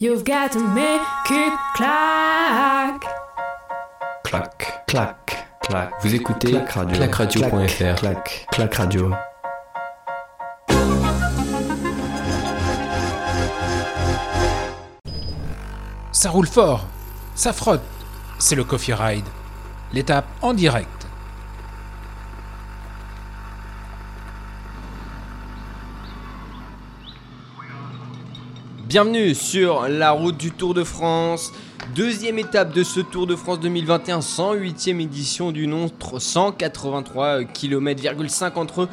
You've got to make it clack. Clac, clac, clac. Vous écoutez Clac radio. clacradio.fr. Clac, clac radio. Ça roule fort, ça frotte. C'est le Coffee Ride. L'étape en direct. Bienvenue sur la route du Tour de France. Deuxième étape de ce Tour de France 2021, 108e édition du nom, 183 km,5 entre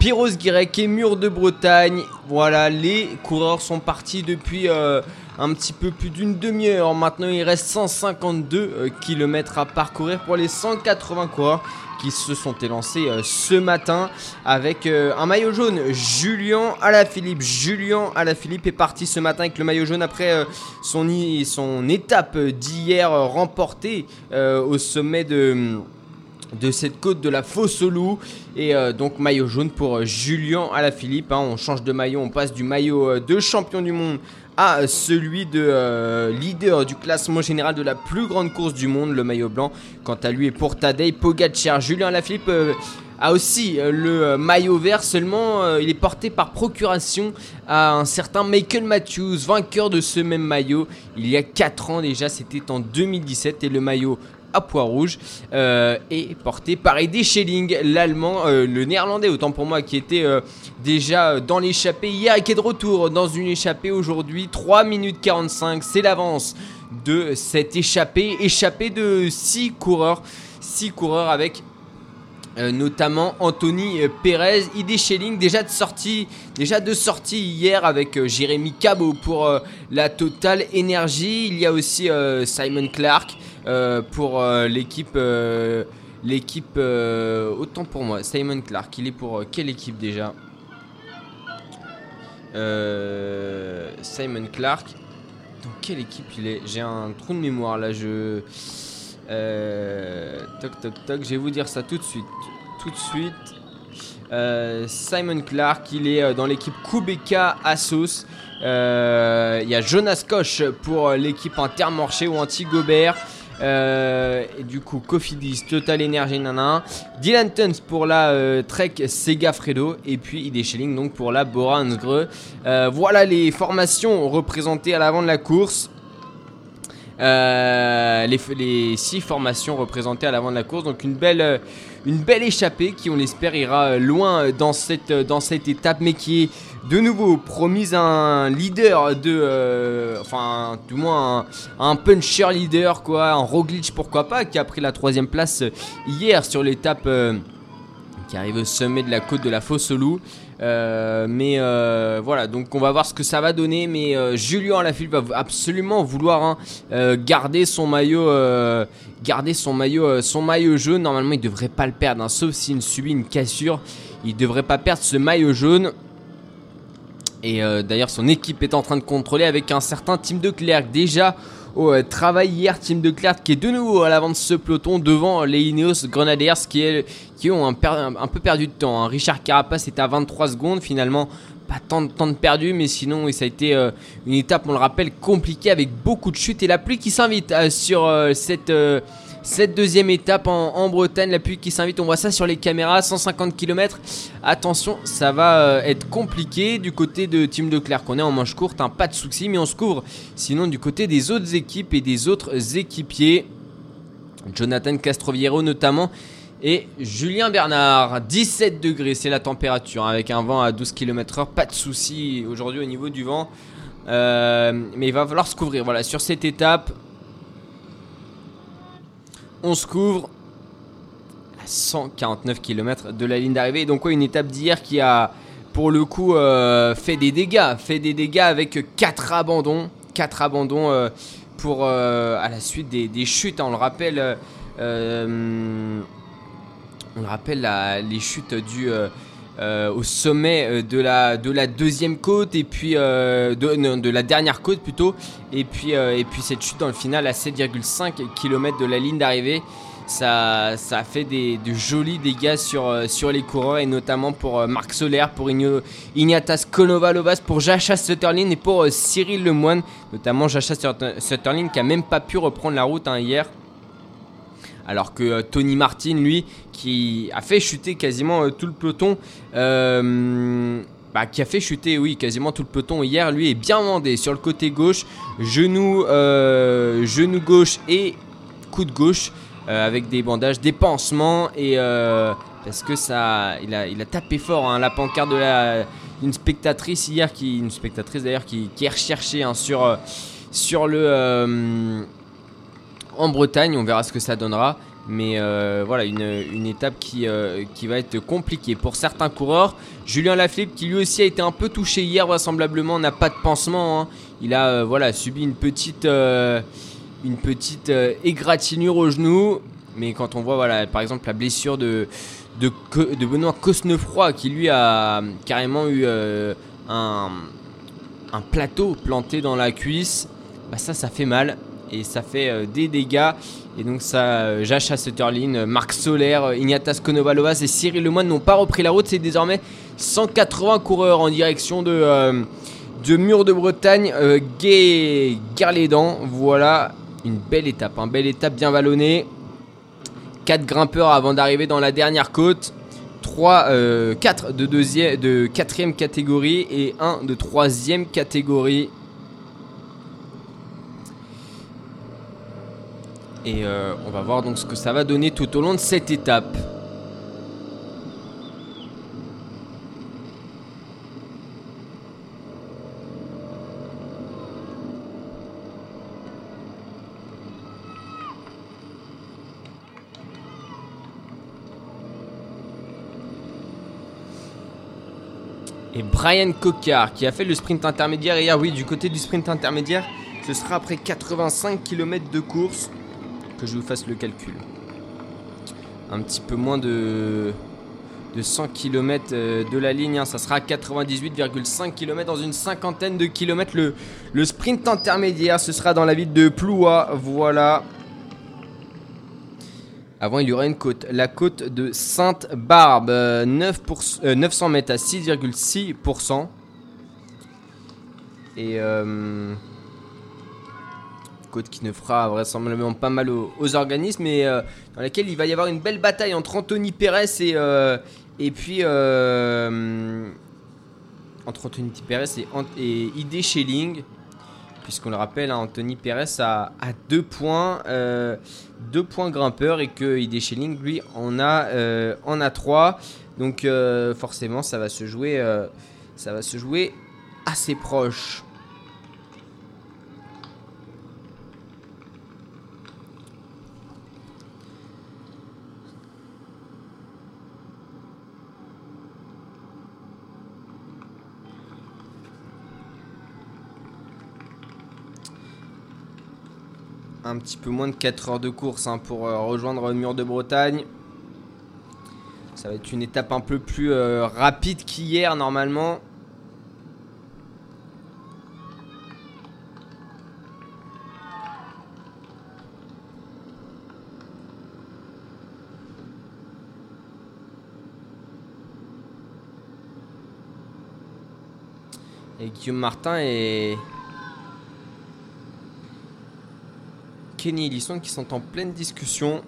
Pyros-Guirec et Mur de Bretagne. Voilà, les coureurs sont partis depuis euh, un petit peu plus d'une demi-heure. Maintenant, il reste 152 km à parcourir pour les 180 coureurs qui se sont élancés euh, ce matin avec euh, un maillot jaune. Julien Alaphilippe. Julien Alaphilippe est parti ce matin avec le maillot jaune après euh, son, étape d'hier remportée au sommet de cette côte de la Fosse au et donc maillot jaune pour euh, Julien Alaphilippe hein. on change de maillot on passe du maillot de champion du monde à celui de euh, leader du classement général de la plus grande course du monde le maillot blanc. Quant à lui est pour Tadej Pogacar Julien Alaphilippe euh, a aussi euh, le maillot vert, seulement il est porté par procuration à un certain Michael Matthews, vainqueur de ce même maillot. Il y a 4 ans déjà, c'était en 2017 et le maillot à pois rouge euh, est porté par Eddie Schelling, l'allemand, euh, le néerlandais autant pour moi qui était euh, déjà dans l'échappée hier et qui est de retour dans une échappée aujourd'hui. 3 minutes 45 c'est l'avance de cette échappée. Échappée de 6 coureurs 6 coureurs avec notamment Anthony Perez, ID Schelling déjà de sortie, déjà de sortie hier avec Jérémy Cabot pour la Total Energy. Il y a aussi Simon Clark pour euh, l'équipe, euh, l'équipe euh, autant pour moi. Simon Clark, il est pour euh, quelle équipe déjà? Euh, Simon Clark. Dans quelle équipe il est? J'ai un trou de mémoire là. Je euh, toc toc toc, je vais vous dire ça tout de suite. Tout de suite. Euh, Simon Clark, il est euh, dans l'équipe Kubeka Assos. Euh, Il y a Jonas Koch pour euh, l'équipe Intermarché ou Anti-Gobert. Euh, et du coup, Cofidis, Total Energy, nana. Dylan Tuns pour la euh, Trek Segafredo. Et puis ID Schelling donc pour la Bora Hansgrohe. Euh, voilà les formations représentées à l'avant de la course. Les, six formations représentées à l'avant de la course. Donc une belle, une belle échappée qui, on l'espère, ira euh, loin euh, dans cette, euh, dans cette étape, mais qui est de nouveau promise un leader de, euh, enfin, du moins un, un puncher leader, quoi, un Roglic pourquoi pas, qui a pris la troisième place hier sur l'étape qui arrive au sommet de la côte de la Fosse au Loup. Euh, mais euh, voilà, donc on va voir ce que ça va donner. Mais euh, Julien Alaphilippe va absolument vouloir hein, euh, garder son maillot, son maillot, jaune. Normalement, il devrait pas le perdre, hein, sauf s'il subit une cassure. Il devrait pas perdre ce maillot jaune. Et d'ailleurs, son équipe est en train de contrôler avec un certain Tim de Klerk. Déjà au travail hier, Tim de Klerk qui est de nouveau à l'avant de ce peloton devant les Ineos Grenadiers qui, ont un, peu perdu de temps. hein. Richard Carapace est à 23 secondes finalement. Pas tant de temps de perdu, mais sinon ça a été euh, une étape, on le rappelle, compliquée avec beaucoup de chutes et la pluie qui s'invite euh, sur euh, cette, cette deuxième étape en, Bretagne. La pluie qui s'invite, on voit ça sur les caméras, 150 km. Attention, ça va euh, être compliqué du côté de Team de Clerc. On est en manche courte, hein, pas de souci, mais on se couvre. Sinon, du côté des autres équipes et des autres équipiers, Jonathan Castroviero notamment. Et Julien Bernard, 17 degrés, c'est la température, hein, avec un vent à 12 km/h, pas de souci aujourd'hui au niveau du vent. Euh, mais il va falloir se couvrir. Voilà, sur cette étape, on se couvre à 149 km de la ligne d'arrivée. Donc, ouais, une étape d'hier qui a, pour le coup, euh, fait des dégâts. Fait des dégâts avec 4 abandons. 4 abandons euh, pour, euh, à la suite des, chutes. hein. on le rappelle. on le rappelle, les chutes du, euh, au sommet euh, de la, de la deuxième côte et puis euh, de, de la dernière côte plutôt. Et puis, et puis cette chute dans le final à 7,5 km de la ligne d'arrivée. Ça, ça a fait des, de jolis dégâts sur, sur les coureurs et notamment pour Marc Soler, pour Ignatas Konovalovas, pour Jacha Sutterlin et pour Cyril Lemoine, notamment Jacha Sutter- Sutterlin qui a même pas pu reprendre la route hein, hier. Alors que euh, Tony Martin, lui, qui a fait chuter quasiment euh, tout le peloton, euh, bah, qui a fait chuter, oui, quasiment tout le peloton hier, lui est bien mandé sur le côté gauche, genou, genou gauche et coude gauche, euh, avec des bandages, des pansements, et parce que ça, il a, tapé fort, hein, la pancarte de la, une spectatrice hier, qui, une spectatrice d'ailleurs, qui, qui est recherchée hein, sur, sur le. En Bretagne, on verra ce que ça donnera. Mais euh, voilà, une, étape qui, euh, qui va être compliquée pour certains coureurs. Julien Lafilippe, qui lui aussi a été un peu touché hier, vraisemblablement, n'a pas de pansement. hein. Il a euh, voilà, subi une petite, une égratignure au genou. Mais quand on voit, par exemple, la blessure de, de, Benoît Cosnefroy, qui lui a carrément eu un, un plateau planté dans la cuisse, bah ça, ça fait mal et ça fait euh, des dégâts. Et donc ça, euh, Jacha Sutterlin, euh, Marc Soler, Ignatas Konovalovas et Cyril Lemoine n'ont pas repris la route. C'est désormais 180 coureurs en direction de, Mur de Bretagne, euh, Gai Garlédan. Voilà, une belle étape, une belle étape bien vallonnée. 4 grimpeurs avant d'arriver dans la dernière côte. 3, 4 de, de quatrième catégorie et 1 de troisième catégorie. Et euh, on va voir donc ce que ça va donner tout au long de cette étape. Et Brian Cocard qui a fait le sprint intermédiaire hier, oui, du côté du sprint intermédiaire, ce sera après 85 km de course que je vous fasse le calcul. Un petit peu moins de, de 100 km de la ligne, hein, ça sera 98,5 km dans une cinquantaine de kilomètres. Le, le sprint intermédiaire, ce sera dans la ville de Ploua, voilà. Avant, il y aura une côte, la côte de Sainte-Barbe, euh, 9 pour- euh, 900 mètres à 6,6%. Et euh, qui ne fera vraisemblablement pas mal aux, organismes, mais euh, dans laquelle il va y avoir une belle bataille entre Anthony Pérez et, euh, et puis euh, entre Anthony Pérez et, et ID Schelling. Puisqu'on le rappelle, hein, Anthony Pérez a, deux points, deux points grimpeurs et que ID Schelling lui en a, en a trois. Donc forcément, ça va se jouer, ça va se jouer assez proche. Un petit peu moins de 4 heures de course hein, pour euh, rejoindre le mur de Bretagne. Ça va être une étape un peu plus euh, rapide qu'hier normalement. Et Guillaume Martin et Kenny Ellison qui sont en pleine discussion.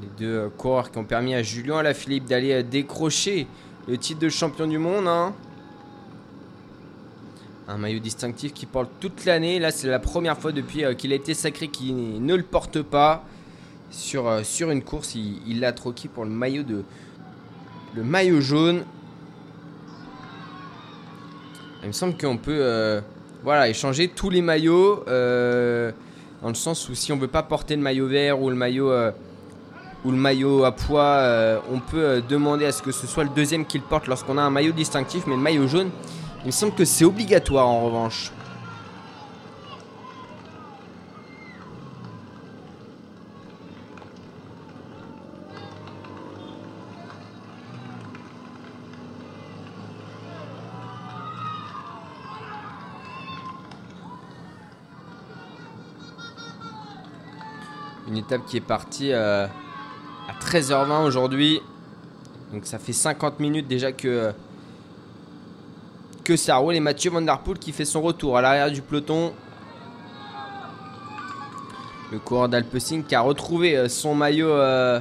Les deux euh, coureurs qui ont permis à Julien Alaphilippe d'aller euh, décrocher le titre de champion du monde. hein. Un maillot distinctif qui porte toute l'année. Là, c'est la première fois depuis euh, qu'il a été sacré qu'il ne le porte pas. Sur, sur une course, il l'a troqué pour le maillot de le maillot jaune. Il me semble qu'on peut euh, voilà, échanger tous les maillots euh, dans le sens où si on veut pas porter le maillot vert ou le maillot euh, ou le maillot à poids, euh, on peut demander à ce que ce soit le deuxième qui le porte lorsqu'on a un maillot distinctif, mais le maillot jaune, il me semble que c'est obligatoire en revanche. Une étape qui est partie euh, à 13h20 aujourd'hui. Donc ça fait 50 minutes déjà que, que ça roule. Et Mathieu Van Der Poel qui fait son retour à l'arrière du peloton. Le coureur d'Alpecin qui a retrouvé euh, son maillot, euh,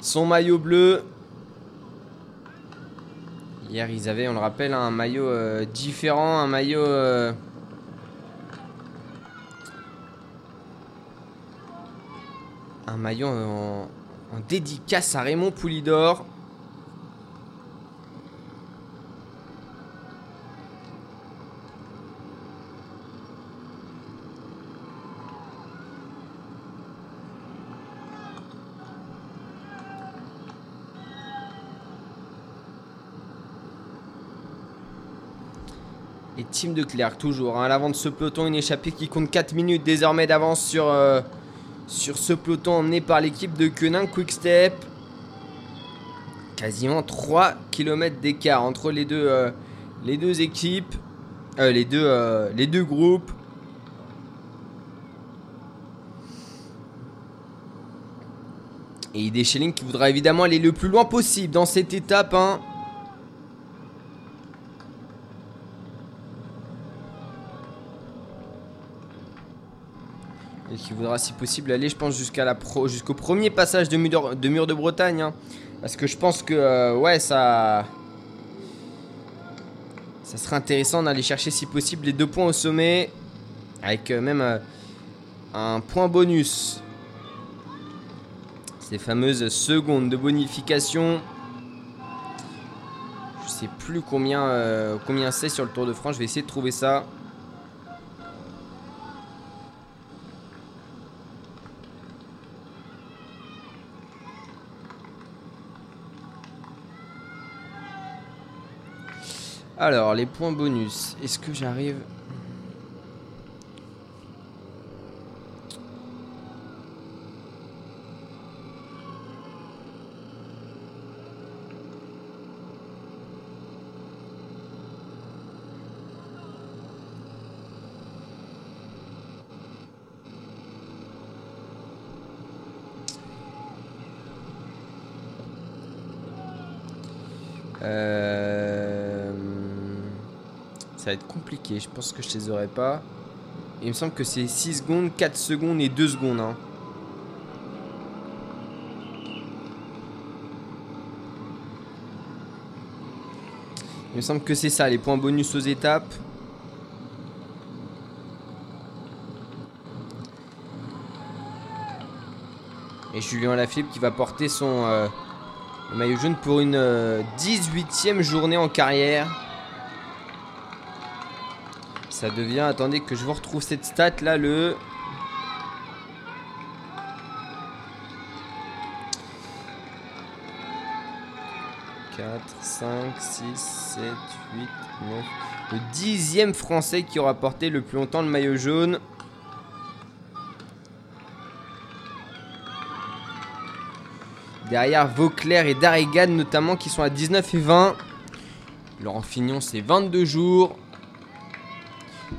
son maillot bleu. Hier, ils avaient, on le rappelle, un maillot euh, différent, un maillot. euh, un maillot en, dédicace à Raymond Poulidor. Et Tim de Clerc, toujours hein, à l'avant de ce peloton, une échappée qui compte 4 minutes désormais d'avance sur, euh, sur ce peloton emmené par l'équipe de Quenin Quickstep. Quasiment 3 km d'écart entre les deux, euh, équipes, euh, les, deux, euh, les deux groupes. Et ID Schelling qui voudra évidemment aller le plus loin possible dans cette étape. hein. Et qui voudra si possible aller, je pense, jusqu'au premier passage de mur de, Bretagne. hein. Parce que je pense que, euh, ouais, ça. Ça serait intéressant d'aller chercher si possible les deux points au sommet. Avec euh, même euh, un point bonus. Ces fameuses secondes de bonification. Je sais plus combien c'est sur le Tour de France. Je vais essayer de trouver ça. Alors, les points bonus. Est-ce que j'arrive? Euh, Va être compliqué, je pense que je les aurai pas. Il me semble que c'est 6 secondes, 4 secondes et 2 secondes. hein. Il me semble que c'est ça, les points bonus aux étapes. Et Julien Lafilippe qui va porter son euh, maillot jaune pour une euh, 18e journée en carrière. Ça devient, attendez que je vous retrouve cette stat là, le... « 4, 5, 6, 7, 8, 9... Le dixième français qui aura porté le plus longtemps le maillot jaune. Derrière Vauclair et Darrigan notamment qui sont à 19 et 20. Laurent Fignon c'est 22 jours.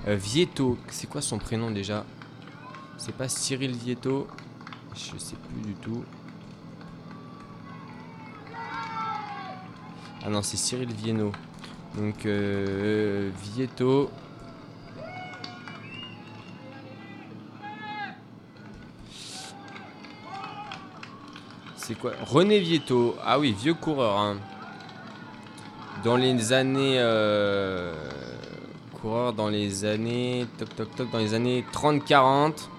Euh, Vieto, c'est quoi son prénom déjà? C'est pas Cyril Vieto? Je sais plus du tout. Ah non, c'est Cyril Vieno. Donc euh, Vieto. C'est quoi? René Vieto. Ah oui, vieux coureur. hein. Dans les années. euh, Coureur dans les années. Toc toc toc. Dans les années 30-40.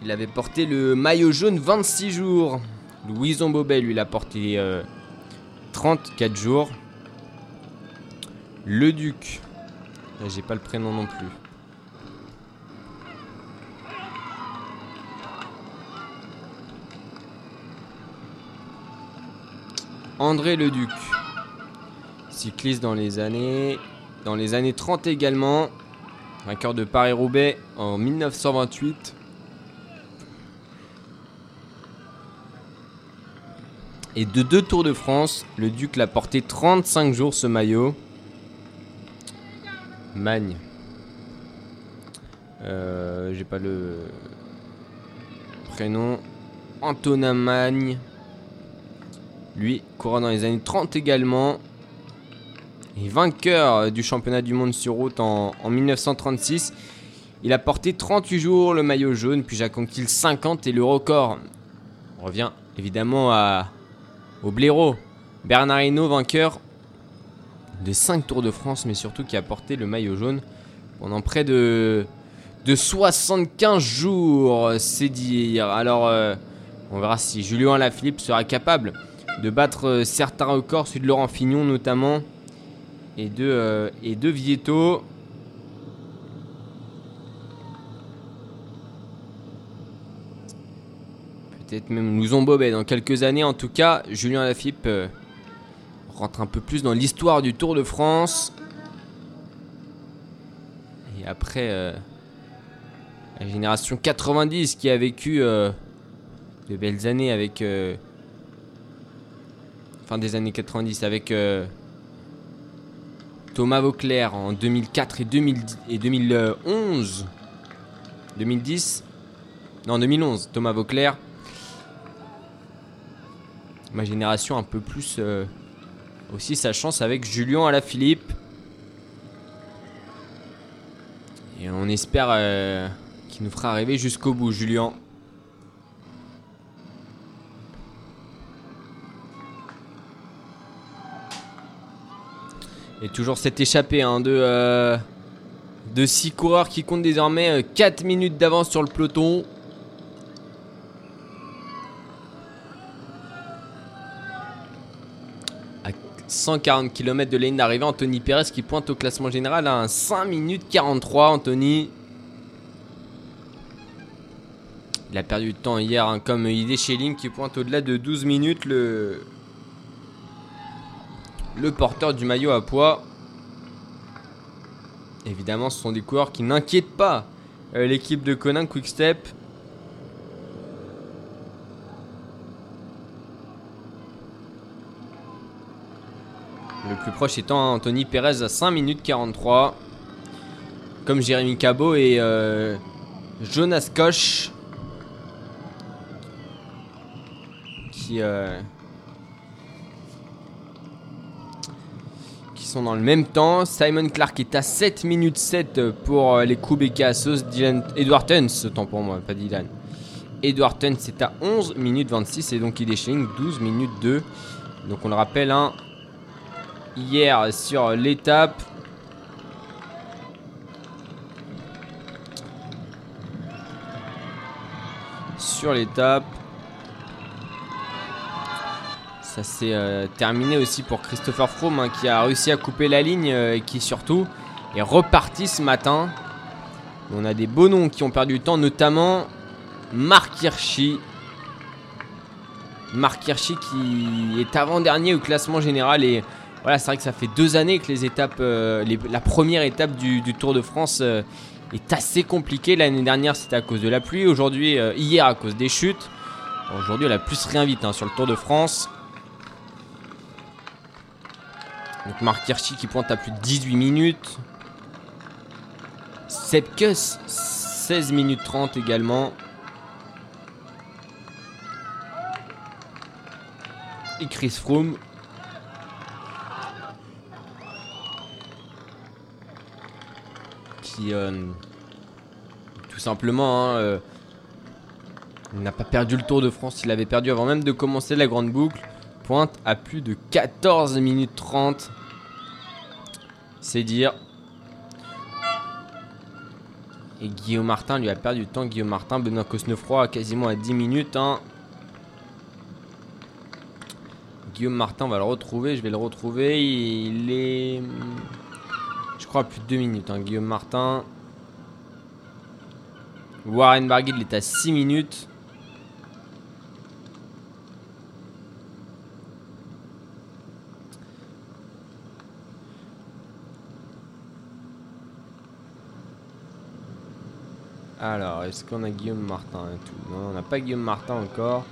Il avait porté le maillot jaune 26 jours. Louison Bobet, lui, l'a porté euh, 34 jours. Le Duc. Là, J'ai pas le prénom non plus. André Leduc. Cycliste dans les années dans les années 30 également. Vainqueur de Paris-Roubaix en 1928. Et de deux Tours de France, le Duc l'a porté 35 jours ce maillot. Magne. Euh, J'ai pas le prénom. Antonin Magne. Lui, courant dans les années 30 également. Et vainqueur du championnat du monde sur route en, en 1936. Il a porté 38 jours le maillot jaune, puis Jacques Anquetil 50 et le record. Revient évidemment à, au blaireau. Bernard Hinault, vainqueur de 5 Tours de France, mais surtout qui a porté le maillot jaune pendant près de, de 75 jours, c'est dire. Alors, euh, on verra si Julien Alaphilippe sera capable de battre euh, certains records, celui de Laurent Fignon notamment, et de, euh, et de Vieto. Peut-être même Louzon Bobet dans quelques années. En tout cas, Julien Alaphilippe euh, rentre un peu plus dans l'histoire du Tour de France. Et après, euh, la génération 90 qui a vécu euh, de belles années avec. fin des années 90 avec Thomas Vauclair en 2004 et, 2010 et 2011. 2010 Non, 2011, Thomas Vauclair. Ma génération un peu plus euh, aussi sa chance avec Julien Alaphilippe. Et on espère euh, qu'il nous fera arriver jusqu'au bout, Julien. Et toujours cette échappée hein, de, euh, de 6 coureurs qui comptent désormais 4 minutes d'avance sur le peloton. À 140 km de la ligne d'arrivée, Anthony Perez qui pointe au classement général à un 5 minutes 43. Anthony. Il a perdu du temps hier, hein, comme Idé Schelling qui pointe au-delà de 12 minutes le, le porteur du maillot à poids. Évidemment, ce sont des coureurs qui n'inquiètent pas euh, l'équipe de Conan Quickstep. Le plus proche étant Anthony Perez à 5 minutes 43. Comme Jérémy Cabot et euh, Jonas Koch. Qui, euh, sont dans le même temps. Simon Clark est à 7 minutes 7 pour euh, les Quebec Assos. Dylan Edward Tuns, autant pour moi, pas Dylan. Edward Tuns est à 11 minutes 26 et donc il est Schilling 12 minutes 2. Donc on le rappelle, hein, hier sur l'étape. Sur l'étape. Ça s'est euh, terminé aussi pour Christopher Froome hein, qui a réussi à couper la ligne euh, et qui surtout est reparti ce matin. On a des beaux noms qui ont perdu du temps, notamment Marc Hirschi. Marc Hirschi qui est avant-dernier au classement général et voilà, c'est vrai que ça fait deux années que les étapes, euh, la première étape du, Tour de France est assez compliquée. L'année dernière, c'était à cause de la pluie. Aujourd'hui, hier, à cause des chutes. Aujourd'hui, elle a plus rien vite hein, sur le Tour de France. Donc Marc Hirschi qui pointe à plus de 18 minutes. Sepkus, 16 minutes 30 également. Et Chris Froome. Qui euh, tout simplement hein, euh, n'a pas perdu le Tour de France, il avait perdu avant même de commencer la grande boucle. Pointe à plus de 14 minutes 30. C'est dire. Et Guillaume Martin lui a perdu du temps. Guillaume Martin, Benoît Cosnefroy quasiment à 10 minutes. hein. Guillaume Martin, va le retrouver. Je vais le retrouver. Il est. Je crois plus de 2 minutes. hein, Guillaume Martin. Warren Barguil il est à 6 minutes. Alors, est-ce qu'on a Guillaume Martin et tout? Non, on n'a pas Guillaume Martin encore.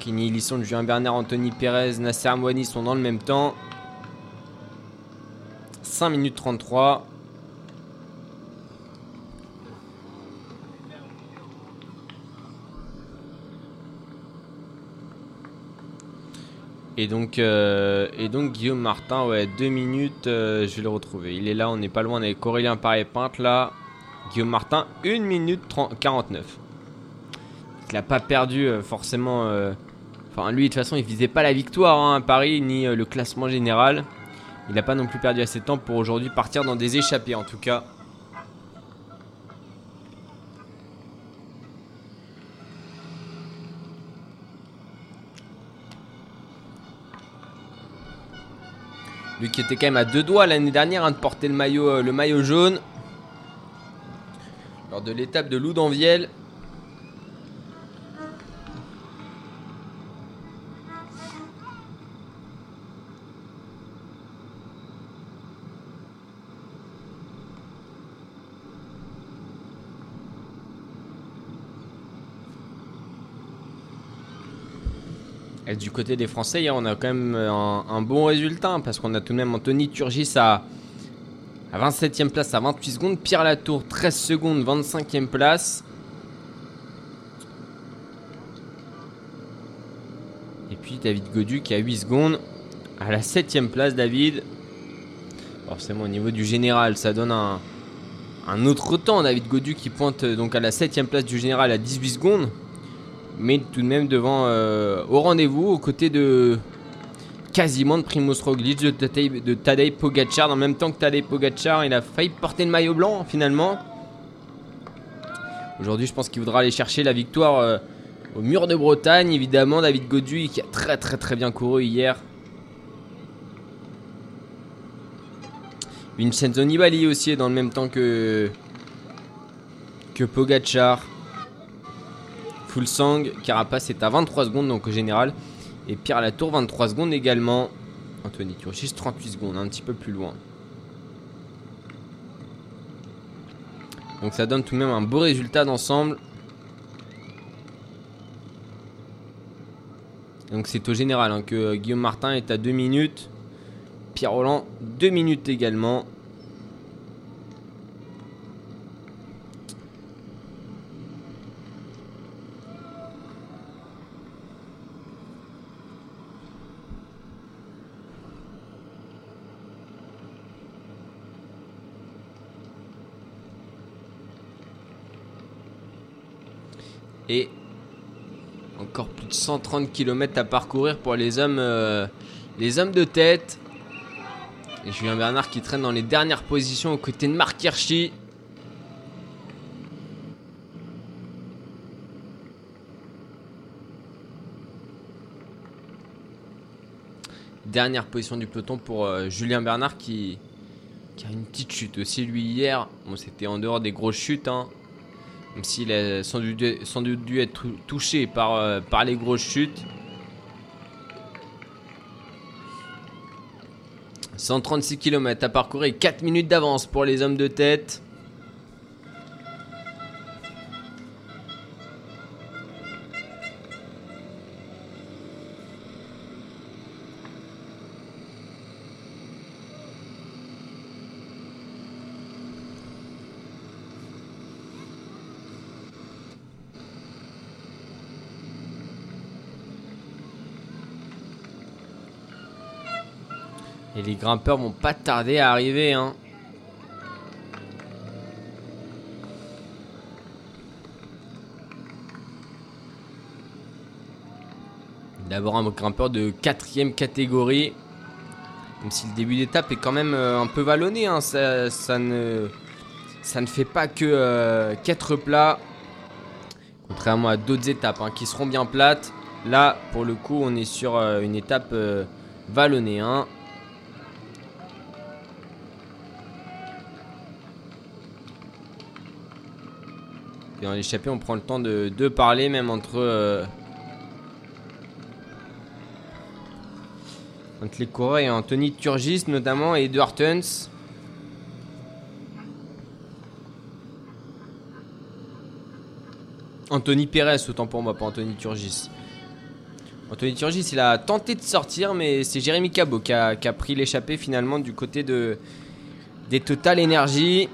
Kenny Lisson, Julien Bernard, Anthony Pérez, Nasser Mouani sont dans le même temps. 5 minutes 33. Et donc, euh, et donc Guillaume Martin, ouais, 2 minutes, euh, je vais le retrouver. Il est là, on n'est pas loin On avec Aurélien Paré-Pinte là. Guillaume Martin, 1 minute 30 49. Il n'a pas perdu euh, forcément. euh, Enfin, lui, de toute façon, il visait pas la victoire hein, à Paris, ni euh, le classement général. Il n'a pas non plus perdu assez de temps pour aujourd'hui partir dans des échappées, en tout cas. Lui qui était quand même à deux doigts l'année dernière hein, de porter le maillot, le maillot jaune. De l'étape de Loudanviel. Du côté des Français, hier, on a quand même euh, un, un bon résultat hein, parce qu'on a tout de même Anthony Turgis à, à 27ème place à 28 secondes, Pierre Latour 13 secondes, 25ème place. Et puis David Godu qui a 8 secondes à la 7ème place, David. Forcément, au niveau du général, ça donne un, autre temps. David Godu qui pointe euh, donc à la 7ème place du général à 18 secondes mais tout de même devant euh, au rendez-vous aux côtés de quasiment de Primoz Roglic, de Tadej, de Tadej Pogacar, en même temps que Tadej Pogacar, il a failli porter le maillot blanc finalement. Aujourd'hui, je pense qu'il voudra aller chercher la victoire euh, au mur de Bretagne, évidemment. David Godu qui a très très très bien couru hier. Vincenzo Nibali aussi est dans le même temps que que Pogacar. Full Sang, Carapace est à 23 secondes donc au général. Et Pierre Latour 23 secondes également. Anthony Turgis 38 secondes, un petit peu plus loin. Donc ça donne tout de même un beau résultat d'ensemble. Donc c'est au général hein, que euh, Guillaume Martin est à 2 minutes. Pierre Roland 2 minutes également. Et encore plus de 130 km à parcourir pour les hommes, euh, les hommes de tête. Et Julien Bernard qui traîne dans les dernières positions aux côtés de Marc Hirschi. Dernière position du peloton pour euh, Julien Bernard qui, qui a une petite chute aussi lui hier. Bon, c'était en dehors des grosses chutes. hein. Même s'il a sans doute, dû- être tou- touché par, euh, par les grosses chutes. 136 km à parcourir, 4 minutes d'avance pour les hommes de tête. Les grimpeurs vont pas tarder à arriver. Hein. D'abord un grimpeur de quatrième catégorie. Même si le début d'étape est quand même euh, un peu vallonné. hein, Ça, ne, fait pas que 4 plats. Contrairement à d'autres étapes hein, qui seront bien plates. Là, pour le coup, on est sur euh, une étape euh, vallonnée. hein. Et dans l'échappée, on prend le temps de, parler, même entre, euh, entre les coureurs et Anthony Turgis notamment et Edward Tuns. Anthony Pérez, autant pour moi, pas Anthony Turgis. Anthony Turgis, il a tenté de sortir, mais c'est Jérémy Cabot qui a, qui a pris l'échappée finalement du côté de, des Total Energy.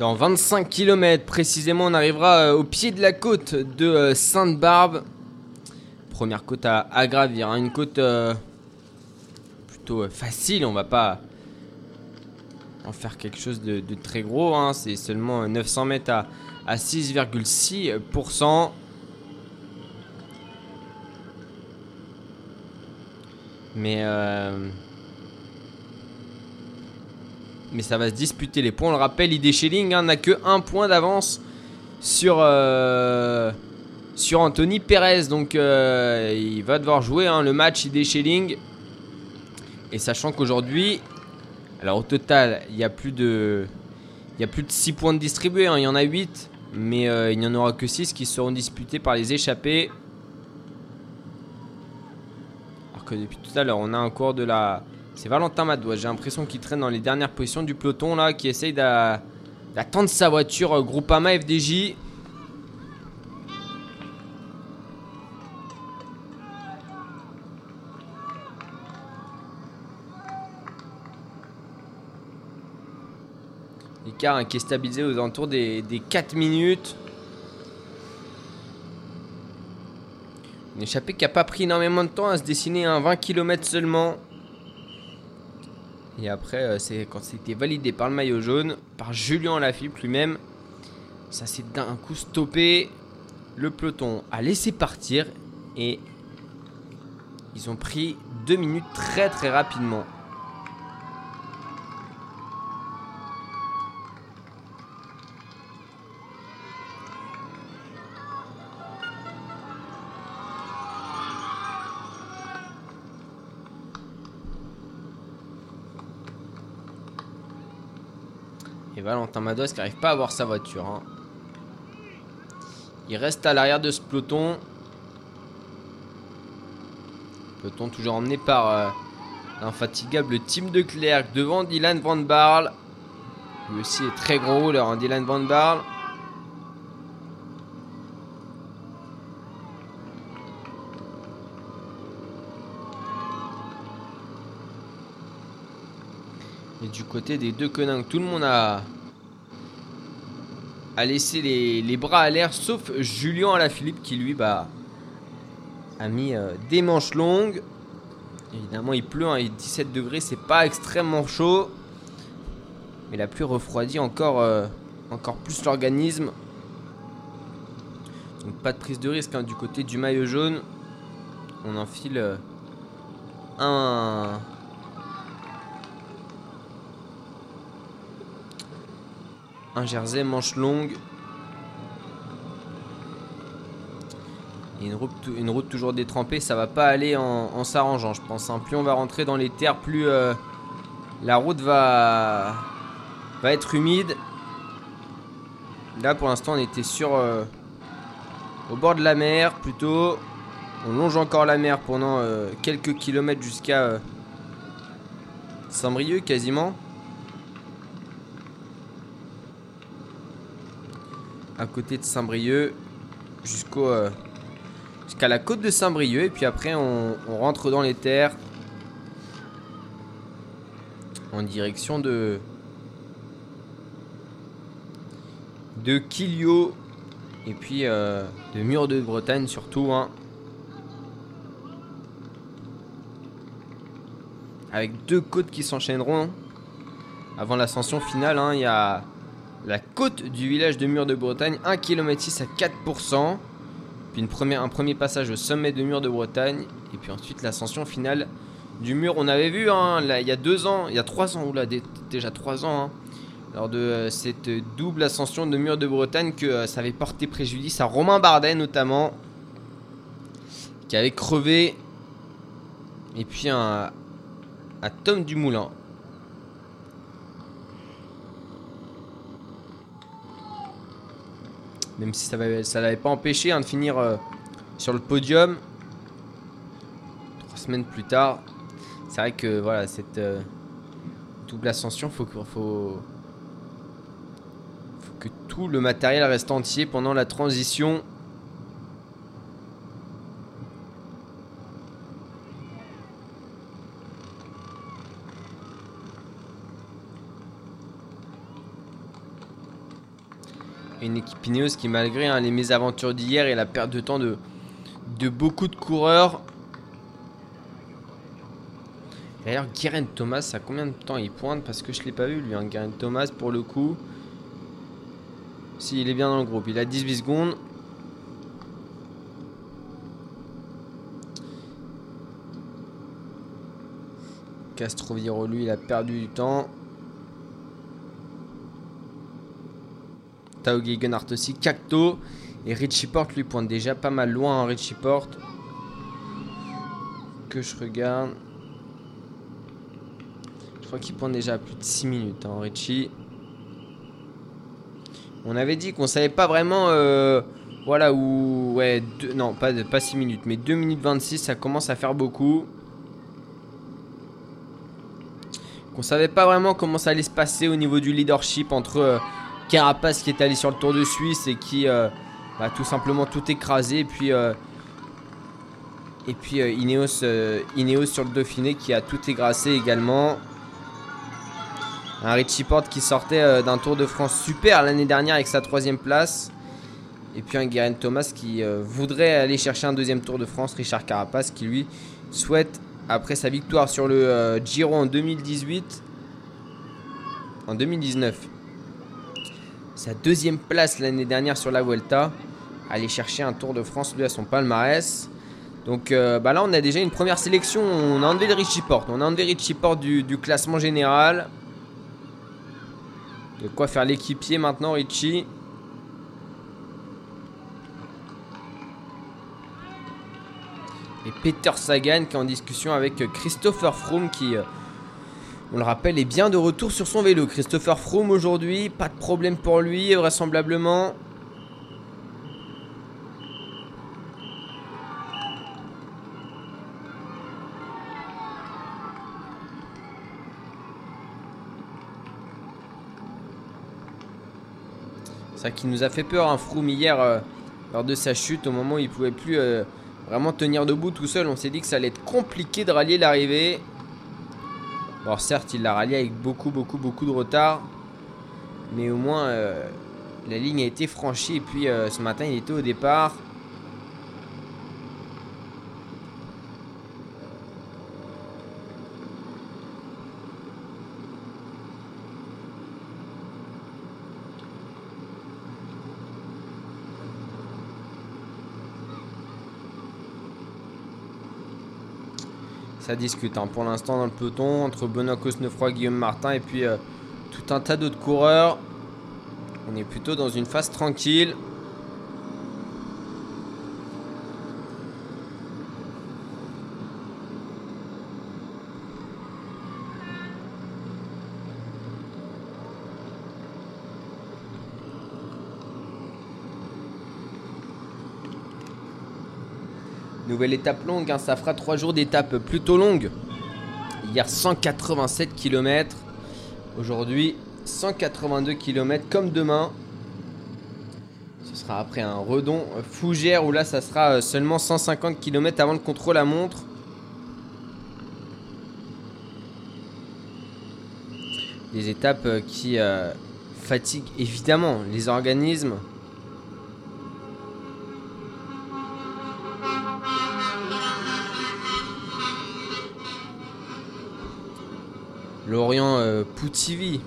Dans 25 km précisément, on arrivera euh, au pied de la côte de euh, Sainte-Barbe. Première côte à, gravir, hein, une côte euh, plutôt facile, on va pas en faire quelque chose de, très gros, hein, c'est seulement euh, 900 mètres à, à 6,6%. Mais mais ça va se disputer les points. On le rappelle, ID Schelling hein, n'a que un point d'avance sur, euh, sur Anthony Perez. Donc euh, il va devoir jouer hein, le match ID Schelling. Et sachant qu'aujourd'hui, alors au total, il y a plus de, il y a plus de 6 points de distribués. hein. Il y en a 8, mais euh, il n'y en aura que 6 qui seront disputés par les échappés. Alors que depuis tout à l'heure, on a un cours de la. C'est Valentin Madois. J'ai l'impression qu'il traîne dans les dernières positions du peloton là, qui essaye d'a- d'attendre sa voiture euh, Groupama FDJ. L'écart hein, qui est stabilisé aux alentours des, des 4 minutes. Une échappée qui n'a pas pris énormément de temps à se dessiner, un 20 km seulement. Et après, euh, c'est quand c'était validé par le maillot jaune, par Julien Lafilippe lui-même, ça s'est d'un coup stoppé. Le peloton a laissé partir et ils ont pris deux minutes très très rapidement. Valentin Mados qui n'arrive pas à voir sa voiture. hein. Il reste à l'arrière de ce peloton. Peloton toujours emmené par euh, l'infatigable Tim de Klerk devant Dylan Van Barl. Lui aussi est très gros hein, Dylan Van Barl. Et du côté des deux Coninck, tout le monde a, a laissé les, bras à l'air, sauf Julien Alaphilippe qui lui bah, a mis euh, des manches longues. Évidemment, il pleut, hein, il est 17 degrés, c'est pas extrêmement chaud. Mais la pluie refroidit encore, euh, encore plus l'organisme. Donc pas de prise de risque hein, du côté du maillot jaune. On enfile euh, un, un jersey manche longue. Et une route, toujours détrempée, ça va pas aller en, s'arrangeant, je pense. hein. Plus on va rentrer dans les terres, plus euh, la route va, être humide. Là, pour l'instant, on était sur euh, au bord de la mer, plutôt. On longe encore la mer pendant euh, quelques kilomètres jusqu'à Saint-Brieuc, quasiment. À côté de Saint-Brieuc jusqu'au euh, jusqu'à la côte de Saint-Brieuc et puis après on, rentre dans les terres en direction de de Quilio et puis euh, de Mur de Bretagne surtout hein. avec deux côtes qui s'enchaîneront avant l'ascension finale hein, il y a côte du village de Mur de Bretagne, 1 km 6 à 4%. Puis une première, un premier passage au sommet de Mur de Bretagne. Et puis ensuite l'ascension finale du mur. On avait vu hein, il y a deux ans, il y a trois ans, oula, dé- déjà trois ans, hein, lors de euh, cette double ascension de Mur de Bretagne, que euh, ça avait porté préjudice à Romain Bardet notamment, qui avait crevé. Et puis à Tom Dumoulin. Même si ça ne l'avait pas empêché hein, de finir euh, sur le podium. Trois semaines plus tard. C'est vrai que voilà, cette euh, double ascension, faut, faut que tout le matériel reste entier pendant la transition. L'équipe Ineos qui, malgré hein, les mésaventures d'hier et la perte de temps de, de beaucoup de coureurs. D'ailleurs, Guérin Thomas, ça combien de temps il pointe? Parce que je ne l'ai pas vu, lui, hein, Guérin Thomas, pour le coup. Si, il est bien dans le groupe. Il a 18 secondes. Castroviro, lui, il a perdu du temps. Tao Gegenhardt aussi. Cacto. Et Richie Porte, lui, pointe déjà pas mal loin. Hein, Richie Porte. Que je regarde. Je crois qu'il pointe déjà plus de 6 minutes, hein, Richie. On avait dit qu'on savait pas vraiment. euh, voilà, où. Ouais, non, pas, pas 6 minutes, mais 2 minutes 26, ça commence à faire beaucoup. Qu'on savait pas vraiment comment ça allait se passer au niveau du leadership entre euh, Carapace qui est allé sur le Tour de Suisse et qui euh, bah, tout simplement tout écrasé, et puis. euh, euh, Ineos, Ineos sur le Dauphiné qui a tout égrassé également. Un Richie Porte qui sortait d'un Tour de France super l'année dernière avec sa troisième place. Et puis un Guerin Thomas qui voudrait aller chercher un deuxième Tour de France. Richard Carapace qui lui souhaite, après sa victoire sur le Giro en 2018, en 2019, sa deuxième place l'année dernière sur la Vuelta, aller chercher un Tour de France lui à son palmarès. Donc euh, bah là on a déjà une première sélection, on a enlevé le Richie Porte, on a enlevé Richie Porte du, classement général. De quoi faire l'équipier maintenant, Richie. Et Peter Sagan qui est en discussion avec Christopher Froome qui, euh, on le rappelle, est bien de retour sur son vélo. Christopher Froome aujourd'hui, pas de problème pour lui, vraisemblablement. Ça qui nous a fait peur, un Froome hier euh, lors de sa chute, au moment où il pouvait plus euh, vraiment tenir debout tout seul. On s'est dit que ça allait être compliqué de rallier l'arrivée. Bon, certes, il l'a rallié avec beaucoup, beaucoup, beaucoup de retard, mais au moins euh, la ligne a été franchie. Et puis euh, ce matin, il était au départ. Ça discute hein. pour l'instant dans le peloton entre Benoît Cosnefroy, Guillaume Martin et puis euh, tout un tas d'autres coureurs. On est plutôt dans une phase tranquille. Nouvelle étape longue, hein, ça fera 3 jours d'étape plutôt longue. Hier 187 km. Aujourd'hui 182 km comme demain. Ce sera après un redon Fougère où là ça sera euh, seulement 150 km avant le contrôle à montre. Des étapes euh, qui euh, fatiguent évidemment les organismes. Lorient euh, Poutivy.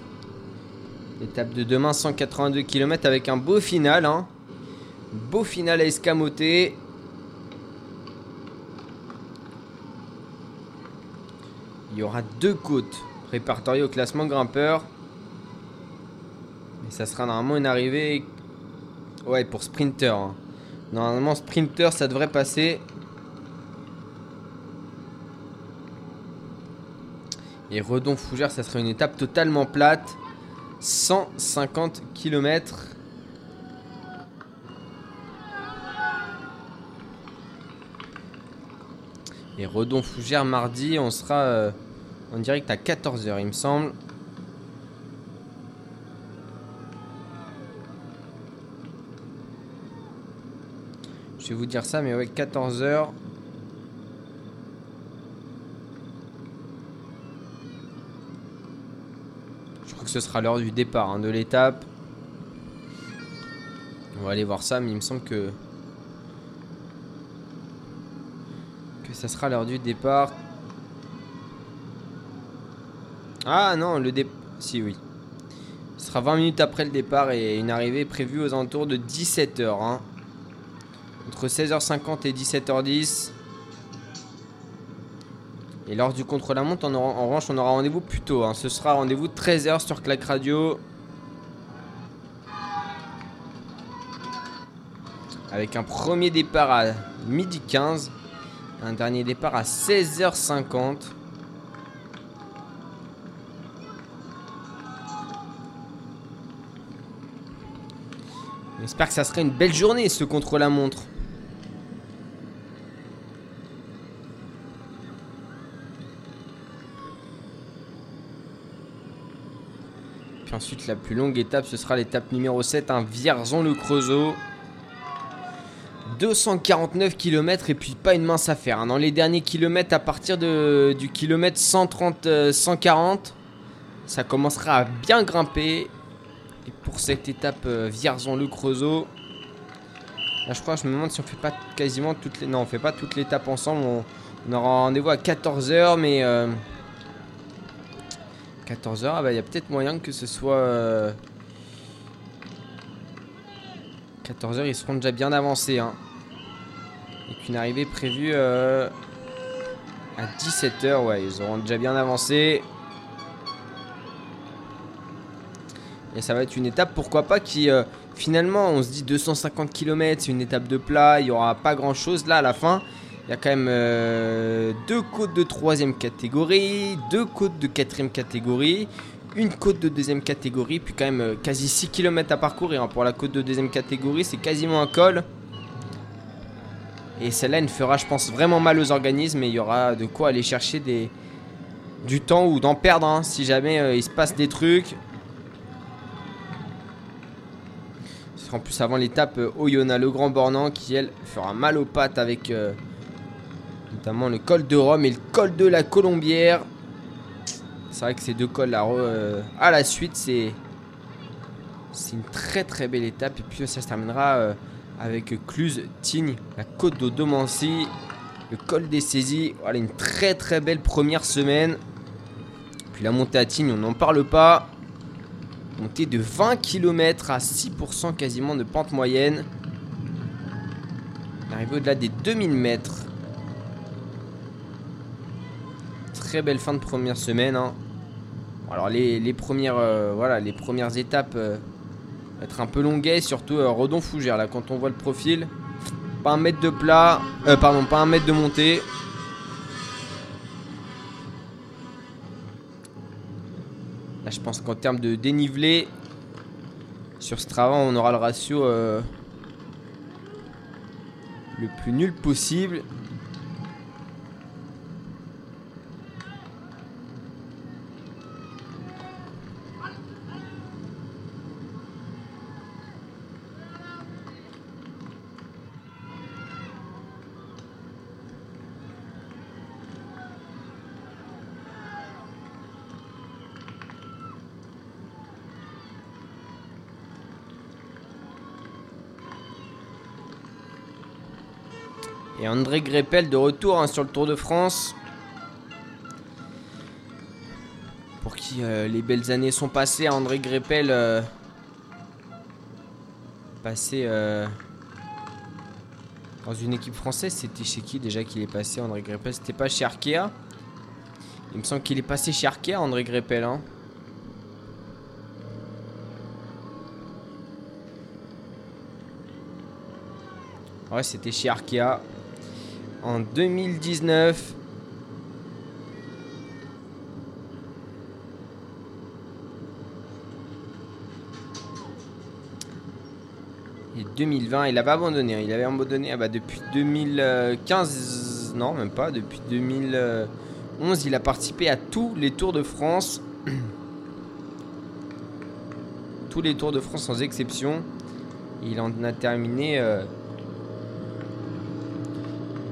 Étape de demain, 182 km avec un beau final. hein. Beau final à escamoter. Il y aura deux côtes répertoriées au classement grimpeur. Et ça sera normalement une arrivée. Ouais, pour sprinter. hein. Normalement, sprinter, ça devrait passer. Et Redon Fougère, ça serait une étape totalement plate. 150 km. Et Redon Fougère, mardi, on sera euh, en direct à 14h, il me semble. Je vais vous dire ça, mais ouais, 14h. Je crois que ce sera l'heure du départ hein, de l'étape. On va aller voir ça, mais il me semble que. que ça sera l'heure du départ. Ah non, le départ. Si, oui. Ce sera 20 minutes après le départ et une arrivée prévue aux alentours de 17h. Hein. Entre 16h50 et 17h10. Et lors du contre-la-montre, en, revanche, on aura rendez-vous plus tôt. hein. Ce sera rendez-vous 13h sur Clac Radio. Avec un premier départ à midi 15. Un dernier départ à 16h50. J'espère que ça serait une belle journée ce contre-la-montre. Ensuite la plus longue étape ce sera l'étape numéro 7, un Vierzon-le-Creusot. 249 km et puis pas une mince affaire. hein. Dans les derniers kilomètres, à partir du kilomètre 130, euh, 140, ça commencera à bien grimper. Et pour cette étape euh, Vierzon-le-Creusot, là je crois, je me demande si on fait pas quasiment toutes les. Non, on fait pas toute l'étape ensemble. On, on aura rendez-vous à 14h, mais. euh, 14h, ah bah il y a peut-être moyen que ce soit. euh, 14h, ils seront déjà bien avancés. Hein. Et qu'une arrivée prévue euh, à 17h, ouais, ils auront déjà bien avancé. Et ça va être une étape, pourquoi pas, qui euh, finalement, on se dit 250 km, c'est une étape de plat, il n'y aura pas grand chose. Là, à la fin, il y a quand même euh, deux côtes de troisième catégorie, deux côtes de quatrième catégorie, une côte de deuxième catégorie, puis quand même euh, quasi 6 km à parcourir. hein. Pour la côte de deuxième catégorie, c'est quasiment un col. Et celle-là, elle fera, je pense, vraiment mal aux organismes, et il y aura de quoi aller chercher du temps ou d'en perdre hein, si jamais euh, il se passe des trucs. Ce sera en plus avant l'étape Oyonnax, le Grand Bornand, qui elle fera mal aux pattes avec notamment le col de Rome et le col de la Colombière. C'est vrai que ces deux cols là, euh, à la suite, c'est une très très belle étape. Et puis ça se terminera euh, avec Cluse, Tignes, la côte de Domancy, le col des saisies. Voilà une très très belle première semaine. Puis la montée à Tignes, on n'en parle pas. Montée de 20 km à 6% quasiment de pente moyenne. On arrive au-delà des 2000 mètres. Très belle fin de première semaine. hein. Alors les, premières euh, voilà les premières étapes euh, être un peu longuet, surtout euh, Redon Fougère là quand on voit le profil. Pas un mètre de plat, pardon, pas un mètre de montée. Là, je pense qu'en termes de dénivelé, sur Strava, on aura le ratio le plus nul possible. Et André Greppel de retour hein, sur le Tour de France. Pour qui euh, les belles années sont passées, André Greppel. euh, passé euh, dans une équipe française. C'était chez qui déjà qu'il est passé, André Greppel? C'était pas chez Arkea? Il me semble qu'il est passé chez Arkea, André Greppel. Hein. Ouais, c'était chez Arkea en 2019. Et 2020, il avait abandonné. Il avait abandonné ah bah, depuis 2015. Non, même pas. Depuis 2011, il a participé à tous les Tours de France. tous les Tours de France sans exception. Il en a terminé. euh,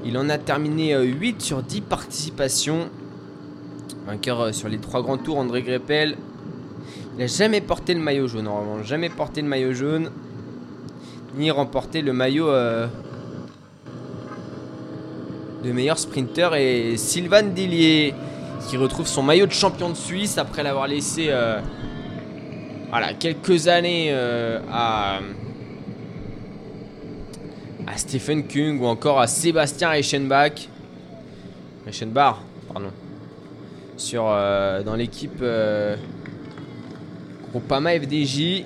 il en a terminé euh, 8 sur 10 participations. Vainqueur euh, sur les 3 grands tours, André Greppel. Il n'a jamais porté le maillot jaune, normalement. Jamais porté le maillot jaune. ni remporter le maillot euh, de meilleur sprinter. Et Sylvain Dillier qui retrouve son maillot de champion de Suisse après l'avoir laissé euh, quelques années euh, à, à Stephen Kung ou encore à Sébastien Reichenbach. Reichenbach, pardon. Sur, euh, dans l'équipe euh, Groupama FDJ.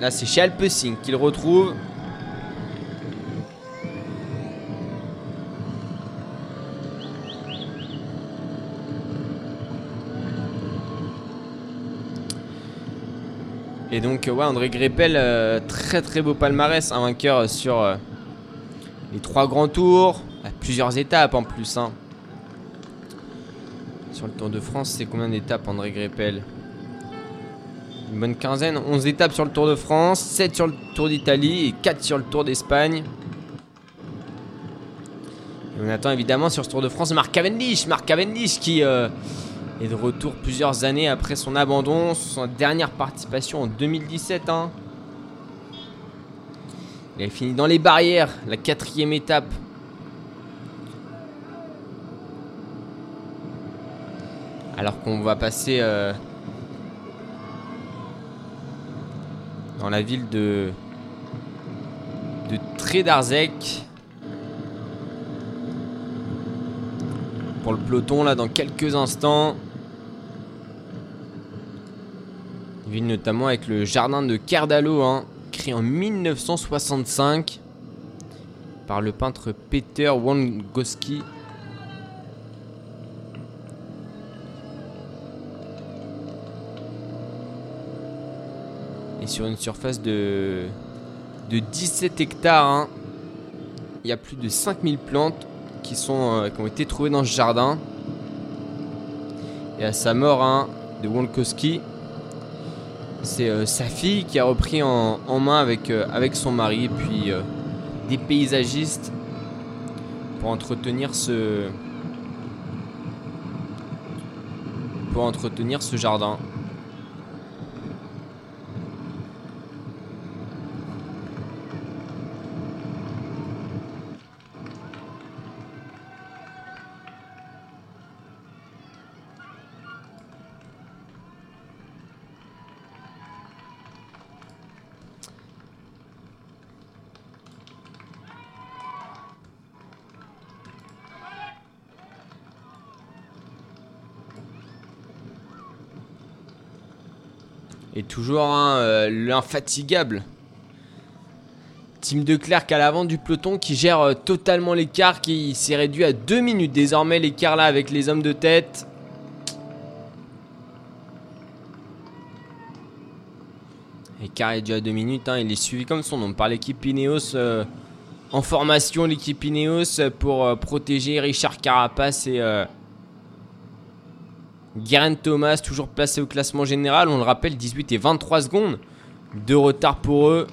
Là, c'est chez qu'il retrouve. Et donc, ouais, André Greppel, euh, très très beau palmarès, un vainqueur sur euh, les trois grands tours, plusieurs étapes en plus. hein. Sur le Tour de France, c'est combien d'étapes, André Greppel? Une bonne quinzaine, 11 étapes sur le Tour de France, 7 sur le Tour d'Italie et 4 sur le Tour d'Espagne. Et on attend évidemment sur ce Tour de France Marc Cavendish, Marc Cavendish qui euh, est de retour plusieurs années après son abandon, sa dernière participation en 2017. hein. Il a fini dans les barrières, la quatrième étape. Alors qu'on va passer euh, dans la ville de de Trédarzec pour le peloton là dans quelques instants. Ville notamment avec le jardin de Kerdalo, hein, créé en 1965 par le peintre Peter Wongoski. Et sur une surface de, de 17 hectares, hein, il y a plus de 5000 plantes qui, sont, euh, qui ont été trouvées dans ce jardin. Et à sa mort, hein, de Wonkoski, c'est euh, sa fille qui a repris en, main avec, euh, avec son mari, puis euh, des paysagistes pour entretenir ce pour entretenir ce jardin. Et toujours hein, euh, l'infatigable Tim de Klerk à l'avant du peloton qui gère euh, totalement l'écart, qui s'est réduit à 2 minutes désormais l'écart là avec les hommes de tête. L'écart est dû à 2 minutes, hein, il est suivi comme son nom par l'équipe Ineos euh, en formation, l'équipe Ineos pour protéger Richard Carapace et euh, Geraint Thomas, toujours placé au classement général. On le rappelle, 18 et 23 secondes de retard pour eux.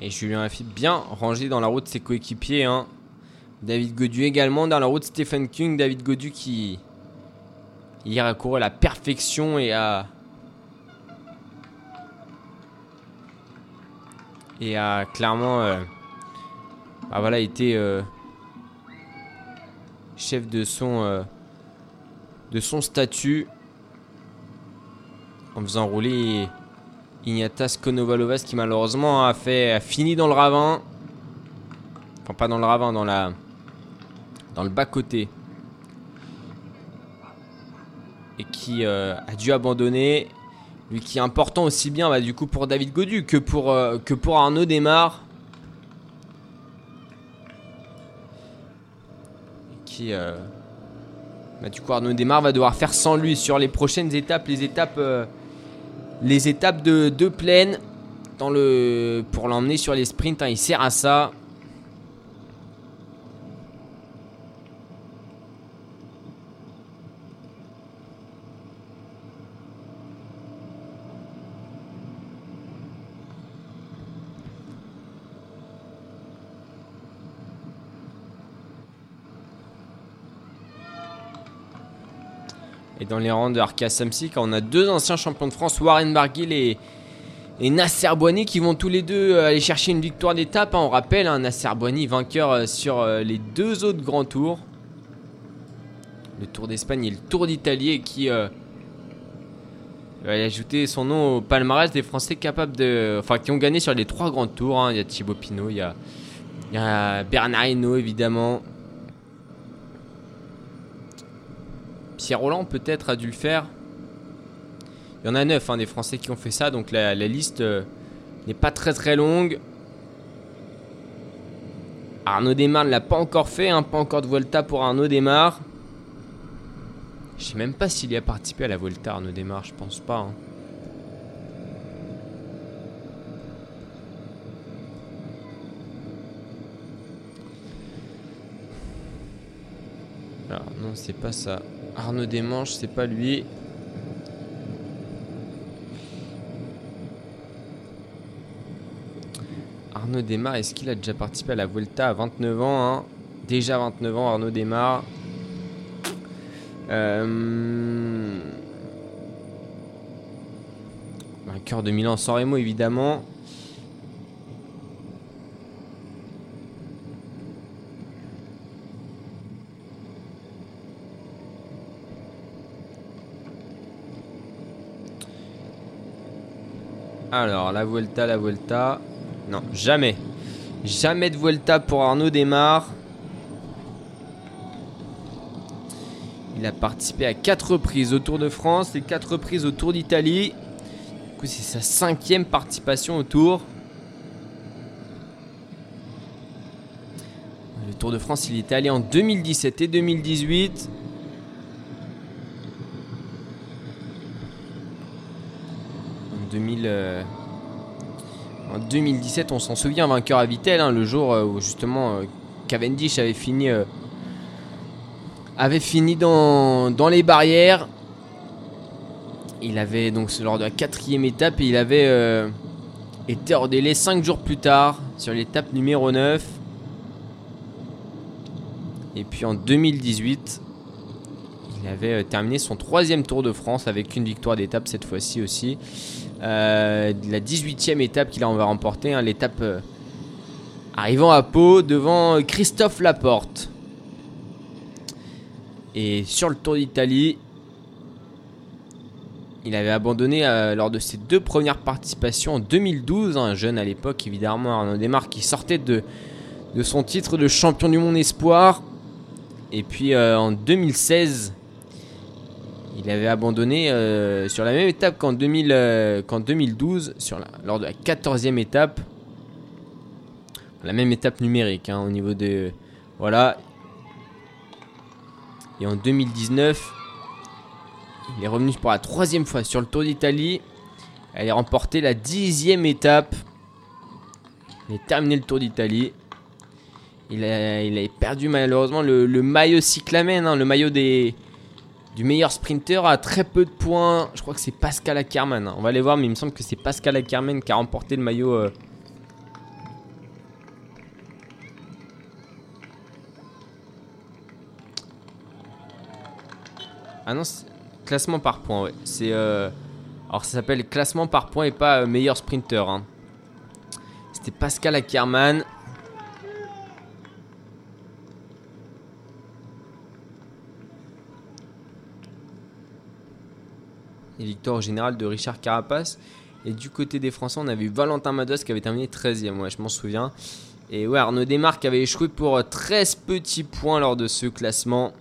Et Julien Lafitte bien rangé dans la route de ses coéquipiers. hein. David Godu également dans la route Stephen King. David Godu qui hier a couru à la perfection et a et a clairement bah voilà été euh, chef de son euh, de son statut. En faisant rouler Ignatas Konovalovas qui malheureusement a fait a fini dans le ravin. Enfin pas dans le ravin dans la dans le bas côté et qui euh, a dû abandonner lui qui est important aussi bien bah, du coup pour David Godu que pour euh, que pour Arnaud Desmar. Qui euh, bah, du coup Arnaud Desmar va devoir faire sans lui sur les prochaines étapes les étapes euh, les étapes de, de plaine dans le pour l'emmener sur les sprints hein, il sert à ça Et dans les rangs de Arca Samsic, on a deux anciens champions de France, Warren Barguil et, Nasser Boigny, qui vont tous les deux euh, aller chercher une victoire d'étape. hein. On rappelle, hein, Nasser Boigny, vainqueur euh, sur euh, les deux autres grands tours. Le Tour d'Espagne et le Tour d'Italie, qui euh, va ajouter son nom au palmarès des Français capables de. Enfin, qui ont gagné sur les trois grands tours. hein. Il y a Thibaut Pinot, il y a, il y a Bernard Hinault, évidemment. Pierre Roland, peut-être, a dû le faire. Il y en a neuf hein, des Français qui ont fait ça, donc la, liste euh, n'est pas très très longue. Arnaud Desmar ne l'a pas encore fait, hein, pas encore de Volta pour Arnaud Desmar. Je sais même pas s'il y a participé à la Volta, Arnaud Desmar, je pense pas. hein. Alors, non, c'est pas ça. Arnaud Desmanches, c'est pas lui. Arnaud Desmar, est-ce qu'il a déjà participé à la Volta à 29 ans hein? Déjà 29 ans, Arnaud Desmar. Euh... Vainqueur de Milan sans Remo, évidemment. Alors, la Vuelta, la Vuelta. Non, jamais. Jamais de Vuelta pour Arnaud Desmar. Il a participé à 4 reprises au Tour de France et 4 reprises au Tour d'Italie. Du coup, c'est sa cinquième participation au Tour. Le Tour de France, il était allé en 2017 et 2018. En 2000, euh, en 2017, on s'en souvient, vainqueur à Vittel, hein, le jour euh, où justement euh, Cavendish avait fini, avait fini dans, dans les barrières. Il avait donc lors de la quatrième étape il avait été hors délai 5 jours plus tard sur l'étape numéro 9. Et puis en 2018, il avait terminé son troisième Tour de France avec une victoire d'étape cette fois-ci aussi. Euh, la 18e étape qu'il a va remporter, hein, l'étape euh, arrivant à Pau devant Christophe Laporte. Et sur le Tour d'Italie, il avait abandonné euh, lors de ses deux premières participations en 2012, un jeune à l'époque évidemment Arnaud Desmar qui sortait de, son titre de champion du monde espoir. Et puis en 2016, il avait abandonné euh, sur la même étape qu'en 2000, euh, qu'en 2012, sur la- lors de la 14e étape. La même étape numérique hein, au niveau de. Voilà. Et en 2019, il est revenu pour la troisième fois sur le Tour d'Italie. Elle a remporté la dixième étape. Il a terminé le Tour d'Italie. Il a, perdu malheureusement le, le maillot cyclamen, hein, le maillot des, du meilleur sprinter à très peu de points. Je crois que c'est Pascal Ackermann. hein. On va aller voir, mais il me semble que c'est Pascal Ackermann qui a remporté le maillot. euh. Ah non, classement par points, ouais. C'est. euh, Alors ça s'appelle classement par points et pas euh, meilleur sprinter. hein. C'était Pascal Ackermann. Victoire au général de Richard Carapace. Et du côté des Français, on avait eu Valentin Mados qui avait terminé 13ème, ouais, je m'en souviens. Et ouais, Arnaud Desmar qui avait échoué pour euh, 13 petits points lors de ce classement.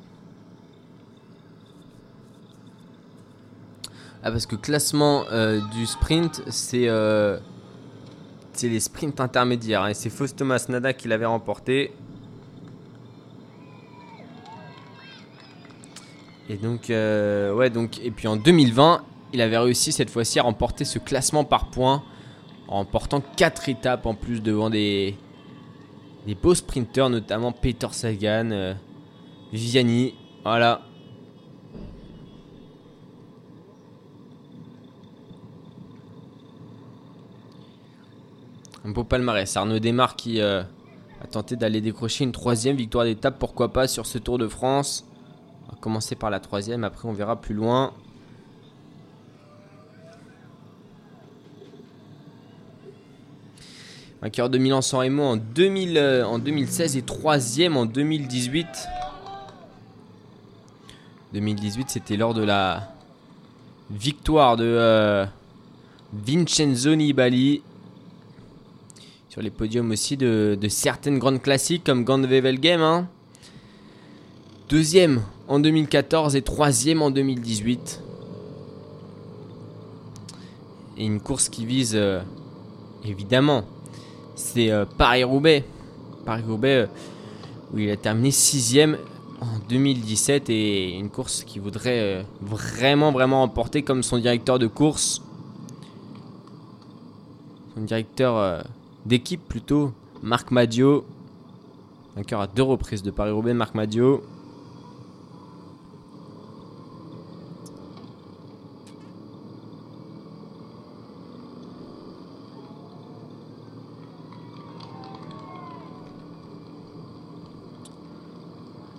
Ah, parce que classement euh, du sprint, c'est euh, c'est les sprints intermédiaires. hein, et c'est Faust Thomas Nada qui l'avait remporté. Et donc, euh, ouais, donc, et puis en 2020, il avait réussi cette fois-ci à remporter ce classement par points en remportant 4 étapes en plus devant des, des beaux sprinteurs, notamment Peter Sagan, euh, Viviani. Voilà. Un beau palmarès. Arnaud Desmar qui euh, a tenté d'aller décrocher une troisième victoire d'étape, pourquoi pas, sur ce Tour de France. On va commencer par la troisième, après on verra plus loin. Vainqueur de Milan-San Remo en, 2000, euh, 2016 et troisième en 2018. 2018, c'était lors de la victoire de euh, Vincenzo Nibali. Sur les podiums aussi de, de certaines grandes classiques comme Gandwevel Game. hein. Deuxième en 2014 et troisième en 2018. Et une course qui vise euh, évidemment, c'est euh, Paris-Roubaix. Paris-Roubaix euh, où il a terminé sixième en 2017 et une course qui voudrait euh, vraiment vraiment emporter comme son directeur de course. Son directeur d'équipe plutôt, Marc Madio. Vainqueur à deux reprises de Paris-Roubaix, Marc Madio.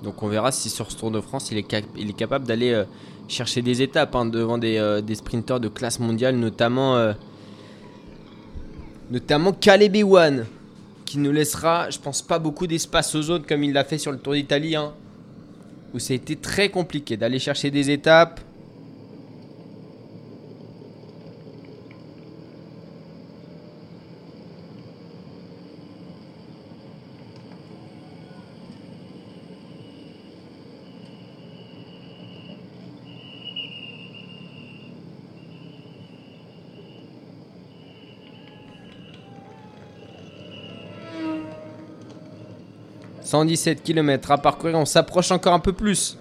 Donc on verra si sur ce Tour de France il est, capable d'aller euh, chercher des étapes hein, devant des, euh, des sprinteurs de classe mondiale, notamment, euh, notamment Caleb Ewan, qui ne laissera, je pense, pas beaucoup d'espace aux autres comme il l'a fait sur le Tour d'Italie, hein, où ça a été très compliqué d'aller chercher des étapes. « 117 km à parcourir, on s'approche encore un peu plus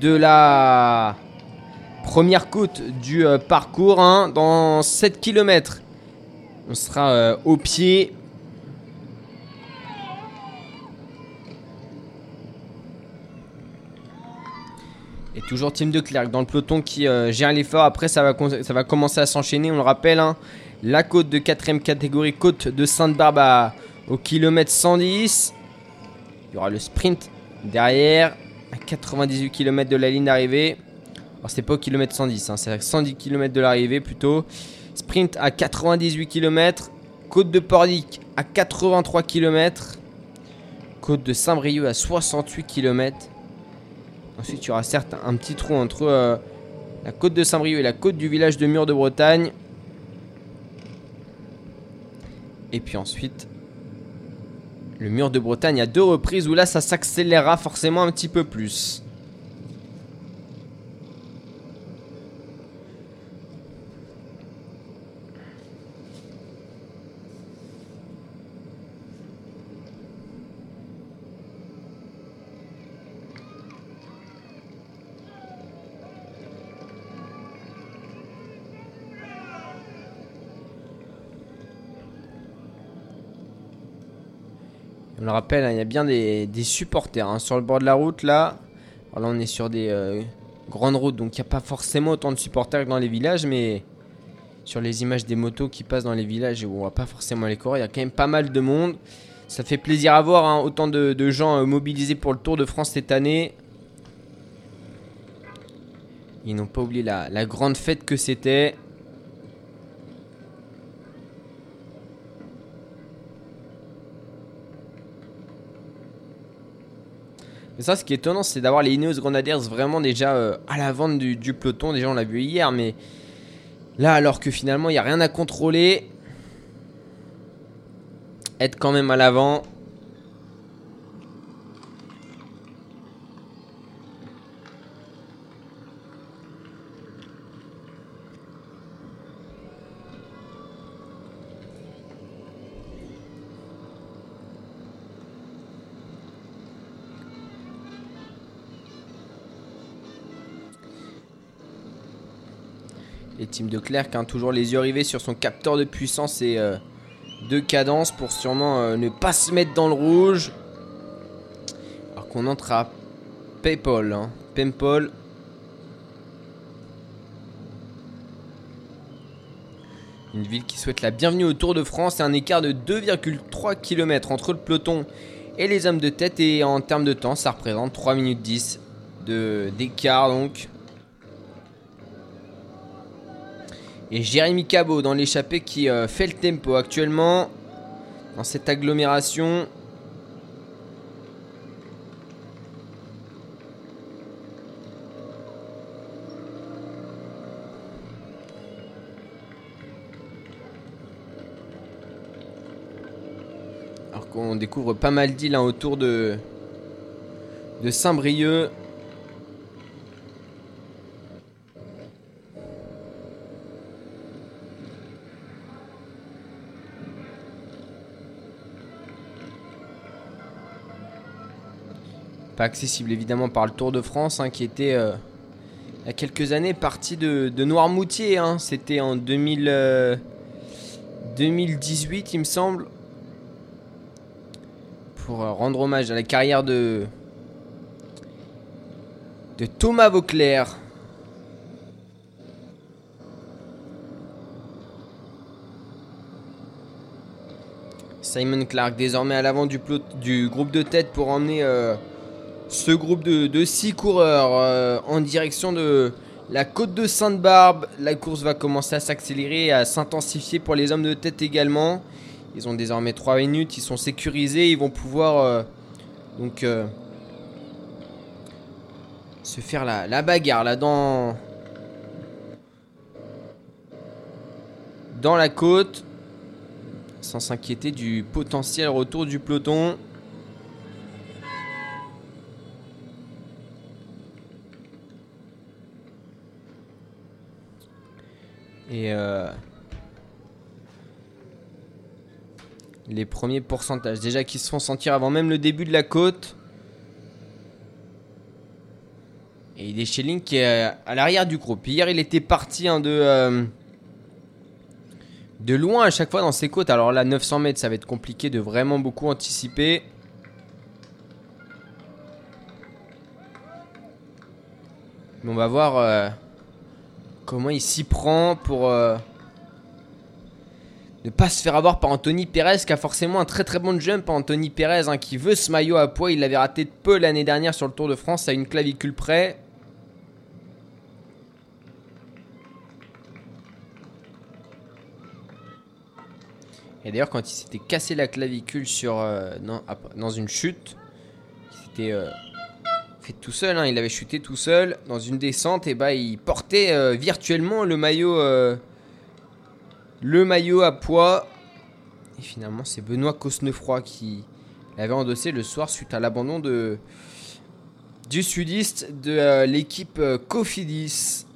de la première côte du euh, parcours. hein. Dans 7 km, on sera euh, au pied. Et toujours Team de Clerc dans le peloton qui euh, gère l'effort. Après, ça va, commencer à s'enchaîner. On le rappelle, hein. la côte de 4ème catégorie, côte de Sainte-Barbe au kilomètre 110. Il y aura le sprint derrière, à 98 km de la ligne d'arrivée. Alors, c'est pas au kilomètre 110, hein, c'est à 110 km de l'arrivée plutôt. Sprint à 98 km. Côte de Pordic à 83 km. Côte de Saint-Brieuc à 68 km. Ensuite, il y aura certes un petit trou entre euh, la côte de Saint-Brieuc et la côte du village de Mur de Bretagne. Et puis ensuite, le mur de Bretagne à deux reprises où là ça s'accélérera forcément un petit peu plus. On le rappelle, hein, il y a bien des, supporters hein, sur le bord de la route là. Alors là, on est sur des euh, grandes routes, donc il n'y a pas forcément autant de supporters que dans les villages, mais sur les images des motos qui passent dans les villages où on voit pas forcément les courir, il y a quand même pas mal de monde. Ça fait plaisir à voir, hein, autant de, gens euh, mobilisés pour le Tour de France cette année. Ils n'ont pas oublié la grande fête que c'était. Mais ça, ce qui est étonnant, c'est d'avoir les Ineos Grenadiers vraiment déjà euh, à la vente du, du peloton. Déjà, on l'a vu hier, mais là, alors que finalement, il n'y a rien à contrôler, être quand même à l'avant. Et Team de Clerc a toujours les yeux rivés sur son capteur de puissance et euh, de cadence pour sûrement euh, ne pas se mettre dans le rouge. Alors qu'on entre à Paypal. Hein. Paypal. Une ville qui souhaite la bienvenue au Tour de France et un écart de 2,3 km entre le peloton et les hommes de tête. Et en termes de temps, ça représente 3 minutes 10 de de d'écart donc. Et Jérémy Cabot dans l'échappée qui euh, fait le tempo actuellement dans cette agglomération. Alors qu'on découvre pas mal d'îles hein, autour de, de Saint-Brieuc. Accessible évidemment par le Tour de France hein, qui était euh, il y a quelques années parti de, Noirmoutier. hein. C'était en 2000, euh, 2018 il me semble. Pour euh, rendre hommage à la carrière de, de Thomas Vauclair. Simon Clark désormais à l'avant du, groupe de tête pour emmener ce groupe de 6 coureurs euh, en direction de la côte de Sainte-Barbe. La course va commencer à s'accélérer et à s'intensifier pour les hommes de tête également. Ils ont désormais 3 minutes, ils sont sécurisés, ils vont pouvoir euh, donc euh, se faire la, la bagarre là dans dans la côte sans s'inquiéter du potentiel retour du peloton. Et euh, les premiers pourcentages déjà qui se font sentir avant même le début de la côte. Et il est Schelling qui est à à l'arrière du groupe. Hier, il était parti hein, de, euh, de loin à chaque fois dans ses côtes. Alors là, 900 mètres, ça va être compliqué de vraiment beaucoup anticiper. Mais on va voir euh, comment il s'y prend pour euh, ne pas se faire avoir par Anthony Perez qui a forcément un très très bon jump. Anthony Perez hein, qui veut ce maillot à poids. Il l'avait raté de peu l'année dernière sur le Tour de France à une clavicule près. Et d'ailleurs, quand il s'était cassé la clavicule euh, dans une chute, il s'était euh, tout seul. hein, il avait chuté tout seul dans une descente. Et bah, il portait euh, virtuellement le maillot, euh, le maillot à poids. Et finalement, c'est Benoît Cosnefroy qui l'avait endossé le soir suite à l'abandon de du sudiste de euh, l'équipe Cofidis.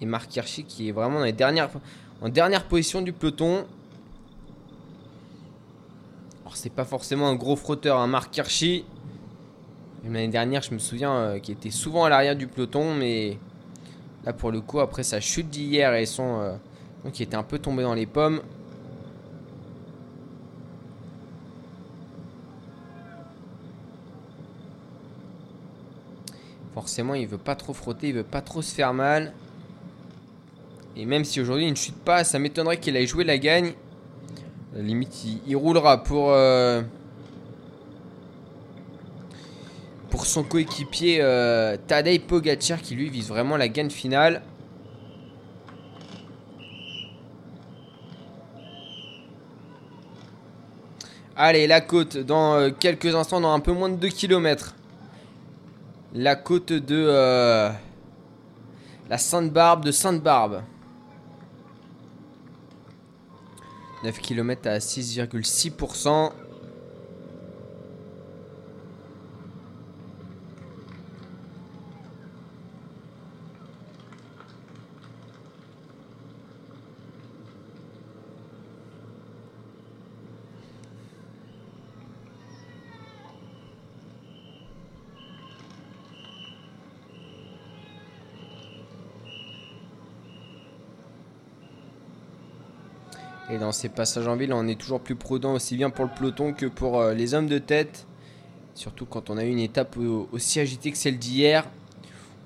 Et Marc Hirschi qui est vraiment en dernière position du peloton. Alors c'est pas forcément un gros frotteur, un Marc Hirschi. L'année dernière, je me souviens euh, qu'il était souvent à l'arrière du peloton, mais là pour le coup, après sa chute d'hier et son, euh, donc il était un peu tombé dans les pommes. Forcément, il veut pas trop frotter, il veut pas trop se faire mal. Et même si aujourd'hui il ne chute pas, ça m'étonnerait qu'il aille jouer la gagne. La limite, il, il roulera pour, euh, pour son coéquipier euh, Tadej Pogacar qui lui vise vraiment la gagne finale. Allez, la côte dans euh, quelques instants, dans un peu moins de 2 km. La côte de euh, la Sainte-Barbe de Sainte-Barbe. 9 km à 6,6%. Et dans ces passages en ville, on est toujours plus prudent, aussi bien pour le peloton que pour euh, les hommes de tête. Surtout quand on a eu une étape aussi agitée que celle d'hier.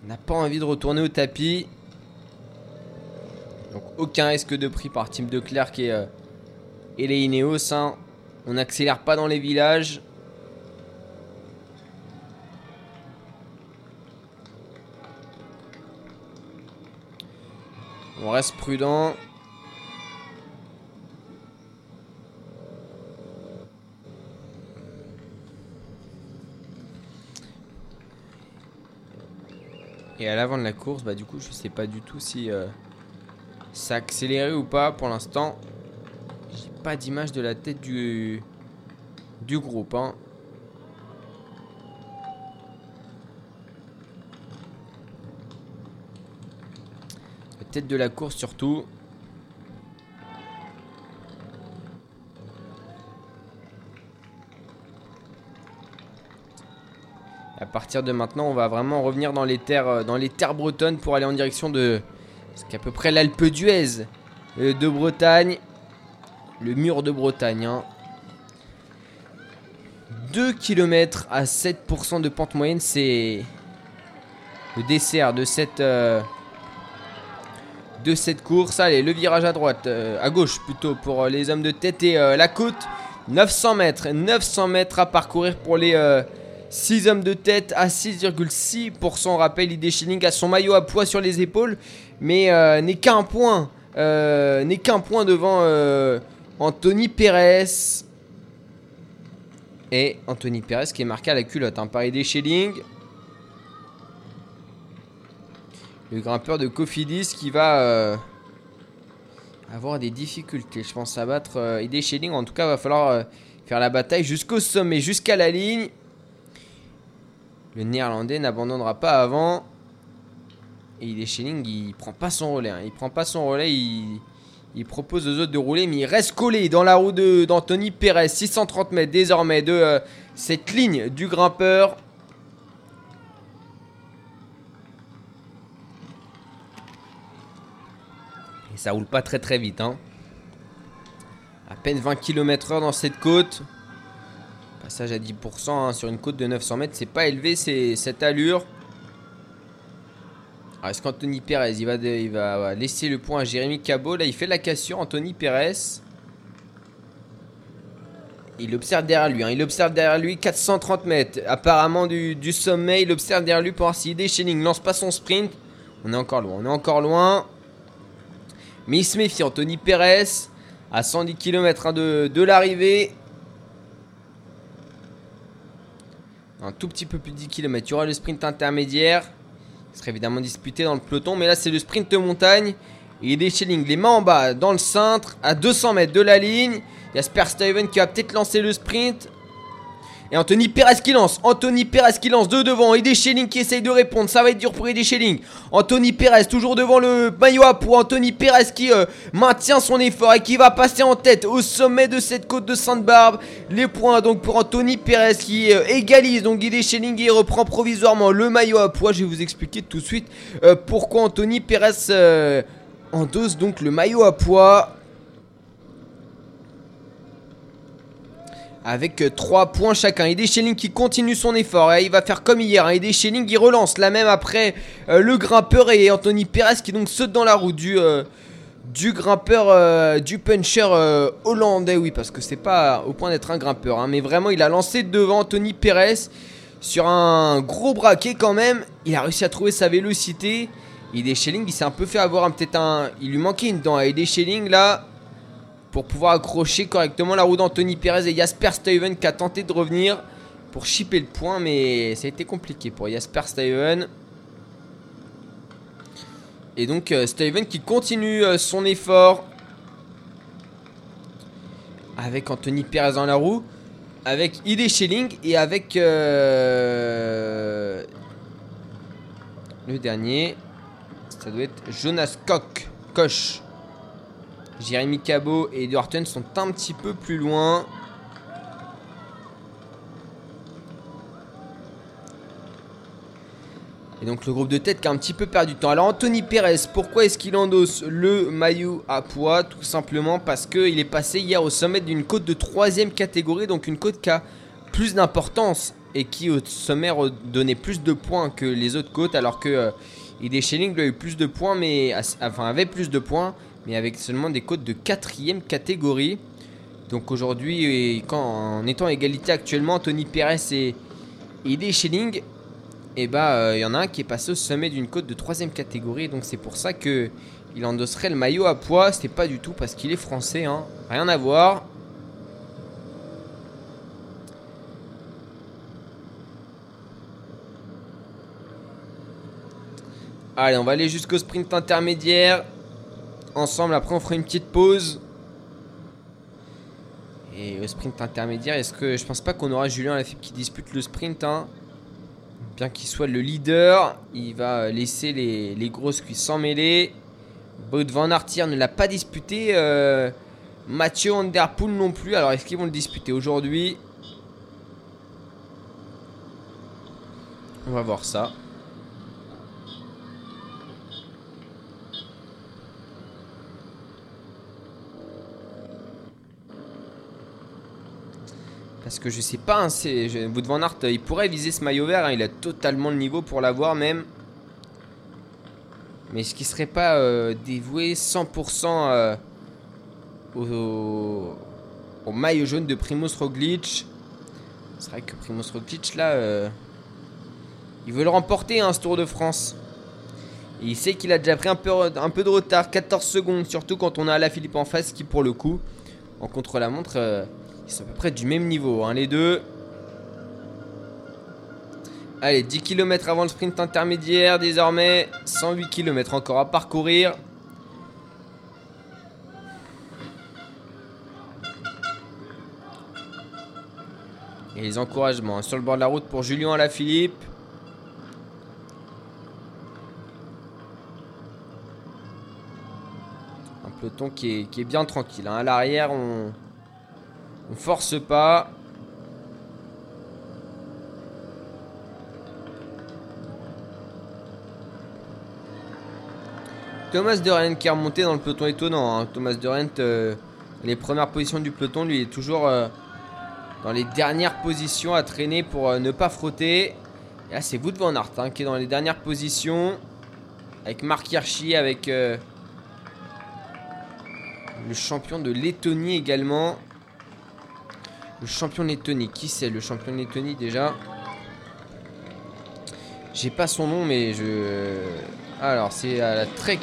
On n'a pas envie de retourner au tapis. Donc aucun risque de prix par Team de Clerc euh, et, les Ineos. Hein. On n'accélère pas dans les villages. On reste prudent. Et à l'avant de la course, bah du coup, je sais pas du tout si euh, ça a accéléré ou pas pour l'instant. J'ai pas d'image de la tête du, du groupe. Hein. La tête de la course surtout. Partir de maintenant, on va vraiment revenir dans les terres, euh, dans les terres bretonnes pour aller en direction de ce qu'à peu près l'Alpe d'Huez euh, de Bretagne. Le mur de Bretagne. hein. 2 km à 7% de pente moyenne, c'est le dessert de cette, euh, de cette course. Allez, le virage à droite, à gauche plutôt pour les hommes de tête et la côte. 900 mètres, 900 mètres à parcourir pour les 6 hommes de tête à 6,6%. On rappelle, ID Schilling a son maillot à poids sur les épaules, mais euh, n'est qu'un point, euh, n'est qu'un point devant euh, Anthony Perez. Et Anthony Perez qui est marqué à la culotte hein, par ID Schilling. Le grimpeur de Cofidis qui va avoir des difficultés, je pense, à battre euh, ID Schilling. En tout cas, va falloir faire la bataille jusqu'au sommet, jusqu'à la ligne. Le néerlandais n'abandonnera pas avant. Et il est Schelling, il prend pas son relais. hein. Il prend pas son relais, il, propose aux autres de rouler, mais il reste collé dans la roue d'Anthony Perez. 630 mètres désormais de euh, cette ligne du grimpeur. Et ça roule pas très très vite. Hein. À peine 20 km/h dans cette côte. Passage à 10% hein, sur une côte de 900 mètres, c'est pas élevé, c'est cette allure. Alors est-ce qu'Anthony Perez il va, il va laisser le point à Jérémy Cabot Là, il fait la cassure, Anthony Perez. Il observe derrière lui, hein, il observe derrière lui 430 mètres. Apparemment du, sommet, il observe derrière lui pour voir si ID Schelling lance pas son sprint. On est encore loin, on est encore loin. Mais il se méfie, Anthony Perez à 110 km de, de l'arrivée. Un tout petit peu plus de 10 km. Il y aura le sprint intermédiaire. Il serait évidemment disputé dans le peloton. Mais là, c'est le sprint de montagne. Il est les mains en bas, dans le cintre, à 200 mètres de la ligne. Il y a Sper Steven qui va peut-être lancer le sprint. Et Anthony Perez qui lance. Anthony Perez qui lance de devant. Et Schelling qui essaye de répondre. Ça va être dur pour Ede Schelling. Anthony Perez toujours devant le maillot à poids. Anthony Perez qui euh, maintient son effort et qui va passer en tête au sommet de cette côte de Sainte-Barbe. Les points donc pour Anthony Perez qui euh, égalise donc Ede Schelling et reprend provisoirement le maillot à poids. Je vais vous expliquer tout de suite euh, pourquoi Anthony Perez endosse donc le maillot à poids. Avec 3 points chacun. Ede Schelling qui continue son effort. Et il va faire comme hier. Hein. Ede Schelling il relance la même après euh, le grimpeur et Anthony Perez qui donc saute dans la roue du, euh, grimpeur, euh, du puncher euh, hollandais. Oui, parce que c'est pas au point d'être un grimpeur. hein. mais vraiment, il a lancé devant Anthony Perez sur un gros braquet quand même. Il a réussi à trouver sa vélocité. Ede Schelling il s'est un peu fait avoir un peut-être un. Il lui manquait une dent à Ede Schelling là pour pouvoir accrocher correctement la roue d'Anthony Perez et Jasper Steven qui a tenté de revenir pour chipper le point, mais ça a été compliqué pour Jasper Steven. Et donc euh, Steven qui continue euh, son effort avec Anthony Perez dans la roue, avec Ide Schelling et avec euh, le dernier, ça doit être Jonas Koch, Koch. Jérémy Cabot et Edward Horton sont un petit peu plus loin. Et donc le groupe de tête qui a un petit peu perdu de temps. Alors Anthony Perez, pourquoi est-ce qu'il endosse le maillot à poids? Tout simplement parce qu'il est passé hier au sommet d'une côte de troisième catégorie, donc une côte qui a plus d'importance et qui au sommet donnait plus de points que les autres côtes, alors que euh, Ide Schelling lui a eu plus de points, mais avait plus de points, mais avec seulement des côtes de quatrième catégorie. Donc aujourd'hui, et en étant à égalité actuellement, Tony Perez et Ide Schelling, et bah il y en a un qui est passé au sommet d'une côte de troisième catégorie. Donc c'est pour ça que il endosserait le maillot à poids. C'était pas du tout parce qu'il est français. Hein. Rien à voir. Allez, on va aller jusqu'au sprint intermédiaire. Ensemble, après on fera une petite pause. Et au sprint intermédiaire, est-ce que je pense pas qu'on aura Julien Lafilippe qui dispute le sprint hein. Bien qu'il soit le leader, il va laisser les, grosses cuisses sans mêler. Bout Van Artier ne l'a pas disputé. Euh, Mathieu Underpool non plus. Alors est-ce qu'ils vont le disputer aujourd'hui? On va voir ça. Parce que je sais pas, hein, c'est, Wout van Aert, il pourrait viser ce maillot vert, hein, il a totalement le niveau pour l'avoir même. Mais est-ce qu'il serait pas euh, dévoué 100% euh, au, maillot jaune de Primoz Roglic? C'est vrai que Primoz Roglic là, euh, il veut le remporter hein, ce Tour de France. Et il sait qu'il a déjà pris un peu, un peu de retard, 14 secondes, surtout quand on a la Philippe en face qui pour le coup, en contre-la-montre... Ils sont à peu près du même niveau, hein, les deux. Allez, 10 km avant le sprint intermédiaire désormais. 108 km encore à parcourir. Et les encouragements hein, sur le bord de la route pour Julien Alaphilippe. Un peloton qui est, qui est bien tranquille. Hein. À l'arrière, on, on force pas. Thomas de qui est remonté dans le peloton étonnant. Hein. Thomas de euh, les premières positions du peloton, lui est toujours euh, dans les dernières positions à traîner pour euh, ne pas frotter. Et là, c'est Wout van Aert hein, qui est dans les dernières positions. Avec Marc Hirschi, avec le champion de Lettonie également. Le champion Lettonie. Qui c'est le champion Lettonie déjà? J'ai pas son nom, mais je. Alors, c'est à la Trek.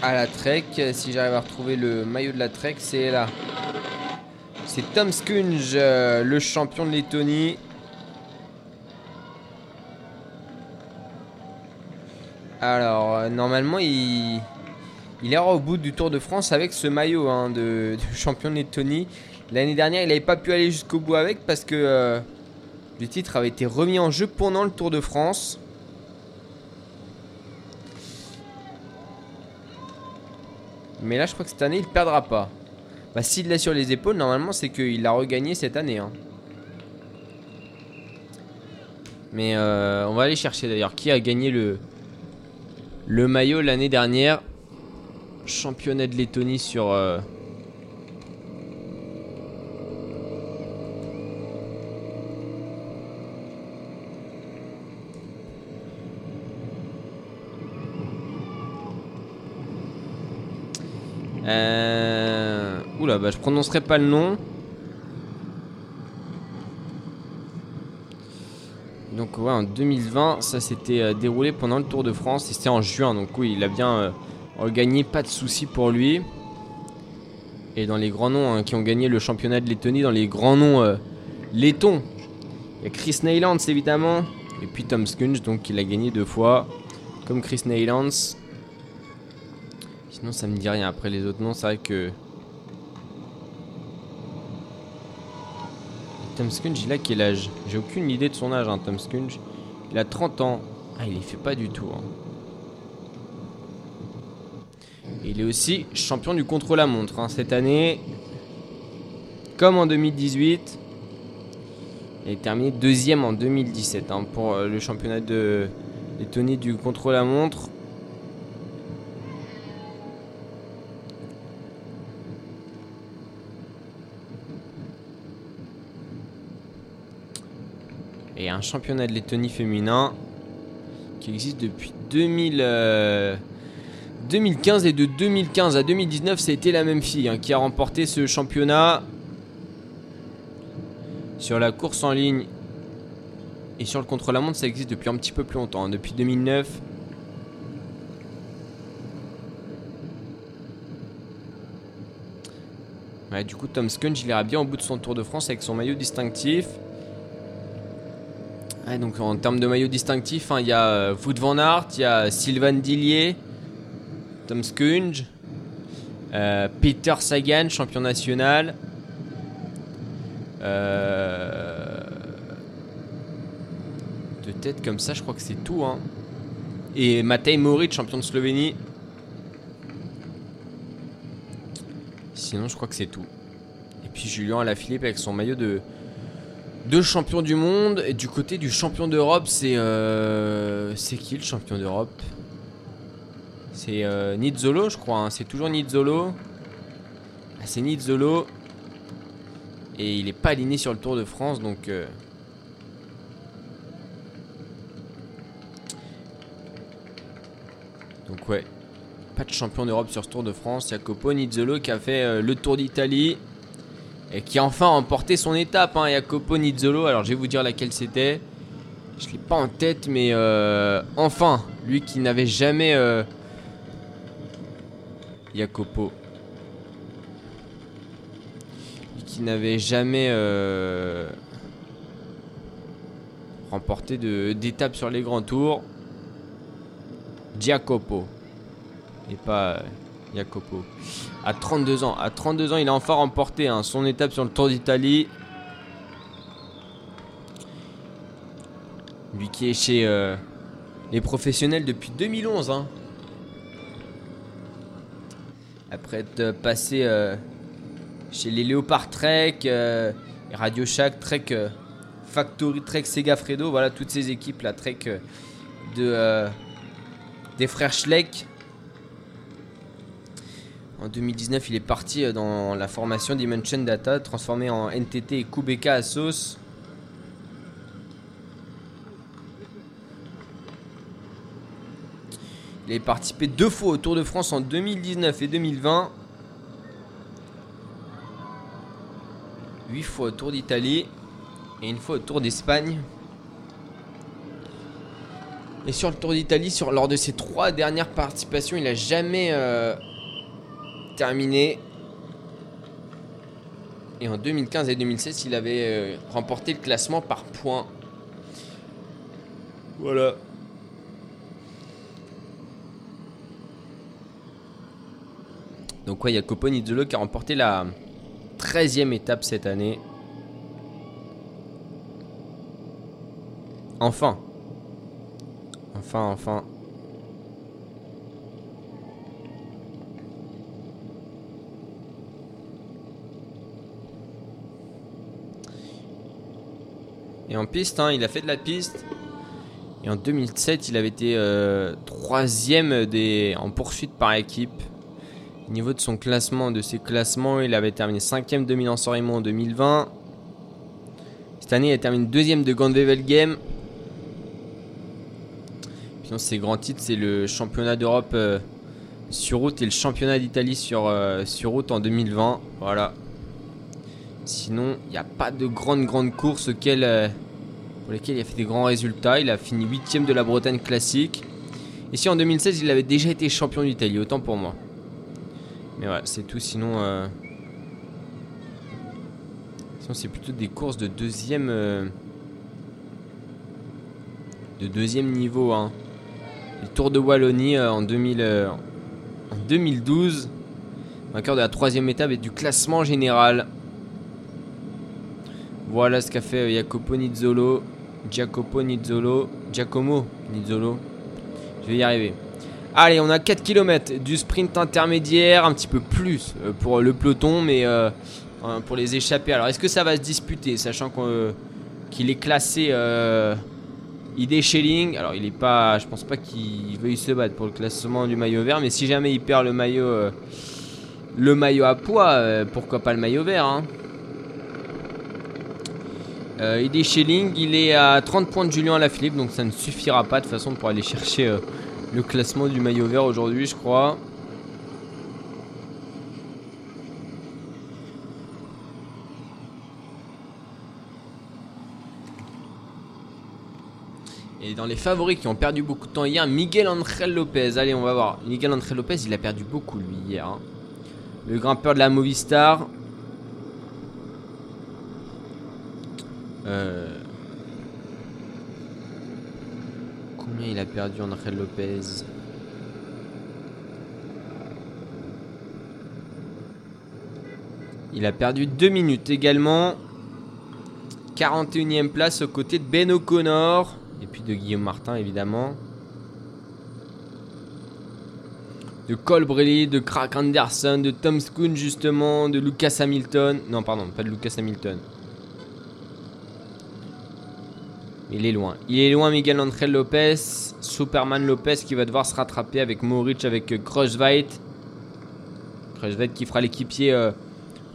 À la Trek, si j'arrive à retrouver le maillot de la Trek, c'est là. C'est Tom Skunge, euh, le champion de Lettonie. Alors, euh, normalement, il. Il est au bout du Tour de France avec ce maillot hein, de, champion de Lettonie. L'année dernière, il n'avait pas pu aller jusqu'au bout avec parce que euh, le titre avait été remis en jeu pendant le Tour de France. Mais là, je crois que cette année, il ne perdra pas. Bah, s'il l'a sur les épaules, normalement, c'est qu'il l'a regagné cette année. Hein. Mais euh, on va aller chercher d'ailleurs qui a gagné le, le maillot l'année dernière championnat de Lettonie sur... Euh, euh... Oula, bah je prononcerai pas le nom. Donc ouais, en 2020, ça s'était euh, déroulé pendant le Tour de France et c'était en juin. Donc oui, il a bien euh, gagné, pas de souci pour lui. Et dans les grands noms hein, qui ont gagné le championnat de Lettonie, dans les grands noms euh, lettons, il y a Chris Neylands évidemment, et puis Tom Skunge, donc il a gagné deux fois, comme Chris Neylands. Sinon ça me dit rien, après les autres noms, c'est vrai que... Tom Skunge, il a quel âge? J'ai aucune idée de son âge, hein, Tom Skunge. Il a 30 ans. Ah, il les fait pas du tout. Hein. Il est aussi champion du contre-la-montre hein, cette année. Comme en 2018. Il est terminé deuxième en 2017 hein, pour euh, le championnat de Lettonie du contre-la-montre. Et un championnat de Lettonie féminin qui existe depuis 2000. 2015 et de 2015 à 2019, ça a été la même fille hein, qui a remporté ce championnat sur la course en ligne. Et sur le contre-la-montre, ça existe depuis un petit peu plus longtemps, hein, depuis 2009. Ouais, du coup, Tom Skunge, il ira bien au bout de son Tour de France avec son maillot distinctif. Donc en termes de maillot distinctif, hein, il y a euh, Wout van Aert, il y a Sylvain Dillier, Tom Skunge, euh, Peter Sagan, champion national. Euh, de tête comme ça, je crois que c'est tout. Hein. Et Matej Moric, champion de Slovénie. Sinon, je crois que c'est tout. Et puis Julien Alaphilippe avec son maillot de, de champion du monde. Et du côté du champion d'Europe, c'est. euh, c'est qui le champion d'Europe? C'est euh, Nizzolo, je crois. hein. C'est toujours Nizzolo. Ah, c'est Nizzolo. Et il est pas aligné sur le Tour de France, donc. euh, Donc ouais, pas de champion d'Europe sur ce Tour de France. Jacopo Nizzolo qui a fait euh, le Tour d'Italie et qui a enfin remporté son étape. Hein, Jacopo Nizzolo, alors je vais vous dire laquelle c'était. Je l'ai pas en tête, mais euh, enfin, lui qui n'avait jamais... Jacopo. Qui n'avait jamais euh, remporté d'étape sur les grands tours. Jacopo. Et pas euh, Jacopo. À 32 ans. À 32 ans, il a enfin remporté hein, son étape sur le Tour d'Italie. Lui qui est chez euh, les professionnels depuis 2011. hein. Après être passé euh, chez les Léopard Trek, euh, Radio Shack, Trek euh, Factory, Trek Segafredo, voilà toutes ces équipes là, Trek euh, de, euh, des frères Schleck. En 2019, il est parti euh, dans la formation Dimension Data, transformé en NTT et Kubeka à Il a participé deux fois au Tour de France en 2019 et 2020. 8 fois au Tour d'Italie et une fois au Tour d'Espagne. Et sur le Tour d'Italie, lors de ses trois dernières participations, il n'a jamais euh, terminé. Et en 2015 et 2016, il avait euh, remporté le classement par points. Voilà. Donc ouais, il y a Copo Nizzolo qui a remporté la 13e étape cette année. Enfin. Enfin, enfin. Et en piste, hein, il a fait de la piste. Et en 2007, il avait été euh, troisième des, en poursuite par équipe. Au niveau de son classement, de ses classements, il avait terminé 5ème de Milan-San Remo en 2020. Cette année, il a terminé deuxième de Gandwevel Game. Sinon, ses grands titres, c'est le championnat d'Europe euh, sur route et le championnat d'Italie sur, euh, sur route en 2020. Voilà. Sinon, il n'y a pas de grandes, grandes courses auxquelles, euh, pour lesquelles il a fait des grands résultats. Il a fini 8ème de la Bretagne classique. Ici, en 2016, il avait déjà été champion d'Italie, autant pour moi. Mais ouais, c'est tout. Sinon, euh, sinon c'est plutôt des courses de deuxième, euh, de deuxième niveau. Hein. Le Tour de Wallonie euh, en, 2000, euh, en 2012, vainqueur de la troisième étape et du classement général. Voilà ce qu'a fait Jacopo Nizzolo, Jacopo Nizzolo, Giacomo Nizzolo. Je vais y arriver. Allez, on a 4 km du sprint intermédiaire, un petit peu plus euh, pour le peloton, mais euh, hein, pour les échapper. Alors, est-ce que ça va se disputer, sachant euh, qu'il est classé euh, ID Schelling? Alors, il est pas, je pense pas qu'il veuille se battre pour le classement du maillot vert, mais si jamais il perd le maillot, euh, le maillot à poids, euh, pourquoi pas le maillot vert hein? Euh, ID Schelling, il est à 30 points de Julien Alaphilippe, donc ça ne suffira pas de toute façon pour aller chercher euh, le classement du maillot vert aujourd'hui, je crois. Et dans les favoris qui ont perdu beaucoup de temps hier, Miguel Angel Lopez. Allez, on va voir. Miguel Angel Lopez, il a perdu beaucoup lui hier. hein. Le grimpeur de la Movistar. Euh, Il a perdu Angel Lopez Il a perdu 2 minutes également. 41ème place aux côtés de Ben O'Connor. Et puis de Guillaume Martin évidemment. De Colbrelli, de Crack Anderson, de Tom Schoon justement, de Lucas Hamilton. Non pardon, pas de Lucas Hamilton. Il est loin. Il est loin Miguel Angel Lopez. Superman Lopez qui va devoir se rattraper avec Moritz, avec Kruijswijk. Kruijswijk qui fera l'équipier euh,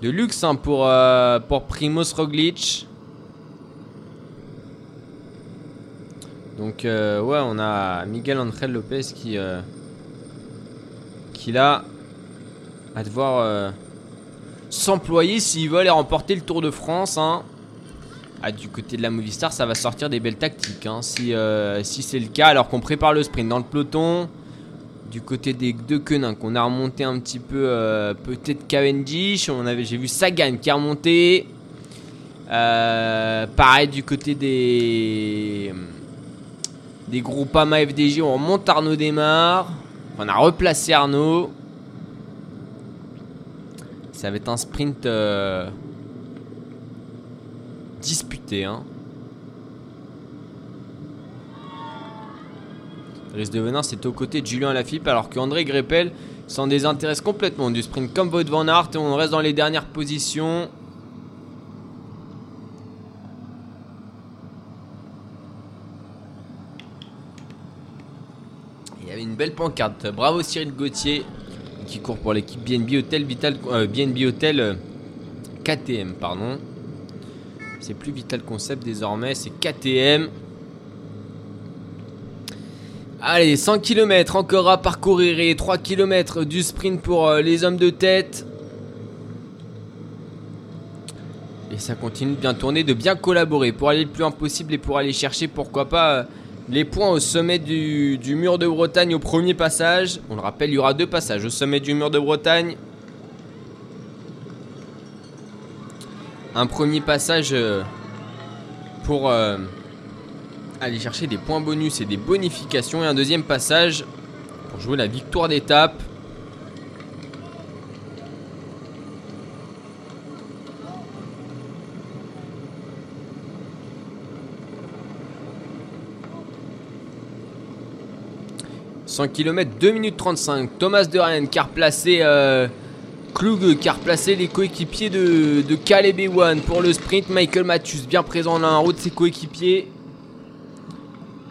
de luxe hein, pour, euh, pour Primoz Roglic. Donc euh, ouais, on a Miguel Angel Lopez qui, euh, qui là va devoir s'employer s'il veut aller remporter le Tour de France. hein. Ah, du côté de la Movistar, ça va sortir des belles tactiques. hein, si euh, si c'est le cas, alors qu'on prépare le sprint dans le peloton. Du côté des deux Quenin, qu'on a remonté un petit peu, euh, peut-être Cavendish. J'ai vu Sagan qui a remonté. Euh, pareil du côté des des Groupama FDJ, on remonte Arnaud démarre. On a replacé Arnaud. Ça va être un sprint disputé. Hein. Reste de Venin, c'est aux côtés de Julien Lafilippe, alors qu'André Greppel s'en désintéresse complètement du sprint comme Wout van Aert. Et on reste dans les dernières positions. Il y avait une belle pancarte. Bravo Cyril Gauthier qui court pour l'équipe BNB Hotel Vital euh, Hotel euh, KTM pardon. C'est plus Vital Concept désormais, c'est KTM. Allez, 100 km encore à parcourir et 3 km du sprint pour euh, les hommes de tête. Et ça continue de bien tourner, de bien collaborer pour aller le plus loin possible et pour aller chercher pourquoi pas euh, les points au sommet du, du mur de Bretagne au premier passage. On le rappelle, il y aura deux passages au sommet du mur de Bretagne. Un premier passage euh, pour euh, aller chercher des points bonus et des bonifications. Et un deuxième passage pour jouer la victoire d'étape. « 100 km, 2 minutes 35. Thomas de Rennes qui a replacé euh, Klug qui a replacé les coéquipiers de, de Caleb Ewan pour le sprint. Michael Matthews bien présent dans la route de ses coéquipiers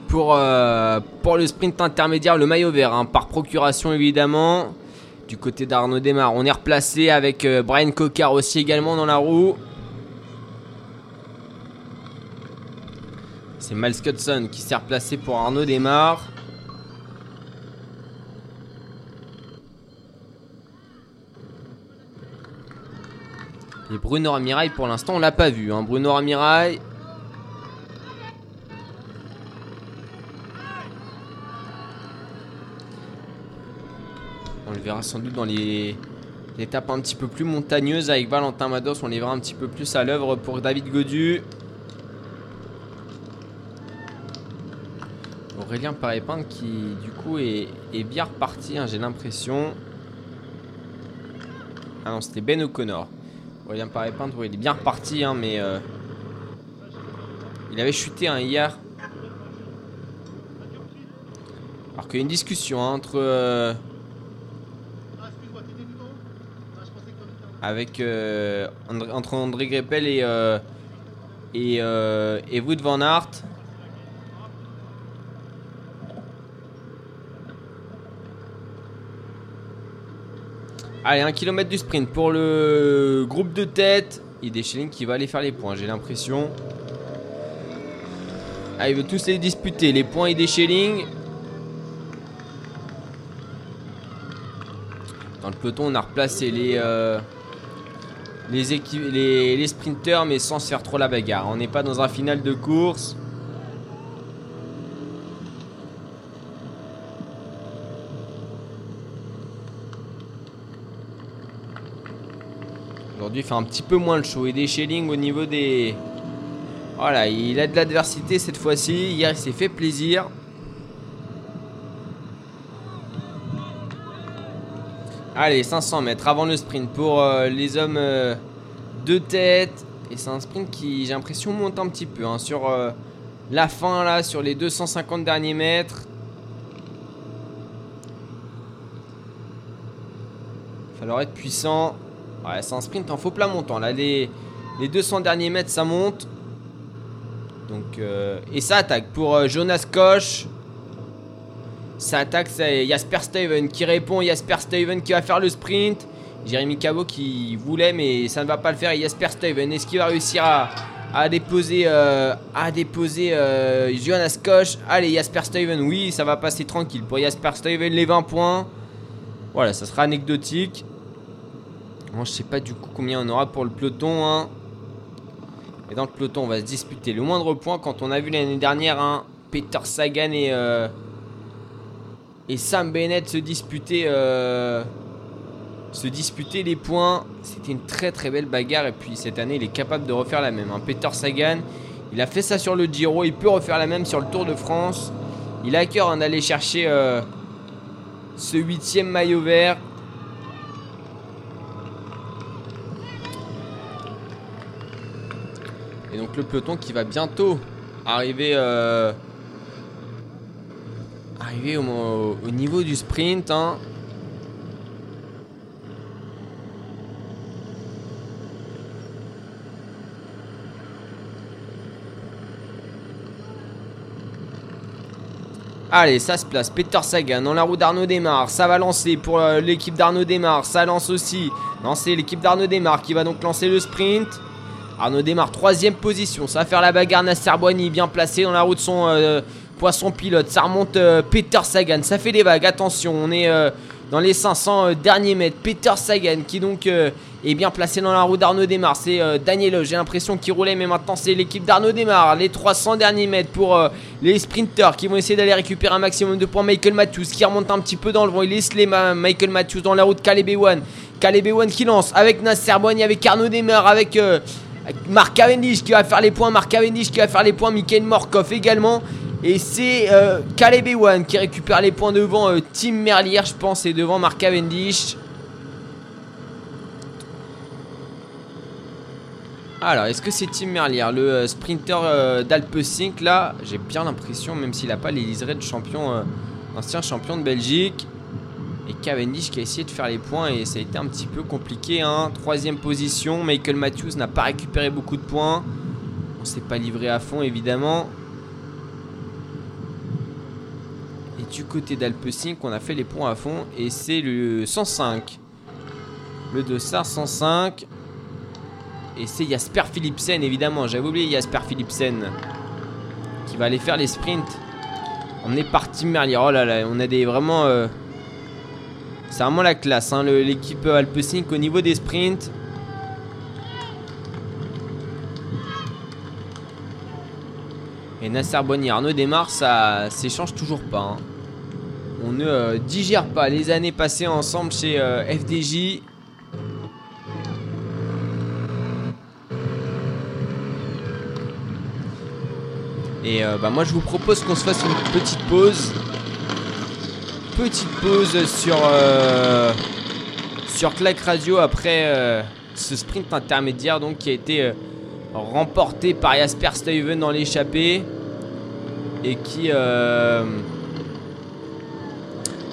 pour, euh, pour le sprint intermédiaire, le maillot vert, hein, par procuration évidemment. Du côté d'Arnaud Desmar, on est replacé avec euh, Brian Cocard aussi également dans la roue. C'est Miles Cutson qui s'est replacé pour Arnaud Desmar. Et Bruno Ramirail pour l'instant on l'a pas vu. Hein. Bruno Ramirail. On le verra sans doute dans les étapes un petit peu plus montagneuses avec Valentin Mados. On les verra un petit peu plus à l'œuvre pour David Godu. Aurélien Parépin qui du coup est, bien reparti, hein, j'ai l'impression. Ah non, c'était Ben O'Connor. Aurélien Parépin, ouais, il est bien reparti, hein, mais euh, il avait chuté hein, hier. Alors qu'il y a une discussion hein, entre euh, avec euh, André- entre André Greppel et euh, et, euh, et Wout van Aert. Allez, un kilomètre du sprint pour le groupe de tête. Et Deschelling qui va aller faire les points, j'ai l'impression. Ah, ils veulent tous les disputer. Les points et Deschelling. Dans le peloton, on a replacé les, euh, les, les, les sprinteurs, mais sans se faire trop la bagarre. On n'est pas dans un final de course. Il fait un petit peu moins le show. Et des Schelling au niveau des. Voilà, il a de l'adversité cette fois-ci. Hier, il s'est fait plaisir. Allez, 500 mètres avant le sprint pour euh, les hommes euh, de tête. Et c'est un sprint qui, j'ai l'impression, monte un petit peu hein, sur euh, la fin, là, sur les 250 derniers mètres. Il falloir être puissant. Ouais, c'est un sprint en faux plat montant. Là, les, les 200 derniers mètres, ça monte. Donc, euh, et ça attaque pour euh, Jonas Koch. Ça attaque, c'est Jasper Steven qui répond. Jasper Steven qui va faire le sprint. Jérémy Cabot qui voulait, mais ça ne va pas le faire. Et Jasper Steven, est-ce qu'il va réussir à, à déposer, euh, à déposer euh, Jonas Koch? Allez, Jasper Steven, oui, ça va passer tranquille. Pour Jasper Steven, les 20 points. Voilà, ça sera anecdotique. Moi, je sais pas du coup combien on aura pour le peloton. hein. Et dans le peloton, on va se disputer le moindre point. Quand on a vu l'année dernière, hein, Peter Sagan et, euh, et Sam Bennett se disputer, euh, se disputer les points. C'était une très très belle bagarre. Et puis cette année, il est capable de refaire la même. hein. Peter Sagan, il a fait ça sur le Giro. Il peut refaire la même sur le Tour de France. Il a à cœur d'aller chercher euh, ce huitième maillot vert. Le peloton qui va bientôt arriver, euh, arriver au, au niveau du sprint. hein. Allez, ça se place. Peter Sagan dans la roue d'Arnaud Desmar. Ça va lancer pour euh, l'équipe d'Arnaud Desmar. Ça lance aussi. Non, l'équipe d'Arnaud Desmar qui va donc lancer le sprint. Arnaud démarre troisième position. Ça va faire la bagarre Nasser Boigny bien placé dans la roue de son euh, poisson pilote. Ça remonte euh, Peter Sagan. Ça fait des vagues. Attention, on est euh, dans les 500 euh, derniers mètres. Peter Sagan qui donc est bien placé dans la roue d'Arnaud Desmar. C'est Daniel. J'ai l'impression qu'il roulait, mais maintenant c'est l'équipe d'Arnaud Desmar. Les 300 derniers mètres pour les sprinters qui vont essayer d'aller récupérer un maximum de points. Michael Matthews qui remonte un petit peu dans le vent. Il laisse les. Michael Matthews dans la route Caleb Ewan. Caleb Ewan qui lance avec Nasser Boigny, avec Arnaud Desmar, avec. Mark Cavendish qui va faire les points, Mark Cavendish qui va faire les points, Michael Morkov également. Et c'est euh, Caleb Ewan qui récupère les points devant euh, Tim Merlier, je pense, et devant Mark Cavendish. Alors, est-ce que c'est Tim Merlier, le euh, sprinter euh, d'Alpecin là? J'ai bien l'impression, même s'il n'a pas les de champion, euh, ancien champion de Belgique. Et Cavendish qui a essayé de faire les points et ça a été un petit peu compliqué. Hein. Troisième position, Michael Matthews n'a pas récupéré beaucoup de points. On s'est pas livré à fond évidemment. Et du côté d'Alpecin, on a fait les points à fond et c'est le 105. Le Dossard 105. Et c'est Jasper Philipsen évidemment, j'avais oublié Jasper Philipsen qui va aller faire les sprints. On est parti Merlier. Oh là là, on a des vraiment euh, c'est vraiment la classe, hein, l'équipe Alpecin au niveau des sprints. Et Nasser Bonnier, Arnaud démarre, ça s'échange toujours pas. hein. On ne euh, digère pas les années passées ensemble chez euh, FDJ. Et euh, bah, moi je vous propose qu'on se fasse une petite pause petite pause sur euh, Radio après euh, ce sprint intermédiaire donc qui a été euh, remporté par Jasper Stuyven dans l'échappée et qui euh,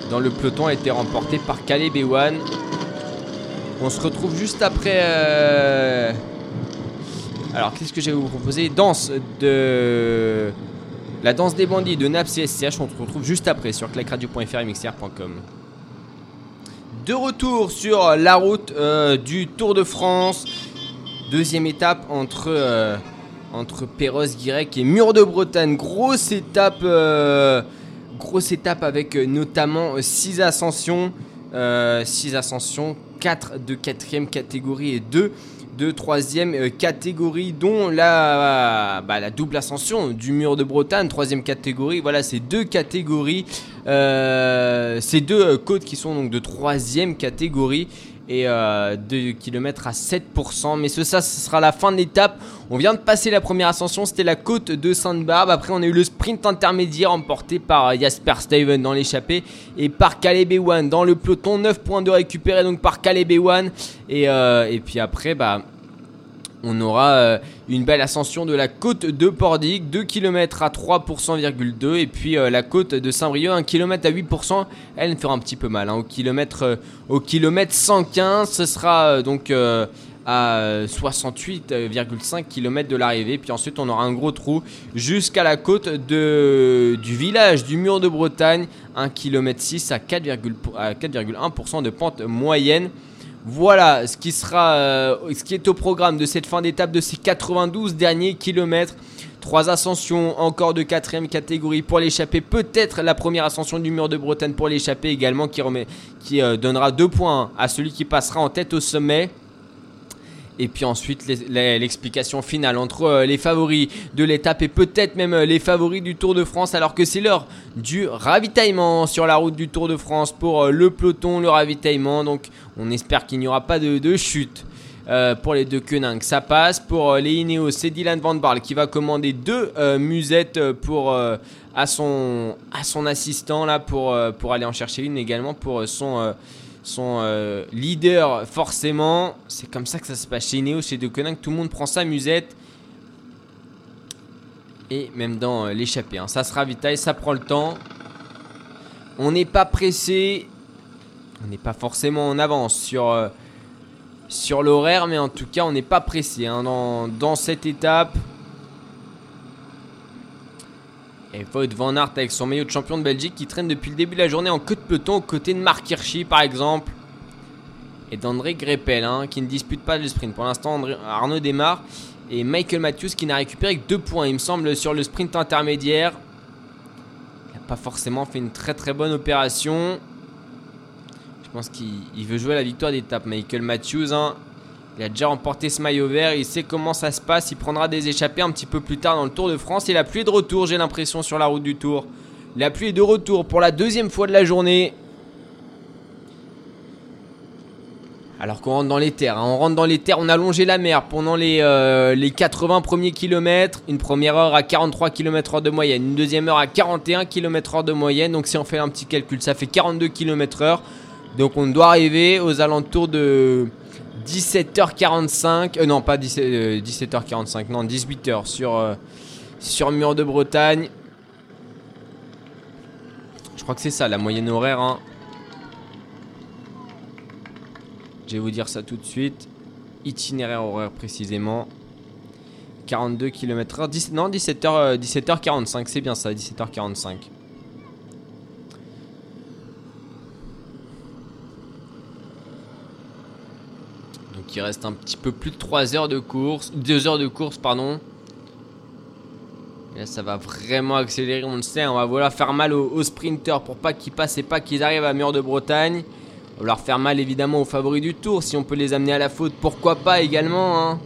dans le peloton a été remporté par Caleb Ewan. On se retrouve juste après. Alors qu'est-ce que j'ai à vous proposer? Danse de la danse des bandits de Naps et SCH, on se retrouve juste après sur clacradio.fr et. De retour sur la route euh, du Tour de France. Deuxième étape entre, euh, entre Perros-Guirec et Mur de Bretagne. Grosse étape, euh, grosse étape avec notamment 6 ascensions. 6 ascensions, 4 de quatrième catégorie et 2 de troisième euh, catégorie, dont la, bah, la double ascension du mur de Bretagne, troisième catégorie. Voilà, ces deux catégories, euh, ces deux euh, côtes qui sont donc de troisième catégorie. Et 2 km à 7%. Mais ce, ça, ce sera la fin de l'étape. On vient de passer la première ascension, c'était la côte de Sainte-Barbe. Après, on a eu le sprint intermédiaire emporté par Jasper Steven dans l'échappée et par Caleb Ewan dans le peloton. 9 points de récupérés donc par Caleb Ewan. Et, et puis après, bah on aura euh, une belle ascension de la côte de Pordic, 2 km à 3%,2 et puis euh, la côte de Saint-Brieuc, 1 km à 8%, elle fera un petit peu mal. Hein. Au, kilomètre, euh, au kilomètre 115, ce sera donc à 68,5 km de l'arrivée. Puis ensuite, on aura un gros trou jusqu'à la côte du village du mur de Bretagne, 1 km 6 à 4,1% de pente moyenne. Voilà ce qui sera, euh, ce qui est au programme de cette fin d'étape de ces 92 derniers kilomètres. Trois ascensions encore de quatrième catégorie pour l'échappée. Peut-être la première ascension du mur de Bretagne pour l'échappée également qui euh, donnera deux points à celui qui passera en tête au sommet. Et puis ensuite l'explication finale entre euh, les favoris de l'étape et peut-être même euh, les favoris du Tour de France alors que c'est l'heure du ravitaillement sur la route du Tour de France pour euh, le peloton, le ravitaillement. Donc on espère qu'il n'y aura pas de, chute. pour les deux Koenig. Ça passe. Pour les Ineos, c'est Dylan Van Barl qui va commander deux musettes pour, à, son, à son assistant là, pour, pour aller en chercher une également pour son son euh, leader forcément. C'est comme ça que ça se passe chez Ineos, chez De que tout le monde prend sa musette. Et même dans euh, l'échappée, hein. ça se ravitaille, ça prend le temps. On n'est pas pressé, on n'est pas forcément en avance sur, euh, l'horaire, mais en tout cas on n'est pas pressé hein, dans cette étape. Et Voigt Van Aert avec son maillot de champion de Belgique qui traîne depuis le début de la journée en queue de peloton aux côtés de Mark Hirschi par exemple. Et d'André Greppel hein, qui ne dispute pas le sprint. Pour l'instant Arnaud démarre. Et Michael Matthews qui n'a récupéré que 2 points il me semble sur le sprint intermédiaire. Il n'a pas forcément fait une très très bonne opération. Je pense qu'il veut jouer la victoire d'étape Michael Matthews. Hein. Il a déjà remporté ce maillot vert, il sait comment ça se passe, il prendra des échappées un petit peu plus tard dans le Tour de France. Et la pluie est de retour, j'ai l'impression, sur la route du Tour. La pluie est de retour pour la deuxième fois de la journée. Alors qu'on rentre dans les terres, hein. on rentre dans les terres, on a longé la mer pendant les, euh, les 80 premiers kilomètres, une première heure à 43 km h de moyenne, une deuxième heure à 41 km h de moyenne, donc si on fait un petit calcul, ça fait 42 km h donc on doit arriver aux alentours de 17h45, euh, non pas 17, 17h45, euh, non 18h sur, euh, sur Mur de Bretagne. Je crois que c'est ça la moyenne horaire. Hein. Je vais vous dire ça tout de suite. Itinéraire horaire précisément. 42 km/h. non, 17h, 17h45, c'est bien ça, 17h45. Il reste un petit peu plus de 3 heures de course, 2 heures de course, pardon. Là, ça va vraiment accélérer, on le sait. On va vouloir faire mal aux, sprinters pour pas qu'ils passent et pas qu'ils arrivent à Mur de Bretagne. On va leur faire mal évidemment aux favoris du tour. Si on peut les amener à la faute, pourquoi pas également. Hein.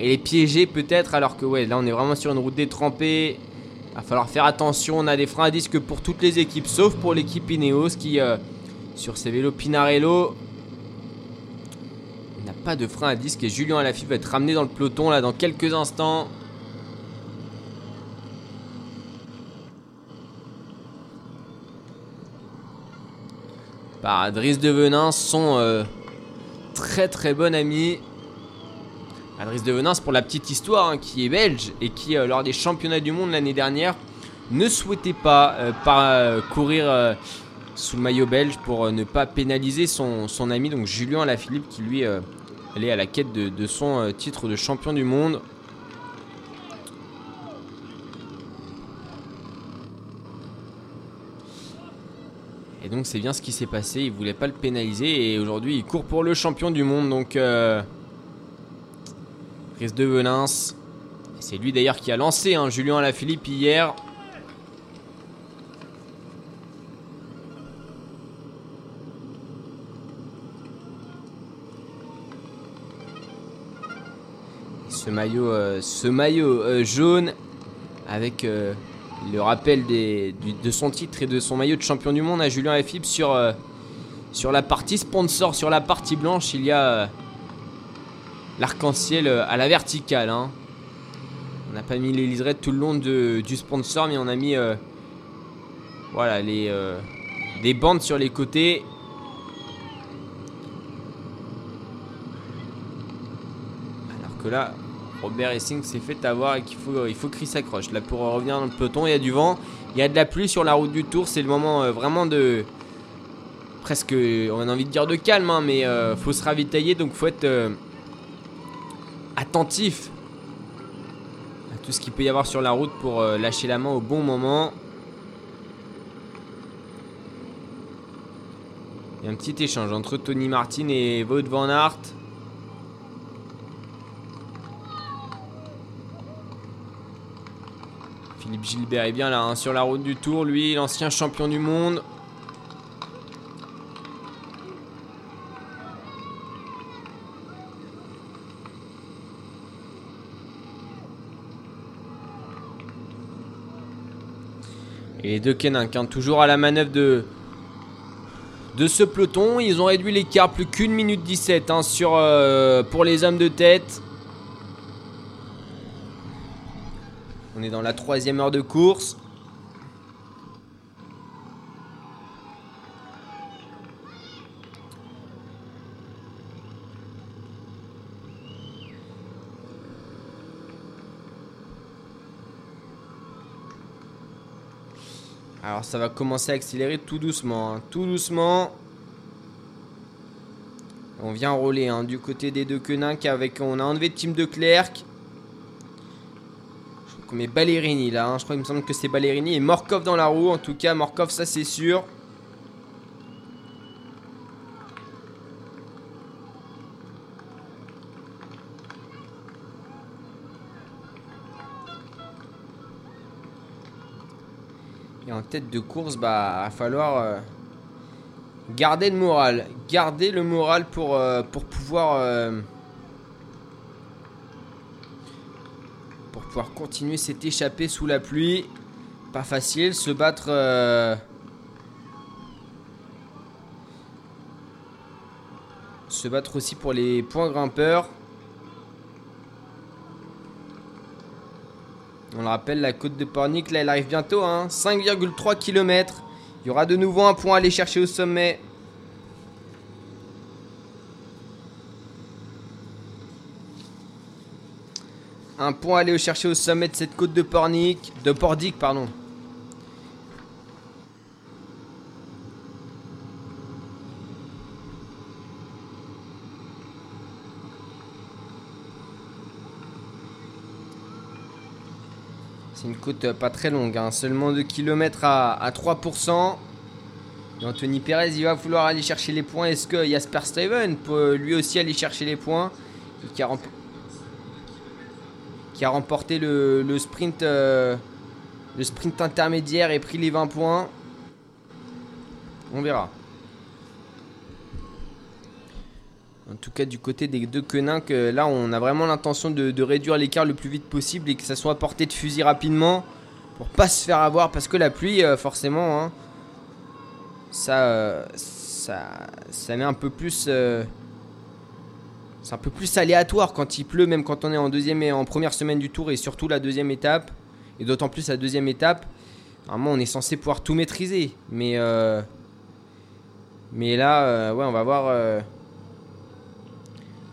Et les piéger peut-être, alors que ouais, là on est vraiment sur une route détrempée. Va falloir faire attention. On a des freins à disque pour toutes les équipes, sauf pour l'équipe Ineos qui, euh, sur ses vélos Pinarello, pas de frein à disque et Julien Alaphilippe va être ramené dans le peloton là dans quelques instants. Par Adris de Venin, son euh, très très bon ami. Adris de Venin, pour la petite histoire, hein, qui est belge et qui, euh, lors des championnats du monde l'année dernière, ne souhaitait pas euh, pas, courir sous le maillot belge pour ne pas pénaliser son, son ami, donc Julien Alaphilippe, qui lui elle est à la quête de, son euh, titre de champion du monde. Et donc c'est bien ce qui s'est passé, il voulait pas le pénaliser et aujourd'hui il court pour le champion du monde donc euh, de Velins. C'est lui d'ailleurs qui a lancé hein, Julien Alaphilippe hier ce maillot, euh, ce maillot euh, jaune avec euh, le rappel de son titre et de son maillot de champion du monde à Julien Lafilippe sur, Sur la partie sponsor, sur la partie blanche, il y a l'arc-en-ciel à la verticale. hein. On n'a pas mis les liserés tout le long du sponsor, mais on a mis voilà les des bandes sur les côtés. Alors que là, Robert Essing s'est fait avoir et qu'il faut, il faut qu'il s'accroche. Là, pour revenir dans le peloton, il y a du vent, il y a de la pluie sur la route du Tour. C'est le moment euh, vraiment de. Presque, on a envie de dire de calme, hein, mais euh, faut se ravitailler donc faut être euh, attentif à tout ce qu'il peut y avoir sur la route pour euh, lâcher la main au bon moment. Il y a un petit échange entre Tony Martin et Wout van Aert. Philippe Gilbert est bien là hein, sur la route du Tour, lui, l'ancien champion du monde. Et les deux Keninck, hein, toujours à la manœuvre de, ce peloton. Ils ont réduit l'écart plus qu'une minute 17 hein, sur, euh, pour les hommes de tête. On est dans la troisième heure de course. Alors ça va commencer à accélérer tout doucement, hein, tout doucement. On vient rouler hein, du côté des deux Queninck avec on a enlevé Team de Clerc. Met Ballerini là, hein, je crois qu'il me semble que c'est Ballerini et Morkov dans la roue en tout cas Morkov ça c'est sûr. Et en tête de course, bah, va falloir euh, garder le moral. Garder le moral pour, euh, pouvoir. euh, pour continuer cette échappée sous la pluie. Pas facile, se battre. euh, se battre aussi pour les points grimpeurs. On le rappelle, la côte de Pornic, là, elle arrive bientôt. Hein, 5,3 km. Il y aura de nouveau un point à aller chercher au sommet. Un point à aller chercher au sommet de cette côte de Pornic. De Pordic, pardon. C'est une côte pas très longue, hein, seulement 2 km à, à 3%. Et Anthony Perez, il va vouloir aller chercher les points. Est-ce que Jasper Steven peut lui aussi aller chercher les points? Qui, a qui a remporté le, sprint, euh, le sprint intermédiaire et pris les 20 points. On verra. En tout cas, du côté des deux Queninck, euh, là, on a vraiment l'intention de, réduire l'écart le plus vite possible et que ça soit à portée de fusil rapidement pour pas se faire avoir parce que la pluie, euh, forcément, hein, ça, ça, ça met un peu plus. C'est un peu plus aléatoire quand il pleut, même quand on est en deuxième et en première semaine du tour et surtout la deuxième étape et d'autant plus la deuxième étape. Normalement, on est censé pouvoir tout maîtriser, mais euh, mais là, euh, ouais, on va voir. euh,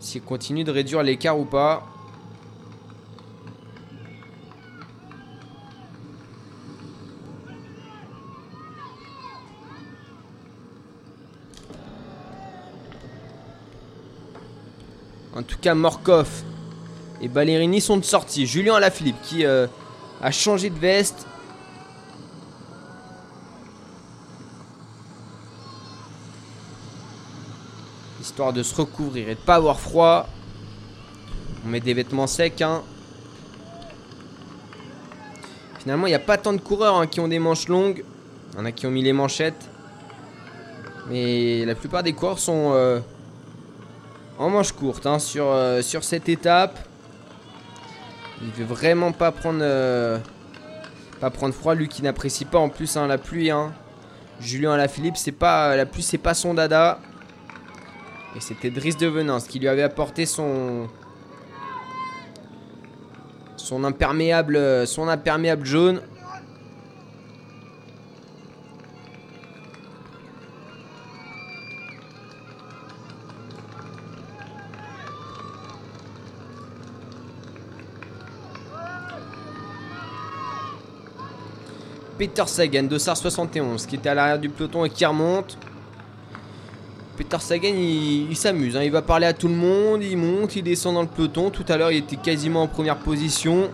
s'il continue de réduire l'écart ou pas. En tout cas, Morkov et Ballerini sont de sortie. Julien Alaphilippe qui euh, a changé de veste. Histoire de se recouvrir et de pas avoir froid. On met des vêtements secs. Hein. Finalement, il n'y a pas tant de coureurs hein, qui ont des manches longues. Il y en a qui ont mis les manchettes. Mais la plupart des coureurs sont euh, en manches courtes hein, sur, euh, sur cette étape. Il veut vraiment pas prendre, euh, pas prendre froid. Lui qui n'apprécie pas en plus hein, la pluie. hein. Julien Alaphilippe, c'est pas la pluie, c'est pas son dada. Et c'était Driss de Venance qui lui avait apporté son son imperméable son imperméable jaune. Peter Sagan, Dossard 71, qui était à l'arrière du peloton et qui remonte. Peter Sagan, il, s'amuse, hein. il va parler à tout le monde, il monte, il descend dans le peloton. Tout à l'heure, il était quasiment en première position.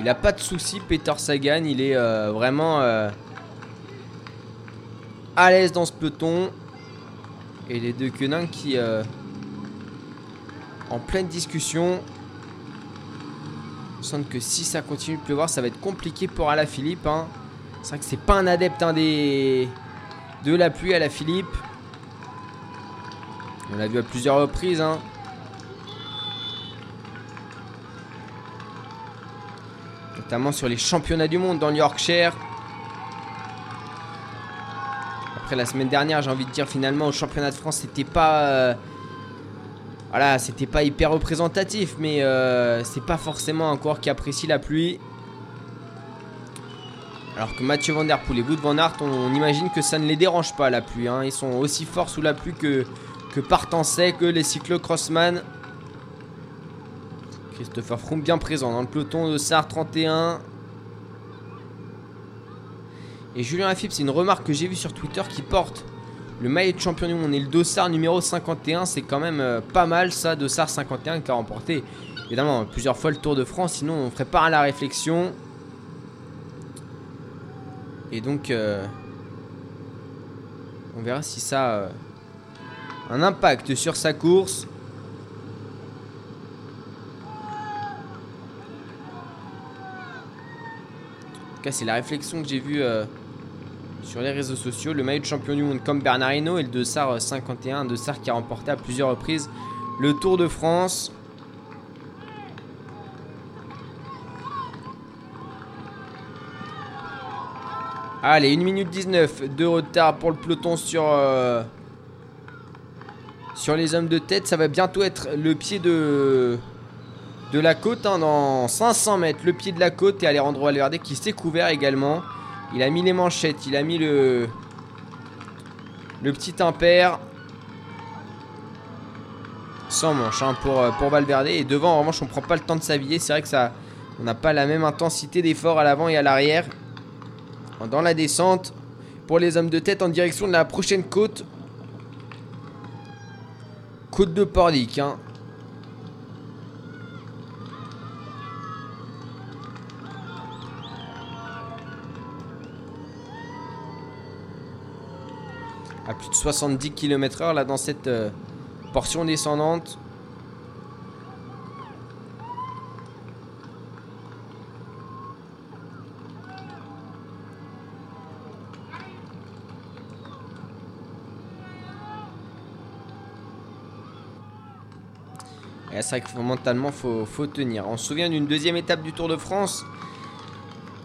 Il a pas de soucis, Peter Sagan, il est euh, vraiment euh, à l'aise dans ce peloton. Et les deux quenins qui, euh, en pleine discussion, semble que si ça continue de pleuvoir, ça va être compliqué pour Alaphilippe. Hein. C'est vrai que c'est pas un adepte hein, des... de la pluie à la Philippe. On l'a vu à plusieurs reprises. Hein. Notamment sur les championnats du monde dans le Yorkshire. Après la semaine dernière, j'ai envie de dire finalement au championnat de France, c'était pas. Euh, voilà, c'était pas hyper représentatif, mais euh, c'est pas forcément un coureur qui apprécie la pluie. Alors que Mathieu Van Der Poel et Wout Van Aert, on, imagine que ça ne les dérange pas la pluie. Hein. Ils sont aussi forts sous la pluie que, que sec, que les cyclo-crossman. Christopher Froome bien présent dans le peloton de Sar 31. Et Julien Lafilippe, c'est une remarque que j'ai vue sur Twitter qui porte le maillot de champion du monde et le Dossard numéro 51, c'est quand même euh, pas mal ça, Dossard 51 qui a remporté évidemment plusieurs fois le Tour de France, sinon on ferait pas la réflexion. Et donc euh, on verra si ça a euh, un impact sur sa course. En tout cas, c'est la réflexion que j'ai vue sur les réseaux sociaux. Le maillot de champion du monde comme Bernardino et le Dossard 51, un Dossard qui a remporté à plusieurs reprises le Tour de France. Allez, 1 minute 19 de retard pour le peloton sur, euh, sur les hommes de tête. Ça va bientôt être le pied de, de la côte. Hein, dans 500 mètres, le pied de la côte. Et Alejandro Valverde qui s'est couvert également. Il a mis les manchettes, il a mis le le petit impair. Sans manche hein, pour, euh, pour Valverde. Et devant, en revanche, on prend pas le temps de s'habiller. C'est vrai que ça, on n'a pas la même intensité d'effort à l'avant et à l'arrière. Dans la descente, pour les hommes de tête en direction de la prochaine côte. Côte de Pordic. Hein. Plus de 70 km/h là dans cette euh, portion descendante. c'est vrai que mentalement, faut, faut tenir. On se souvient d'une deuxième étape du Tour de France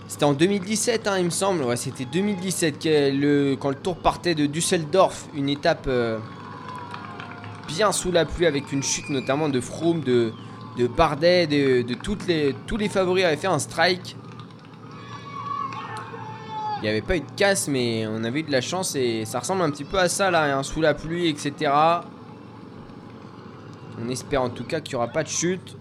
c'était en 2017, hein, il me semble. Ouais, c'était 2017 le, quand le tour partait de Düsseldorf, une étape euh, bien sous la pluie avec une chute notamment de Froome, de, de Bardet, de, tous les favoris avaient fait un strike. Il n'y avait pas eu de casse, mais on avait eu de la chance et ça ressemble un petit peu à ça là, hein, sous la pluie, etc. On espère en tout cas qu'il n'y aura pas de chute.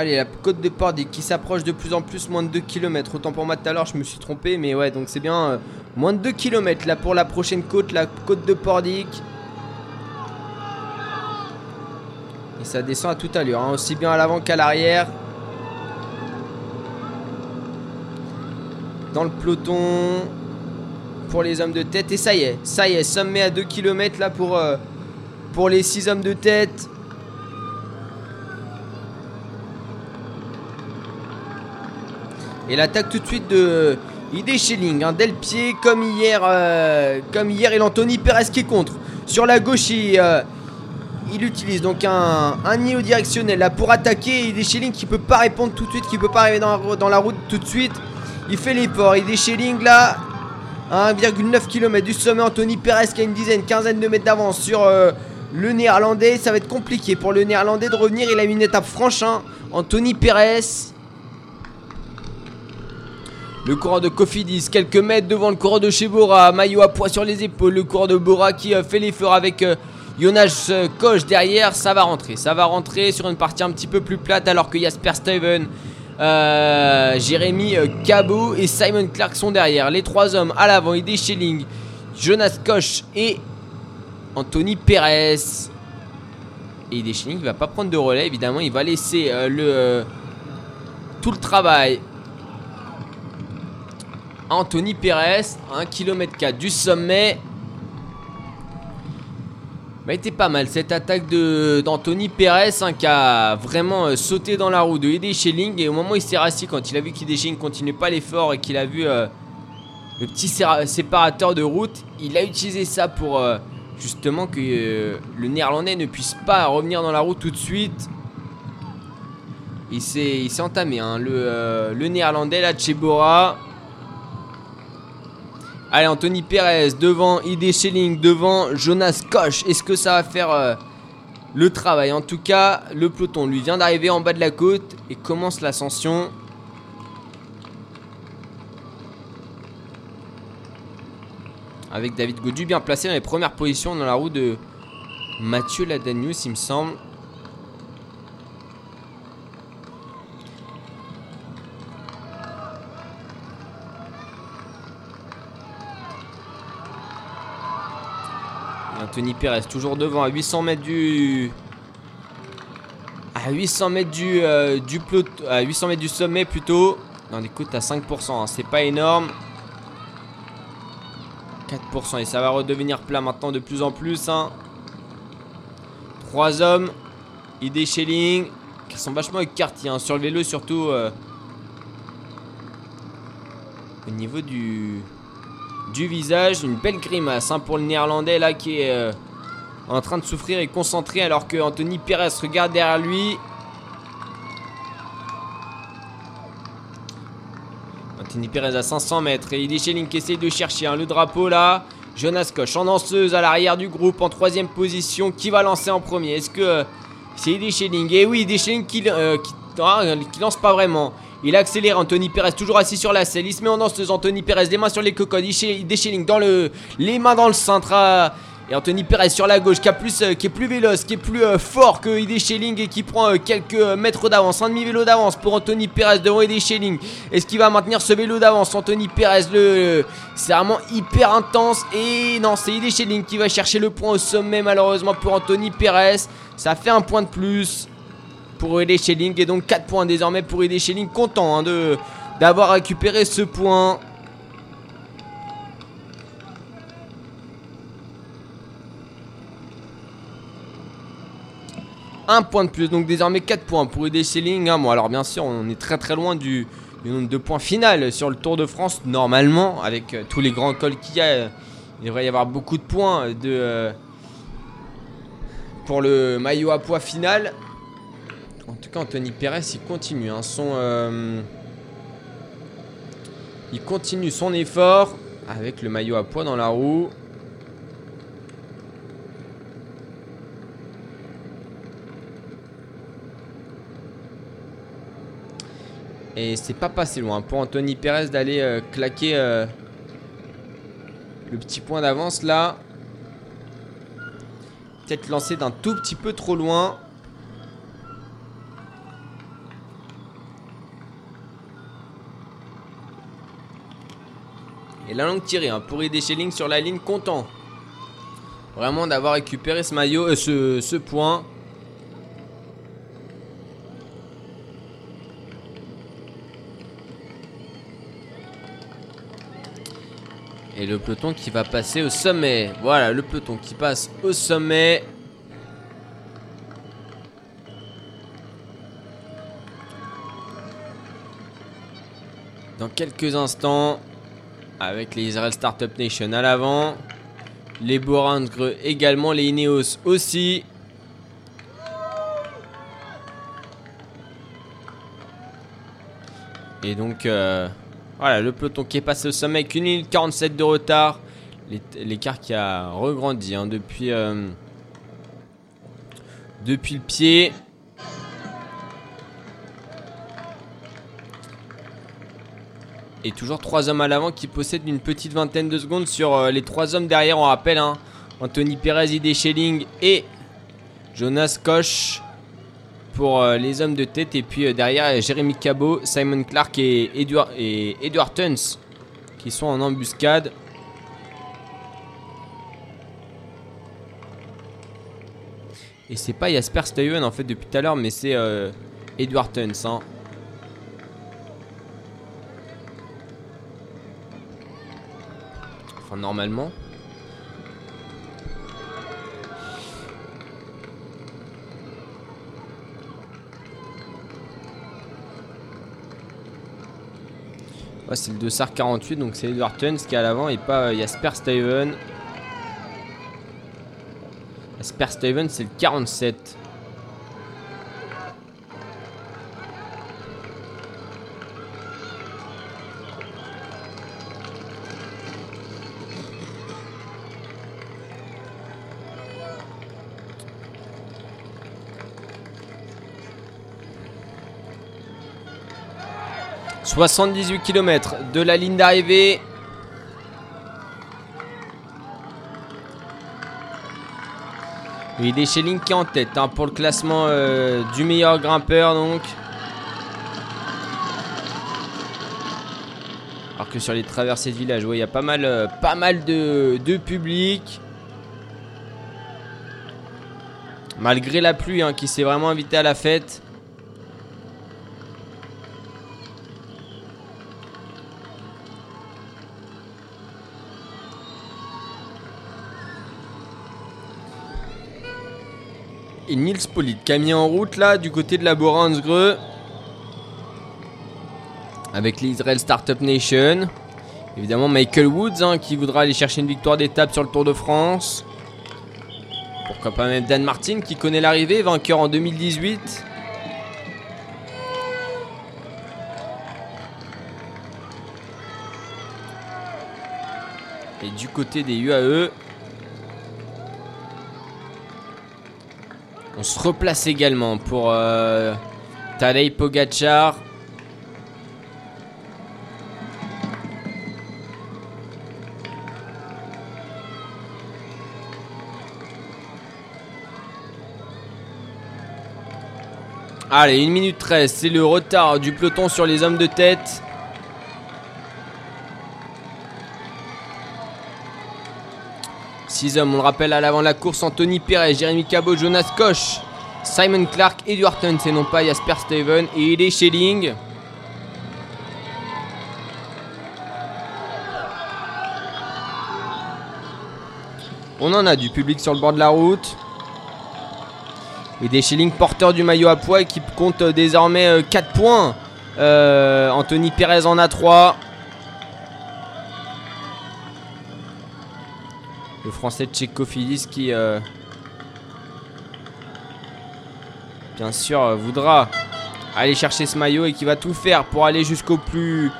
Allez, la côte de Pordic qui s'approche de plus en plus, moins de 2 km. Autant pour moi tout à l'heure, je me suis trompé, mais ouais, donc c'est bien euh, moins de 2 km là pour la prochaine côte, la côte de Pordic. Et ça descend à toute allure, hein, aussi bien à l'avant qu'à l'arrière. Dans le peloton, pour les hommes de tête. Et ça y est, ça y est, sommet à 2 km là pour, euh, pour les 6 hommes de tête. Et l'attaque tout de suite de Idé Schelling, hein, le pied, comme hier, euh, comme hier, et l'Anthony Perez qui est contre. Sur la gauche, il, euh, il utilise donc un, un directionnel là pour attaquer. Idé Schelling qui peut pas répondre tout de suite, qui peut pas arriver dans la, route tout de suite. Il fait l'effort. Idé Schelling là, à 1,9 km du sommet. Anthony Perez qui a une dizaine, quinzaine de mètres d'avance sur euh, le néerlandais. Ça va être compliqué pour le néerlandais de revenir. Il a une étape franche. hein. Anthony Perez. Le coureur de Cofidis, quelques mètres devant le coureur de chez Bora. Maillot à poids sur les épaules. Le coureur de Bora qui euh, fait l'effort avec euh, Jonas euh, Koch derrière. Ça va rentrer. Ça va rentrer sur une partie un petit peu plus plate alors que Jasper Steven, Jérémy Cabot et Simon Clark sont derrière. Les trois hommes à l'avant. Idé Schelling, Jonas Koch et Anthony Perez. Et Idé Schelling va pas prendre de relais évidemment. Il va laisser le, tout le travail Anthony Perez, 1 km 4 du sommet. Bah, était pas mal cette attaque d'Anthony Perez hein, qui a vraiment euh, sauté dans la roue de Ede Schelling et au moment où il s'est rassis quand il a vu qu'Ede Schelling continuait pas l'effort et qu'il a vu euh, le petit séparateur de route, il a utilisé ça pour euh, justement que le néerlandais ne puisse pas revenir dans la roue tout de suite. Il s'est entamé hein, le, le néerlandais là de chez Bora. Allez, Anthony Perez devant ID Schelling, devant Jonas Koch. Est-ce que ça va faire euh, le travail? En tout cas, le peloton lui vient d'arriver en bas de la côte et commence l'ascension. Avec David Godu bien placé dans les premières positions dans la roue de Mathieu Ladanius, il me semble. Anthony Perez toujours devant à 800 mètres du à 800 mètres du euh, du peloton- à 800 mètres du sommet plutôt des côtes à 5%, hein, c'est pas énorme. 4% et ça va redevenir plat maintenant de plus en plus hein. Trois hommes, ID Schelling qui sont vachement écartés hein, sur le vélo surtout euh, au niveau du du visage, une belle grimace hein, pour le néerlandais là qui est euh, en train de souffrir et concentré alors que Anthony Perez regarde derrière lui. Anthony Perez à 500 mètres et Schelling qui essaye de chercher hein, le drapeau là. Jonas Koch en danseuse à l'arrière du groupe en troisième position. Qui va lancer en premier? Est-ce que euh, c'est Idi Schelling Et oui, Idi Schelling qui, euh, ah, qui lance pas vraiment. Il accélère Anthony Perez toujours assis sur la selle. Il se met en danseuse Anthony Perez, les mains sur les cocottes. Idi Schelling dans le, les mains dans le centre. ah. Et Anthony Perez sur la gauche euh, qui est plus véloce, qui est plus euh, fort que ID Schelling et qui prend euh, quelques mètres d'avance. Un demi-vélo d'avance pour Anthony Perez devant ID Schelling. Est-ce qu'il va maintenir ce vélo d'avance Anthony Perez, le, c'est vraiment hyper intense. Et non, c'est ID Schelling qui va chercher le point au sommet malheureusement pour Anthony Perez. Ça fait un point de plus pour ID Schelling et donc 4 points désormais pour ID Schelling. Content hein, d'avoir récupéré ce point. Un point de plus, donc désormais 4 points pour ID Schelling. hein. Bon, alors bien sûr, on est très très loin du, nombre de points final sur le Tour de France. Normalement, avec euh, tous les grands cols qu'il y a, euh, il devrait y avoir beaucoup de points euh, pour le maillot à poids final. En tout cas, Anthony Perez, il continue hein, son, euh, il continue son effort avec le maillot à poids dans la roue. Et c'est pas passé loin pour Anthony Perez d'aller euh, claquer euh, le petit point d'avance là. Peut-être lancé d'un tout petit peu trop loin. Et la langue tirée hein, pour aider Schelling sur la ligne, content. Vraiment d'avoir récupéré ce maillot, euh, ce, ce point. Et le peloton qui va passer au sommet. Voilà, le peloton qui passe au sommet. Dans quelques instants, avec les Israel Startup Nation à l'avant, les Boransgre également, les Ineos aussi. Et donc, euh, voilà, le peloton qui est passé au sommet avec 1 minute 47 de retard. L'é- L'écart qui a regrandi hein, depuis, euh, depuis le pied. Et toujours trois hommes à l'avant qui possèdent une petite vingtaine de secondes sur euh, les trois hommes derrière. On rappelle hein, Anthony Perez, Ide Schelling et Jonas Koch pour euh, les hommes de tête. Et puis euh, derrière, Jérémy Cabot, Simon Clark et Edward, et Tuns qui sont en embuscade. Et c'est pas Jasper Stuyven en fait depuis tout à l'heure, mais c'est Edward Tuns. hein. Normalement. C'est le Dossard 48, donc c'est Edward Tuns qui est à l'avant et pas euh, Jasper Steven. Jasper Steven, c'est le 47. « 78 km de la ligne d'arrivée. Oui, des Schelling qui est en tête hein, pour le classement euh, du meilleur grimpeur donc. Alors que sur les traversées de village, il y a pas mal, euh, pas mal de, de public. Malgré la pluie hein, qui s'est vraiment invité à la fête. Et Nils Polit qui a mis en route là du côté de la Boransgreux avec l'Israel Startup Nation. Évidemment Michael Woods hein, qui voudra aller chercher une victoire d'étape sur le Tour de France. Pourquoi pas même Dan Martin qui connaît l'arrivée, vainqueur en 2018. Et du côté des UAE, se replace également pour euh, Tadej Pogacar. Allez, 1 minute 13, c'est le retard du peloton sur les hommes de tête. On le rappelle, à l'avant de la course, Anthony Perez, Jérémy Cabot, Jonas Koch, Simon Clark, Edward Tuns et non pas Jasper Steven et Ide Schelling. On en a du public sur le bord de la route. Et des Schelling porteur du maillot à poids qui compte euh, désormais euh, 4 points. Euh, Anthony Perez en a 3. Le français Tchécophilis qui, euh, bien sûr, euh, voudra aller chercher ce maillot et qui va tout faire pour aller jusqu'au plus,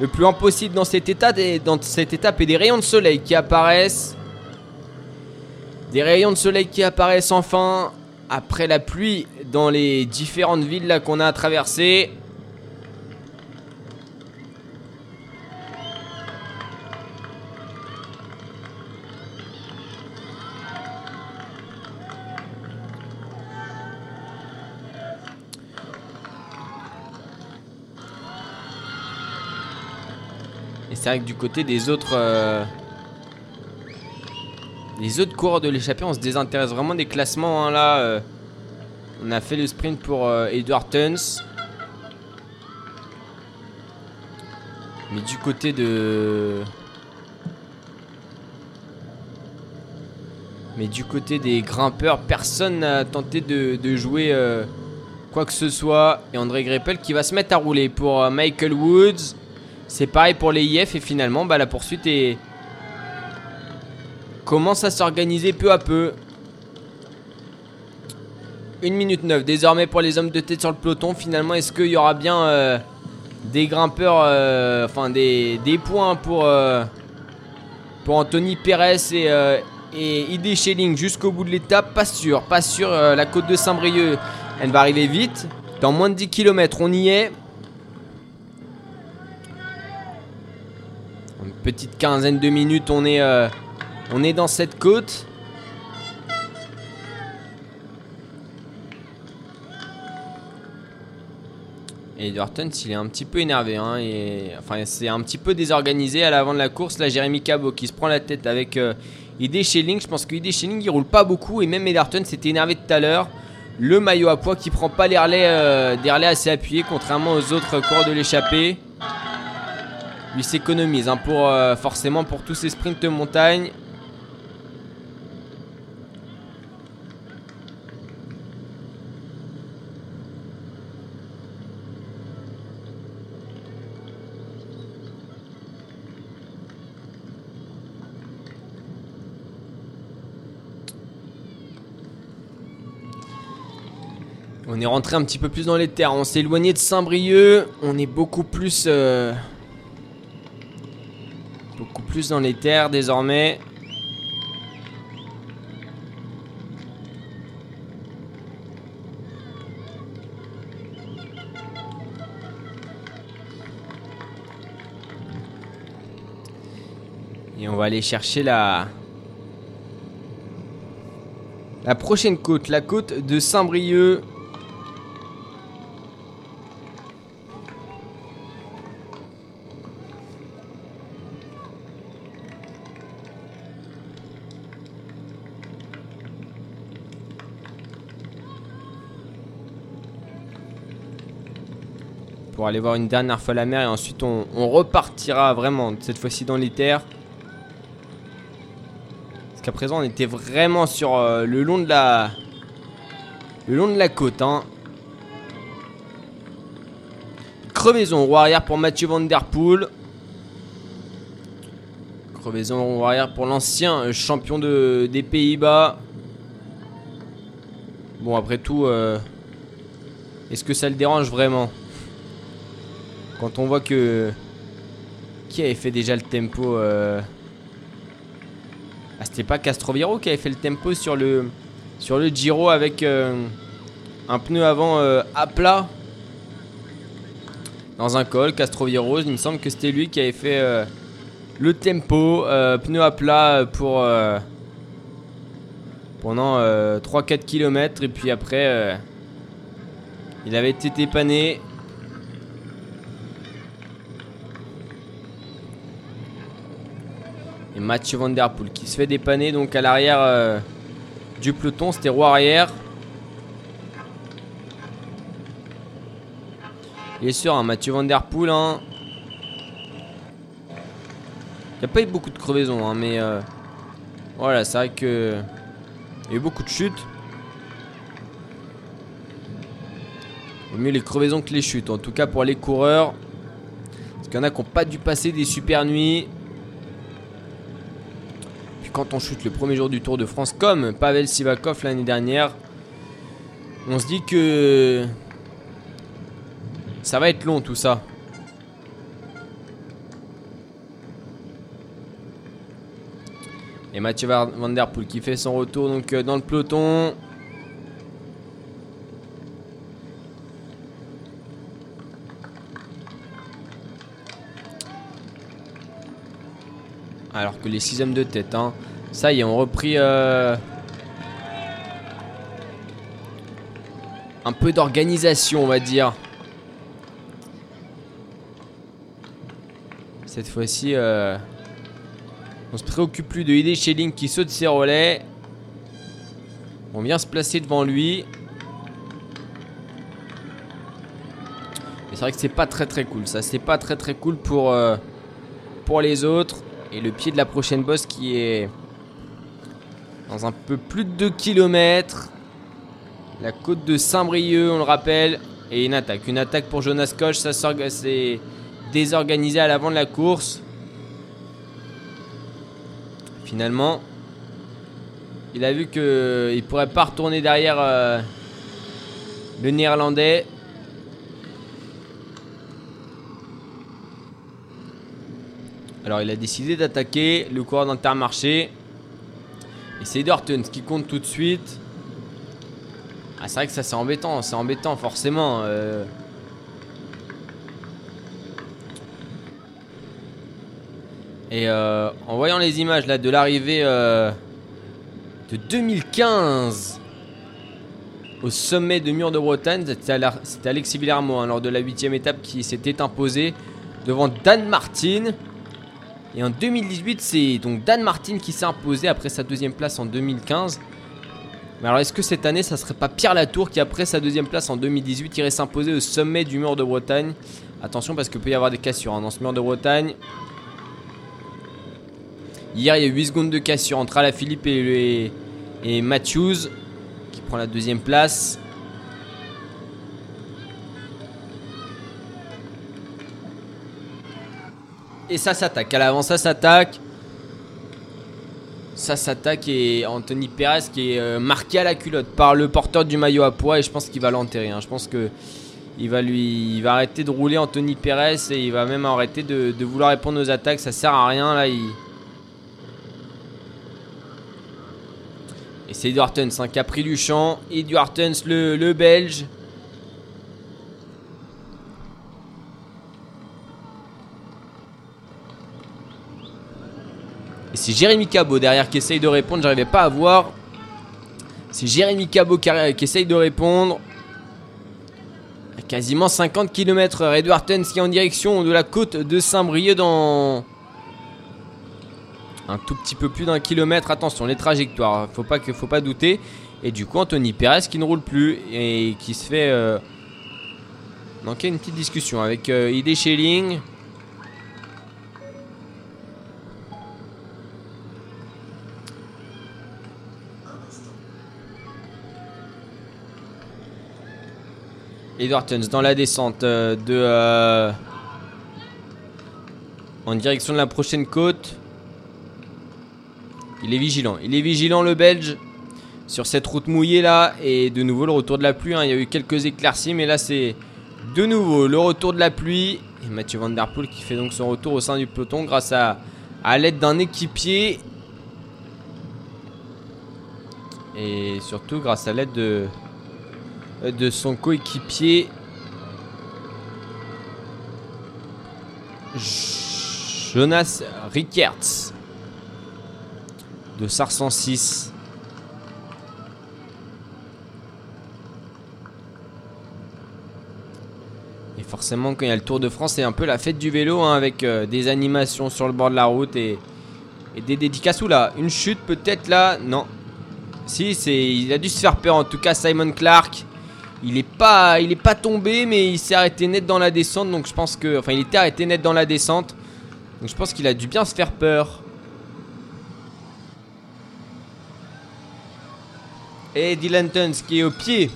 le plus loin possible dans cette étape et dans cette étape et des rayons de soleil qui apparaissent. Des rayons de soleil qui apparaissent enfin après la pluie dans les différentes villes qu'on a à c'est vrai que du côté des autres. euh, les autres coureurs de l'échappée, on se désintéresse vraiment des classements. hein, là, euh, on a fait le sprint pour euh, Edward Tuns. Mais du côté de. Mais du côté des grimpeurs, personne n'a tenté de, jouer euh, quoi que ce soit. Et André Greppel qui va se mettre à rouler pour euh, Michael Woods. C'est pareil pour les IF et finalement bah, la poursuite est... commence à s'organiser peu à peu. 1 minute 9 désormais pour les hommes de tête sur le peloton. Finalement, est-ce qu'il y aura bien euh, des grimpeurs, euh, enfin des, points pour, euh, pour Anthony Perez et, et ID Schelling jusqu'au bout de l'étape? Pas sûr, pas sûr. La côte de Saint-Brieuc, elle va arriver vite. Dans moins de 10 km, on y est. petite quinzaine de minutes, on est, euh, dans cette côte. Et Edwarton, il est un petit peu énervé. Hein, et, enfin, c'est un petit peu désorganisé à l'avant de la course. Là, Jérémy Cabot qui se prend la tête avec euh, ID Schelling. Je pense que ID Schelling, il roule pas beaucoup. Et même Edwarton s'était énervé tout à l'heure. Le maillot à poids qui prend pas les relais, euh, assez appuyés, contrairement aux autres coureurs de l'échappée. Lui s'économise hein, pour, euh, forcément pour tous ces sprints de montagne. On est rentré un petit peu plus dans les terres. On s'est éloigné de Saint-Brieuc. On est beaucoup plus. euh, plus dans les terres désormais. Et on va aller chercher la. La prochaine côte, la côte de Saint-Brieuc. Pour aller voir une dernière fois la mer et ensuite on, repartira vraiment cette fois-ci dans les terres. Parce qu'à présent on était vraiment sur euh, le long de la le long de la côte. Hein. Crevaison roue arrière pour Mathieu Van Der Poel. Crevaison roue arrière pour l'ancien champion de, des Pays-Bas. Bon après tout, euh, est-ce que ça le dérange vraiment? Quand on voit que. Qui avait fait déjà le tempo euh... Ah, c'était pas Castroviro qui avait fait le tempo sur le, sur le Giro avec euh, un pneu avant euh, à plat dans un col. Castroviro, il me semble que c'était lui qui avait fait euh, le tempo, euh, pneu à plat pour. euh, pendant 3-4 km et puis après euh, il avait été dépanné Mathieu Van Der Poel qui se fait dépanner donc à l'arrière euh, du peloton, c'était roue arrière. Il est sûr, hein, Mathieu Van Der Poel. Hein. Il n'y a pas eu beaucoup de crevaisons, hein, mais euh, voilà, c'est vrai que il y a eu beaucoup de chutes. Vaut mieux les crevaisons que les chutes, en tout cas pour les coureurs. Parce qu'il y en a qui n'ont pas dû passer des super nuits. Quand on chute le premier jour du Tour de France, comme Pavel Sivakov l'année dernière, on se dit que ça va être long tout ça. Et Mathieu Van Van Der Poel qui fait son retour donc euh, dans le peloton. Alors que les 6 de tête, hein, ça y est, on repris euh, un peu d'organisation, on va dire. Cette fois-ci, euh, on se préoccupe plus de ID Schelling qui saute ses relais. On vient se placer devant lui. Et c'est vrai que c'est pas très très cool, ça. C'est pas très très cool pour, euh, pour les autres. Et le pied de la prochaine bosse qui est Dans un peu plus de 2 km. La côte de Saint-Brieuc, on le rappelle. Et une attaque. Une attaque pour Jonas Koch. Ça s'est désorganisé à l'avant de la course. Finalement, il a vu qu'il ne pourrait pas retourner derrière euh, le néerlandais. Alors il a décidé d'attaquer le coureur d'Intermarché. Et c'est Dortons qui compte tout de suite. Ah, c'est vrai que ça c'est embêtant, c'est embêtant forcément. Euh. Et euh, en voyant les images là de l'arrivée euh, de 2015 au sommet de Mur de Bretagne, c'était Alexis Villarmo lors de la huitième étape qui s'était imposé devant Dan Martin. Et en 2018, c'est donc Dan Martin qui s'est imposé après sa deuxième place en 2015. Mais alors, est-ce que cette année, ça serait pas Pierre Latour qui, après sa deuxième place en 2018, irait s'imposer au sommet du mur de Bretagne? Attention, parce qu'il peut y avoir des cassures hein, dans ce mur de Bretagne. Hier, il y a eu 8 secondes de cassure entre Alaphilippe et, et Matthews, qui prend la deuxième place. Et ça s'attaque. À l'avant, ça s'attaque. Ça s'attaque et Anthony Perez qui est euh, marqué à la culotte par le porteur du maillot à poids et je pense qu'il va l'enterrer. Hein. Je pense que il va lui, arrêter de rouler Anthony Perez et il va même arrêter de, vouloir répondre aux attaques. Ça sert à rien là. Et c'est Edward Tuns hein, qui a pris du champ. Edward Tuns, le Belge. C'est Jérémy Cabot derrière qui essaye de répondre. J'arrivais pas à voir. C'est Jérémy Cabot qui, essaye de répondre. Quasiment 50 km Edward Tens qui est en direction de la côte de Saint-Brieuc dans un tout petit peu plus d'un kilomètre. Attention, les trajectoires, faut pas, faut pas douter. Et du coup, Anthony Perez qui ne roule plus et qui se fait. Euh, a une petite discussion avec euh, Schelling. Edwartons dans la descente euh, de euh, en direction de la prochaine côte. Il est vigilant. Il est vigilant le Belge sur cette route mouillée là et de nouveau le retour de la pluie. Hein. Il y a eu quelques éclaircies mais là c'est de nouveau le retour de la pluie et Mathieu Van Der Poel qui fait donc son retour au sein du peloton grâce à, à l'aide d'un équipier et surtout grâce à l'aide de de son coéquipier Jonas Rickertz de Sarsan 6. Et forcément, quand il y a le Tour de France, c'est un peu la fête du vélo hein, avec euh, des animations sur le bord de la route et, des dédicaces. là, une chute peut-être là? Non. Si, il a dû se faire peur. En tout cas, Simon Clark il est pas, il est pas tombé, mais il s'est arrêté net dans la descente. Donc je pense que, enfin, il était arrêté net dans la descente. Donc je pense qu'il a dû bien se faire peur. Et Dylan Tuns qui est au pied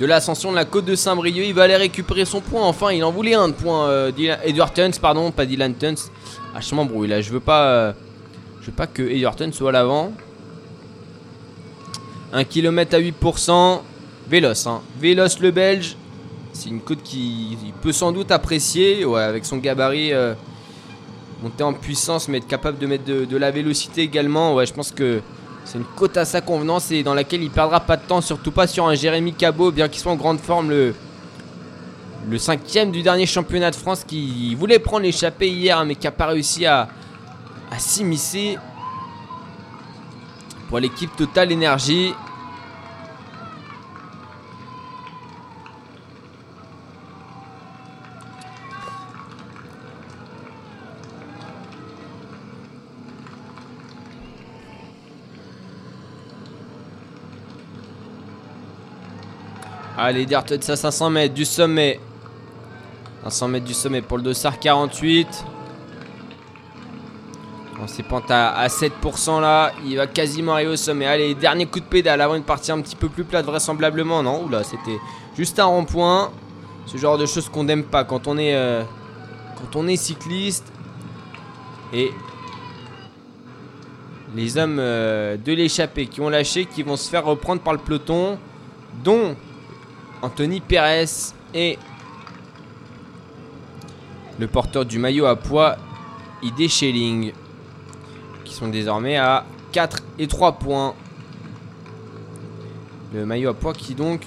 de l'ascension de la côte de Saint-Brieuc. Il va aller récupérer son point. Enfin, il en voulait un de point. Euh, Edward Tuns, pardon, pas Dylan Tuns. Ah, je m'embrouille là. Je veux pas, euh, je veux pas que Edward Tuns soit à l'avant. 1 km à 8%. Vélos, hein. Vélos le Belge. C'est une côte qui peut sans doute apprécier, ouais, avec son gabarit euh, monter en puissance, mais être capable de mettre de, la vélocité également. Ouais, je pense que c'est une côte à sa convenance et dans laquelle il perdra pas de temps, surtout pas sur un Jérémy Cabot, bien qu'il soit en grande forme. Le, cinquième du dernier championnat de France qui voulait prendre l'échappée hier, mais qui n'a pas réussi à, à s'immiscer pour l'équipe Total Énergie. Allez, Dirt à 500 mètres du sommet. 500 mètres du sommet pour le dossard 48. Dans ses pentes à, à 7% là, il va quasiment arriver au sommet. Allez, dernier coup de pédale avant une partie un petit peu plus plate, vraisemblablement. Non, oula, c'était juste un rond-point. Ce genre de choses qu'on n'aime pas quand on est, euh, quand on est cycliste. Et les hommes euh, de l'échappée qui ont lâché, qui vont se faire reprendre par le peloton, dont Anthony Perez et le porteur du maillot à poids, ID Schelling, qui sont désormais à 4 et 3 points. Le maillot à poids qui donc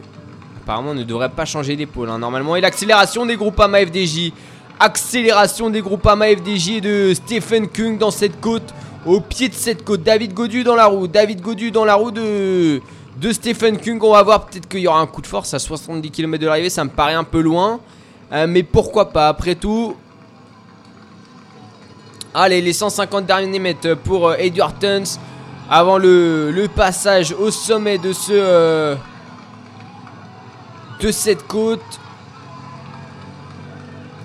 apparemment ne devrait pas changer d'épaule hein, normalement. Et l'accélération des groupes AMA FDJ. Accélération des groupes AMA FDJ de Stephen Kung dans cette côte. Au pied de cette côte. David Godu dans la roue. David Godu dans la roue de, de Stephen Kung. On va voir peut-être qu'il y aura un coup de force à 70 km de l'arrivée. Ça me paraît un peu loin. Euh, mais pourquoi pas Après tout. Allez, les 150 derniers mètres pour euh, Edward Tuns. Avant le, passage au sommet de ce. euh, de cette côte.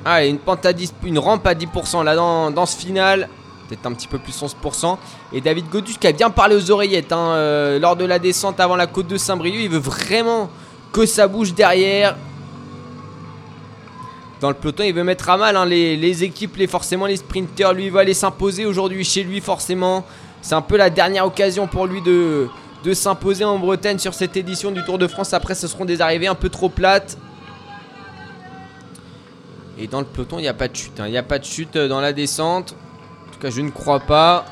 Allez, une, pente à 10, une rampe à 10% là dans, dans ce final. Peut-être un petit peu plus 11%. Et David Godus qui a bien parlé aux oreillettes hein, euh, lors de la descente avant la côte de Saint-Brieuc. Il veut vraiment que ça bouge derrière. Dans le peloton, il veut mettre à mal hein, les, équipes, les, forcément les sprinters. Lui, il va aller s'imposer aujourd'hui chez lui, forcément. C'est un peu la dernière occasion pour lui de, de s'imposer en Bretagne sur cette édition du Tour de France. Après, ce seront des arrivées un peu trop plates. Et dans le peloton, il n'y a pas de chute. hein. Il n'y a pas de chute euh, dans la descente. Tout cas, je ne crois pas.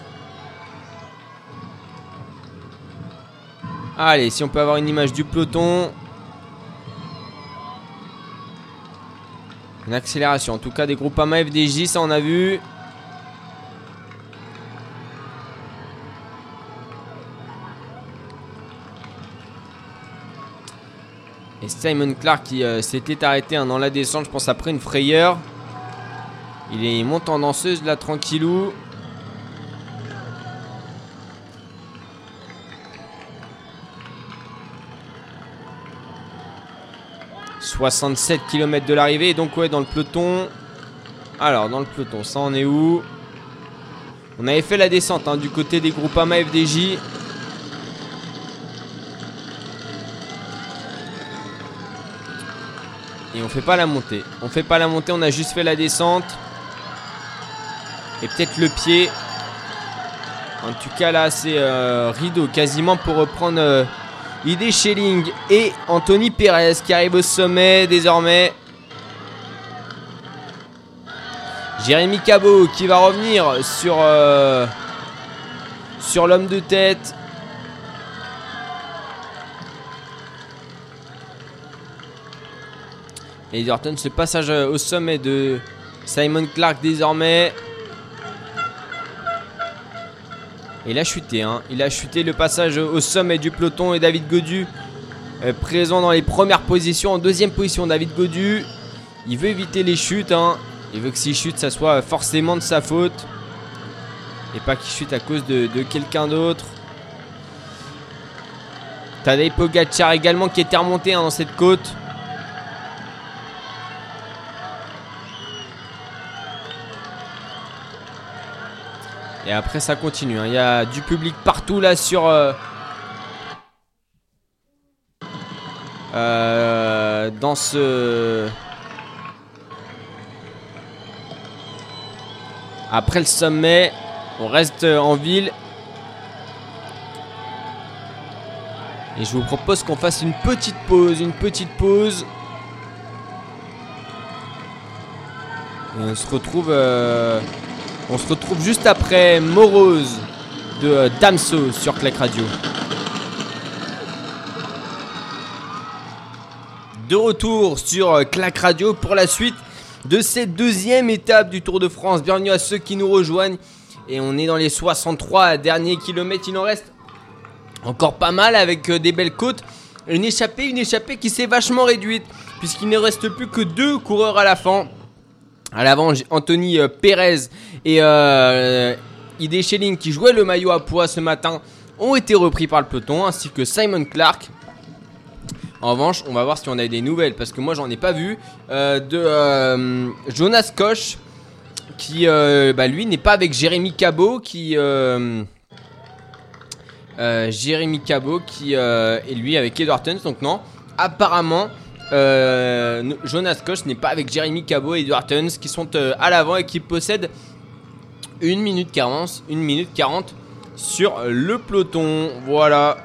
Allez, si on peut avoir une image du peloton. Une accélération. En tout cas, des groupes AMA FDJ, ça on a vu. Et Simon Clark qui euh, s'était arrêté hein, dans la descente, je pense après une frayeur. Il est il monte en danseuse là tranquillou. « 67 km de l'arrivée, donc ouais dans le peloton. Alors dans le peloton, ça en est où? On avait fait la descente hein, du côté des groupes AMA FDJ. Et on fait pas la montée. On fait pas la montée, on a juste fait la descente. Et peut-être le pied. En tout cas là c'est euh, rideau quasiment pour reprendre euh, ID Schelling et Anthony Perez qui arrive au sommet désormais. Jérémy Cabot qui va revenir sur, euh, l'homme de tête. Et Edgerton, ce passage euh, au sommet de Simon Clark désormais. Il a chuté, hein. il a chuté le passage au sommet du peloton et David Godu euh, présent dans les premières positions. En deuxième position, David Godu. Il veut éviter les chutes. hein. Il veut que s'il chute, ça soit forcément de sa faute. Et pas qu'il chute à cause de, quelqu'un d'autre. Tadej Pogacar également qui était remonté hein, dans cette côte. Et après ça continue. hein. Il y a du public partout là sur. euh, euh, dans ce. Après le sommet, on reste euh, en ville. Et je vous propose qu'on fasse une petite pause, une petite pause. Et on se retrouve. euh, on se retrouve juste après Morose de euh, Damso sur Clac Radio. De retour sur euh, Clac Radio pour la suite de cette deuxième étape du Tour de France. Bienvenue à ceux qui nous rejoignent. Et on est dans les 63 derniers kilomètres. Il en reste encore pas mal avec euh, des belles côtes. Une échappée, une échappée qui s'est vachement réduite. Puisqu'il ne reste plus que deux coureurs à la fin. À l'avant, Anthony euh, Perez et euh, ID Schelling qui jouaient le maillot à poids ce matin ont été repris par le peloton, ainsi que Simon Clark. En revanche, on va voir si on a des nouvelles, parce que moi j'en ai pas vu, euh, de euh, Jonas Koch qui, bah, lui, n'est pas avec Jérémy Cabot, qui... Jérémy Cabot, qui est lui avec Edward Tuns, donc non. Apparemment, euh, Jonas Koch n'est pas avec Jérémy Cabot et Edward Tuns, qui sont euh, à l'avant et qui possèdent 1 minute 40, 1 minute 40 sur le peloton. Voilà.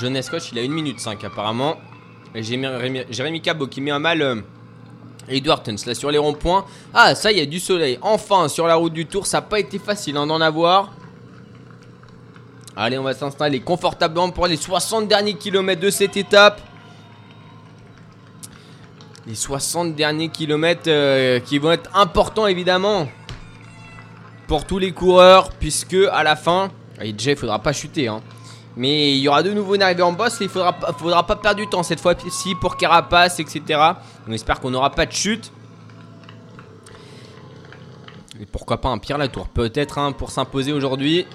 Jonas Koch, il a 1 minute 5 apparemment. Et Jérémy, Cabot qui met un mal euh, Edward Tuns là sur les ronds-points. Ah, ça, y a du soleil. Enfin, sur la route du Tour, ça n'a pas été facile hein, d'en avoir. Allez, on va s'installer confortablement pour les 60 derniers kilomètres de cette étape. Les 60 derniers kilomètres euh, qui vont être importants évidemment pour tous les coureurs, puisque à la fin, et déjà il faudra pas chuter, hein. mais il y aura de nouveau une arrivée en boss il faudra, faudra pas perdre du temps cette fois-ci pour Carapace, etc. On espère qu'on n'aura pas de chute. Et pourquoi pas un Pierre Latour, peut-être hein, pour s'imposer aujourd'hui.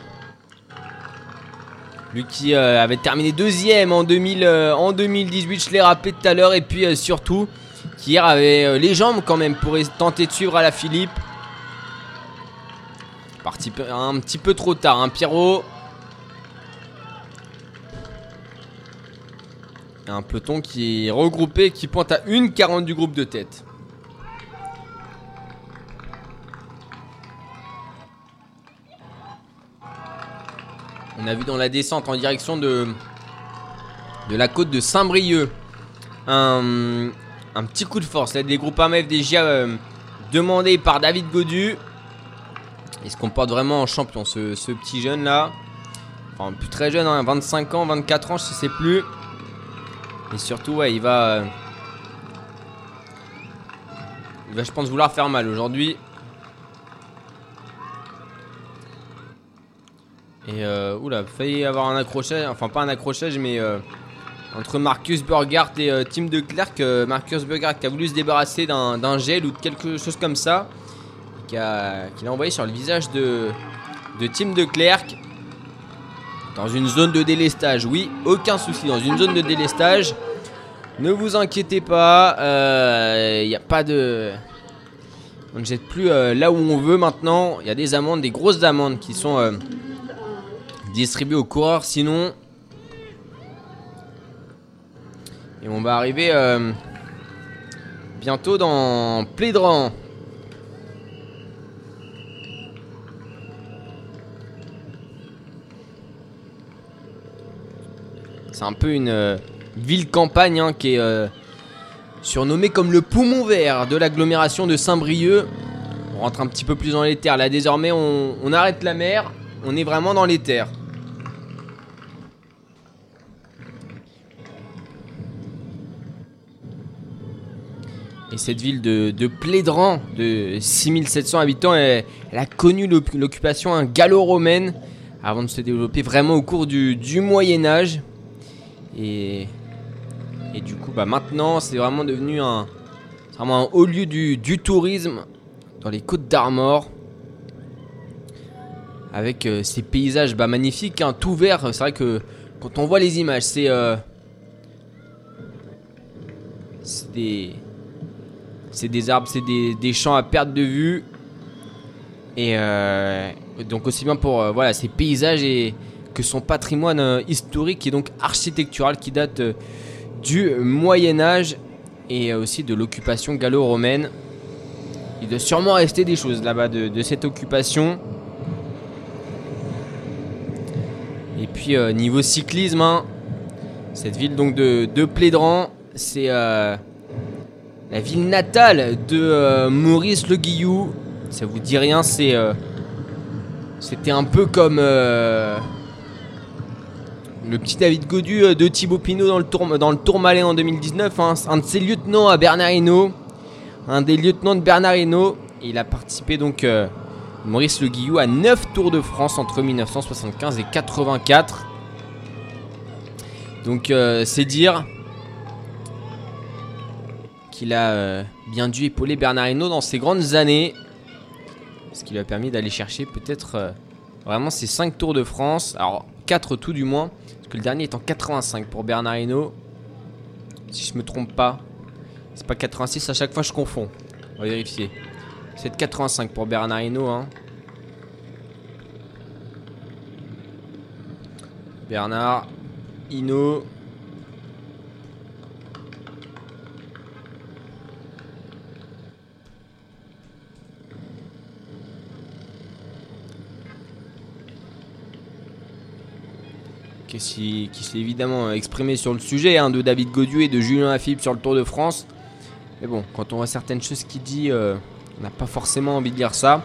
Lui qui euh, avait terminé deuxième en, 2000, euh, 2018, je l'ai rappelé tout à l'heure, et puis euh, surtout qui hier avait les jambes quand même pour tenter de suivre à la Philippe. Parti un petit peu trop tard, hein, Pierrot. Un peloton qui est regroupé, qui pointe à 1,40 du groupe de tête. On a vu dans la descente en direction de, de la côte de Saint-Brieuc un, un petit coup de force. Là, des groupes FDJ euh, demandé par David Godu. Il se comporte vraiment en champion, ce, ce petit jeune là. Enfin, plus très jeune, hein, 25 ans, 24 ans, je sais plus. Et surtout, ouais, il va. euh, il va, je pense, vouloir faire mal aujourd'hui. Et euh, oula, failli avoir un accrochage, enfin pas un accrochage, mais euh, entre Marcus Burgart et euh, Tim de Klerk. euh, Marcus Burgart qui a voulu se débarrasser d'un gel ou de quelque chose comme ça, qui l'a envoyé sur le visage de, Tim de Klerk. Dans une zone de délestage, oui, aucun souci, dans une zone de délestage. Ne vous inquiétez pas, il n'y a pas de. On ne jette plus euh, là où on veut maintenant. Il y a des amendes, des grosses amendes qui sont distribuées aux coureurs. Sinon. Et on va arriver euh, bientôt dans Plédran. C'est un peu une euh, ville campagne hein, qui est euh, surnommée comme le poumon vert de l'agglomération de Saint-Brieuc. On rentre un petit peu plus dans les terres. Là désormais on arrête la mer. On est vraiment dans les terres. Et cette ville de, de Plédran, de 6700 habitants, elle, a connu l'oc- l'occupation gallo-romaine avant de se développer vraiment au cours du, Moyen Âge. Et, du coup, bah maintenant, c'est vraiment devenu un, vraiment un haut lieu du, du tourisme dans les côtes d'Armor. Avec euh, ces paysages bah, magnifiques, hein, tout vert. C'est vrai que quand on voit les images, c'est. euh, c'est des. C'est des arbres, c'est des, des champs à perte de vue. Et euh, donc aussi bien pour euh, voilà, ces paysages et que son patrimoine euh, historique et donc architectural qui date euh, du Moyen Âge et aussi de l'occupation gallo-romaine. Il doit sûrement rester des choses là-bas de, cette occupation. Et puis niveau cyclisme, hein, cette ville donc de, de Plédran, c'est la ville natale de euh, Maurice Le Guillou. Ça vous dit rien, euh, c'était un peu comme euh, le petit David Godu de Thibaut Pinot dans le, tour, dans en 2019. hein. un de ses lieutenants à Bernard Hinault. Un des lieutenants de Bernard. Il a participé donc, Maurice Le Guillou, à 9 Tours de France entre 1975 et 84. Donc c'est dire qu'il a euh, bien dû épauler Bernard Hinault dans ses grandes années. Ce qui lui a permis d'aller chercher peut-être euh, vraiment ses 5 Tours de France. Alors 4 tout du moins. Parce que le dernier est en 85 pour Bernard Hinault. Si je me trompe pas. C'est pas 86, à chaque fois je confonds. On va vérifier. C'est de 85 pour Bernard Hinault. Hein. Bernard Hinault. Qui s'est évidemment exprimé sur le sujet hein, de David Godieu et de Julien Lafilippe sur le Tour de France. Mais bon, quand on voit certaines choses qu'il dit, euh, on n'a pas forcément envie de dire ça.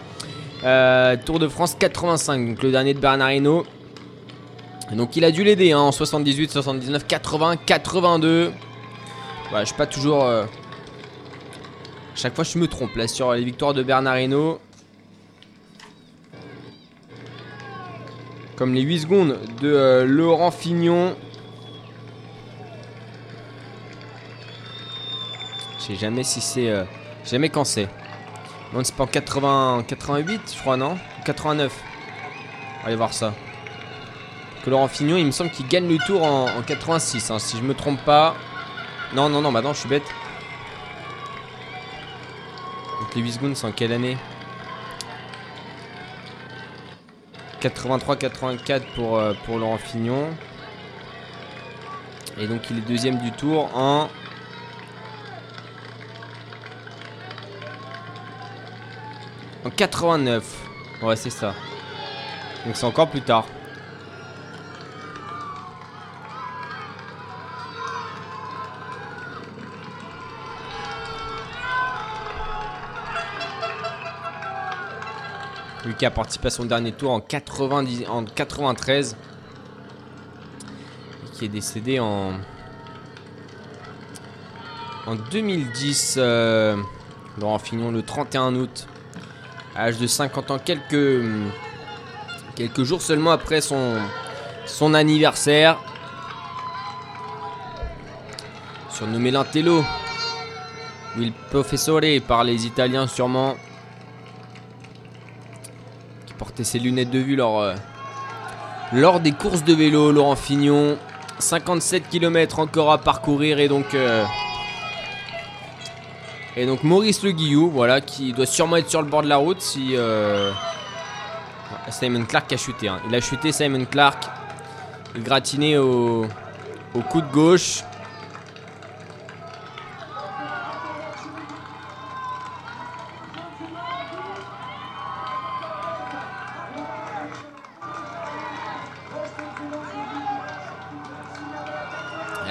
Euh, Tour de France 85, donc le dernier de Bernard Hinault. Donc il a dû l'aider hein, en 78, 79, 80, 82. Ouais, je suis pas toujours. euh, Chaque fois je me trompe là sur les victoires de Bernard Hinault. Comme les 8 secondes de euh, Laurent Fignon. Je sais jamais si c'est. euh, jamais quand c'est. Non, c'est pas en 80, 88, je crois, non? 89. Allez voir ça. Que Laurent Fignon, il me semble qu'il gagne le tour en, en 86, hein, si je me trompe pas. Non, non, non, bah non, je suis bête. Donc les 8 secondes, c'est en quelle année? 83-84 pour, euh, pour Laurent Fignon. Et donc il est deuxième du tour en... En 89. Ouais, c'est ça. Donc c'est encore plus tard. Lucas a participé à son dernier tour en, 90, en 93. Et qui est décédé en. En 2010. euh, Laurent le 31 août. À l'âge de 50 ans, quelques. Quelques jours seulement après son. Son anniversaire. Surnommé l'Intello. Il Professore par les Italiens sûrement portait ses lunettes de vue lors, euh, lors des courses de vélo. Laurent Fignon, 57 km encore à parcourir et donc euh, et donc Maurice Le Guillou, voilà, qui doit sûrement être sur le bord de la route si euh, Simon Clark a chuté. hein. Il a chuté Simon Clark, il gratinait au, au coup de gauche.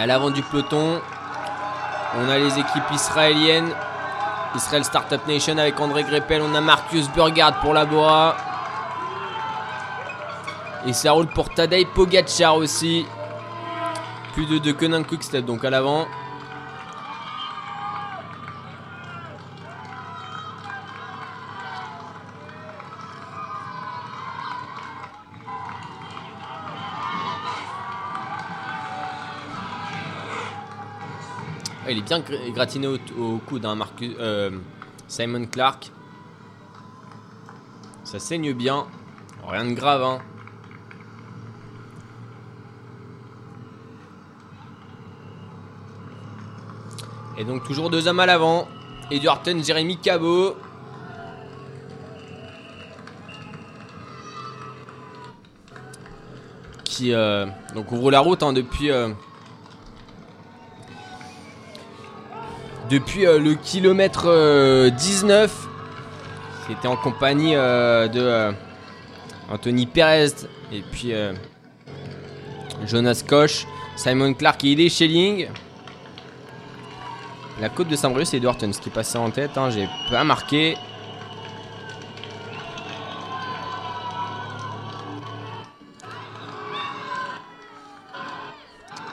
À l'avant du peloton, on a les équipes israéliennes. Israel Startup Nation avec André Greppel. On a Marcus Burgard pour la Bora. Et ça roule pour Tadej Pogacar aussi. Plus de deux Conan Quickstep donc à l'avant. Il est bien gr- gratiné au, coude, hein, euh, Simon Clark. Ça saigne bien. Rien de grave, hein. Et donc toujours deux hommes à l'avant. Edward Horton, Jérémy Cabot. Qui euh, donc ouvre la route hein, depuis euh, depuis euh, le kilomètre euh, 19. C'était en compagnie euh, de euh, Anthony Perez et puis euh, Jonas Koch, Simon Clark et Idé Schelling. La côte de Saint-Brieuc, c'est Edward Horton, ce qui passait en tête. hein, J'ai pas marqué.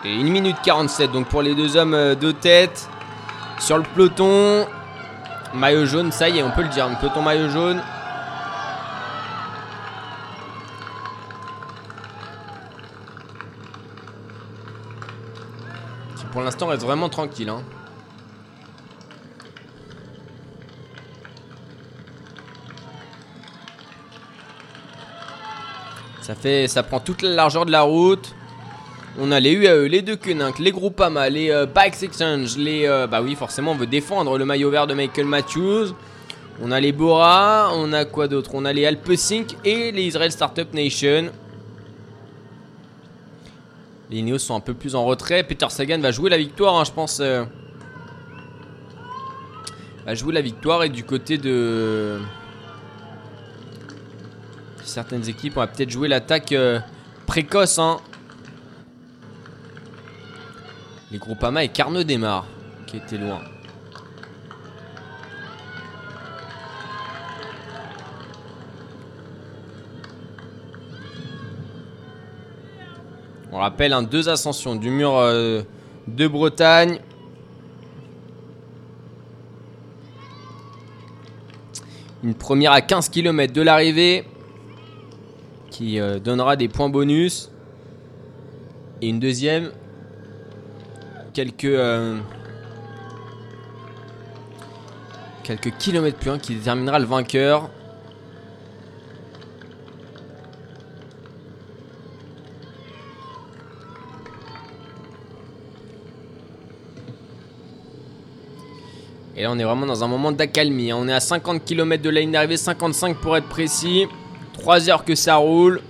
Et 1 minute 47 donc pour les deux hommes euh, de tête. Sur le peloton, maillot jaune, ça y est, on peut le dire, un peloton maillot jaune. Pour l'instant reste vraiment tranquille. hein. Ça fait, ça prend toute la largeur de la route. On a les UAE, les deux Koenig, les Groupama, les euh, Bikes Exchange, les. euh, bah oui, forcément, on veut défendre le maillot vert de Michael Matthews. On a les Bora, on a quoi d'autre? On a les Alpesync et les Israel Startup Nation. Les Ineos sont un peu plus en retrait. Peter Sagan va jouer la victoire, hein, je pense. euh, va jouer la victoire et du côté de certaines équipes, on va peut-être jouer l'attaque euh, précoce. Hein. Les Groupama et Carnot démarrent, qui était loin. On rappelle un deux ascensions du mur euh, de Bretagne. Une première à 15 km de l'arrivée qui euh, donnera des points bonus. Et une deuxième quelques euh, quelques kilomètres plus loin qui déterminera le vainqueur. Et là, on est vraiment dans un moment d'accalmie. hein. On est à 50 km de la ligne d'arrivée, 55 pour être précis. 3 heures que ça roule.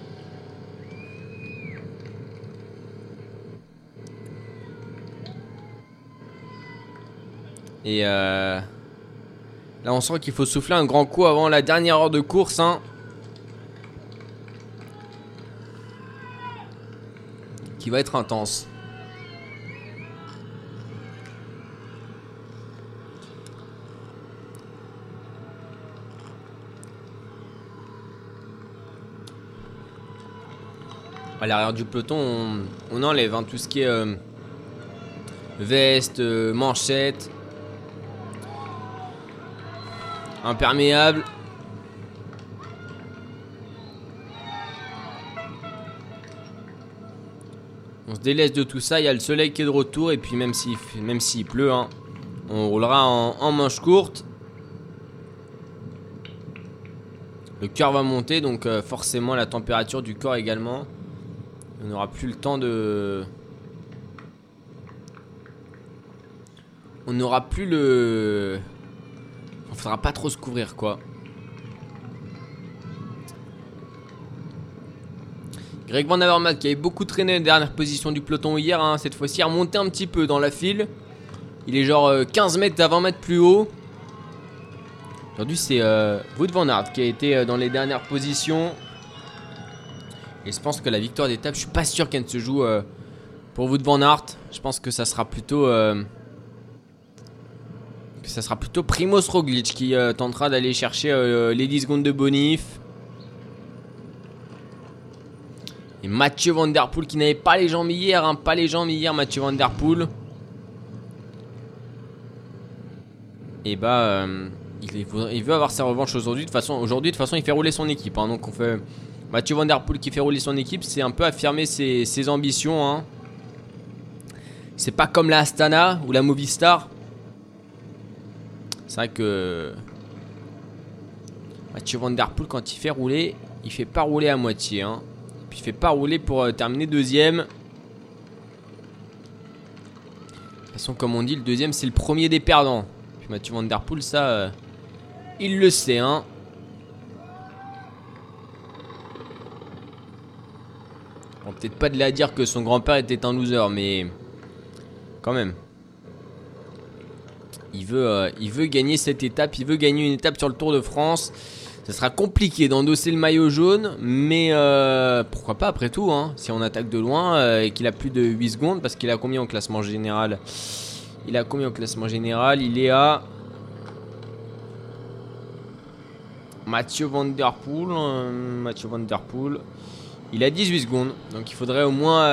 Et euh, là, on sent qu'il faut souffler un grand coup avant la dernière heure de course. hein. Qui va être intense. À l'arrière du peloton, on, enlève hein, tout ce qui est euh, veste, euh, manchette, imperméable. On se délaisse de tout ça, il y a le soleil qui est de retour et puis même s'il même s'il pleut, hein, on roulera en, en manche courte. Le cœur va monter donc euh, forcément la température du corps également. On n'aura plus le temps de. On n'aura plus le. Faudra pas trop se couvrir quoi. Greg Van Avermaet qui avait beaucoup traîné les dernières positions du peloton hier, hein, cette fois-ci a remonté un petit peu dans la file. Il est genre euh, 15 mètres à 20 mètres plus haut. Aujourd'hui c'est euh, Wout Van Aert qui a été euh, dans les dernières positions. Et je pense que la victoire d'étape, je suis pas sûr qu'elle ne se joue euh, pour Wout Van Aert. Je pense que ça sera plutôt euh, ça sera plutôt Primoz Roglic qui euh, tentera d'aller chercher euh, les 10 secondes de bonif. Et Mathieu Van qui n'avait pas les jambes hier, hein, pas les jambes hier, Mathieu Van Der Poel. Et bah, euh, il, veut, avoir sa revanche aujourd'hui. De façon, aujourd'hui, de toute façon, il fait rouler son équipe. hein. donc on fait Mathieu Van qui fait rouler son équipe, c'est un peu affirmer ses, ses ambitions. hein. C'est pas comme la Astana ou la Movistar. C'est vrai que Mathieu Van Der Poel, quand il fait rouler, il fait pas rouler à moitié. hein. Puis il fait pas rouler pour euh, terminer deuxième. De toute façon, comme on dit, le deuxième c'est le premier des perdants. Puis Mathieu Van Der Poel, ça, euh, il le sait. Hein. Bon, peut-être pas de à dire que son grand-père était un loser, mais quand même. Il veut, euh, il veut gagner cette étape, il veut gagner une étape sur le Tour de France. Ça sera compliqué d'endosser le maillot jaune, mais euh, pourquoi pas après tout, hein, si on attaque de loin euh, et qu'il a plus de 8 secondes, parce qu'il a combien au classement général? Il a combien au classement général? Il est à Mathieu Van Der Poel. Mathieu Van Der Poel. Il a 18 secondes, donc il faudrait au moins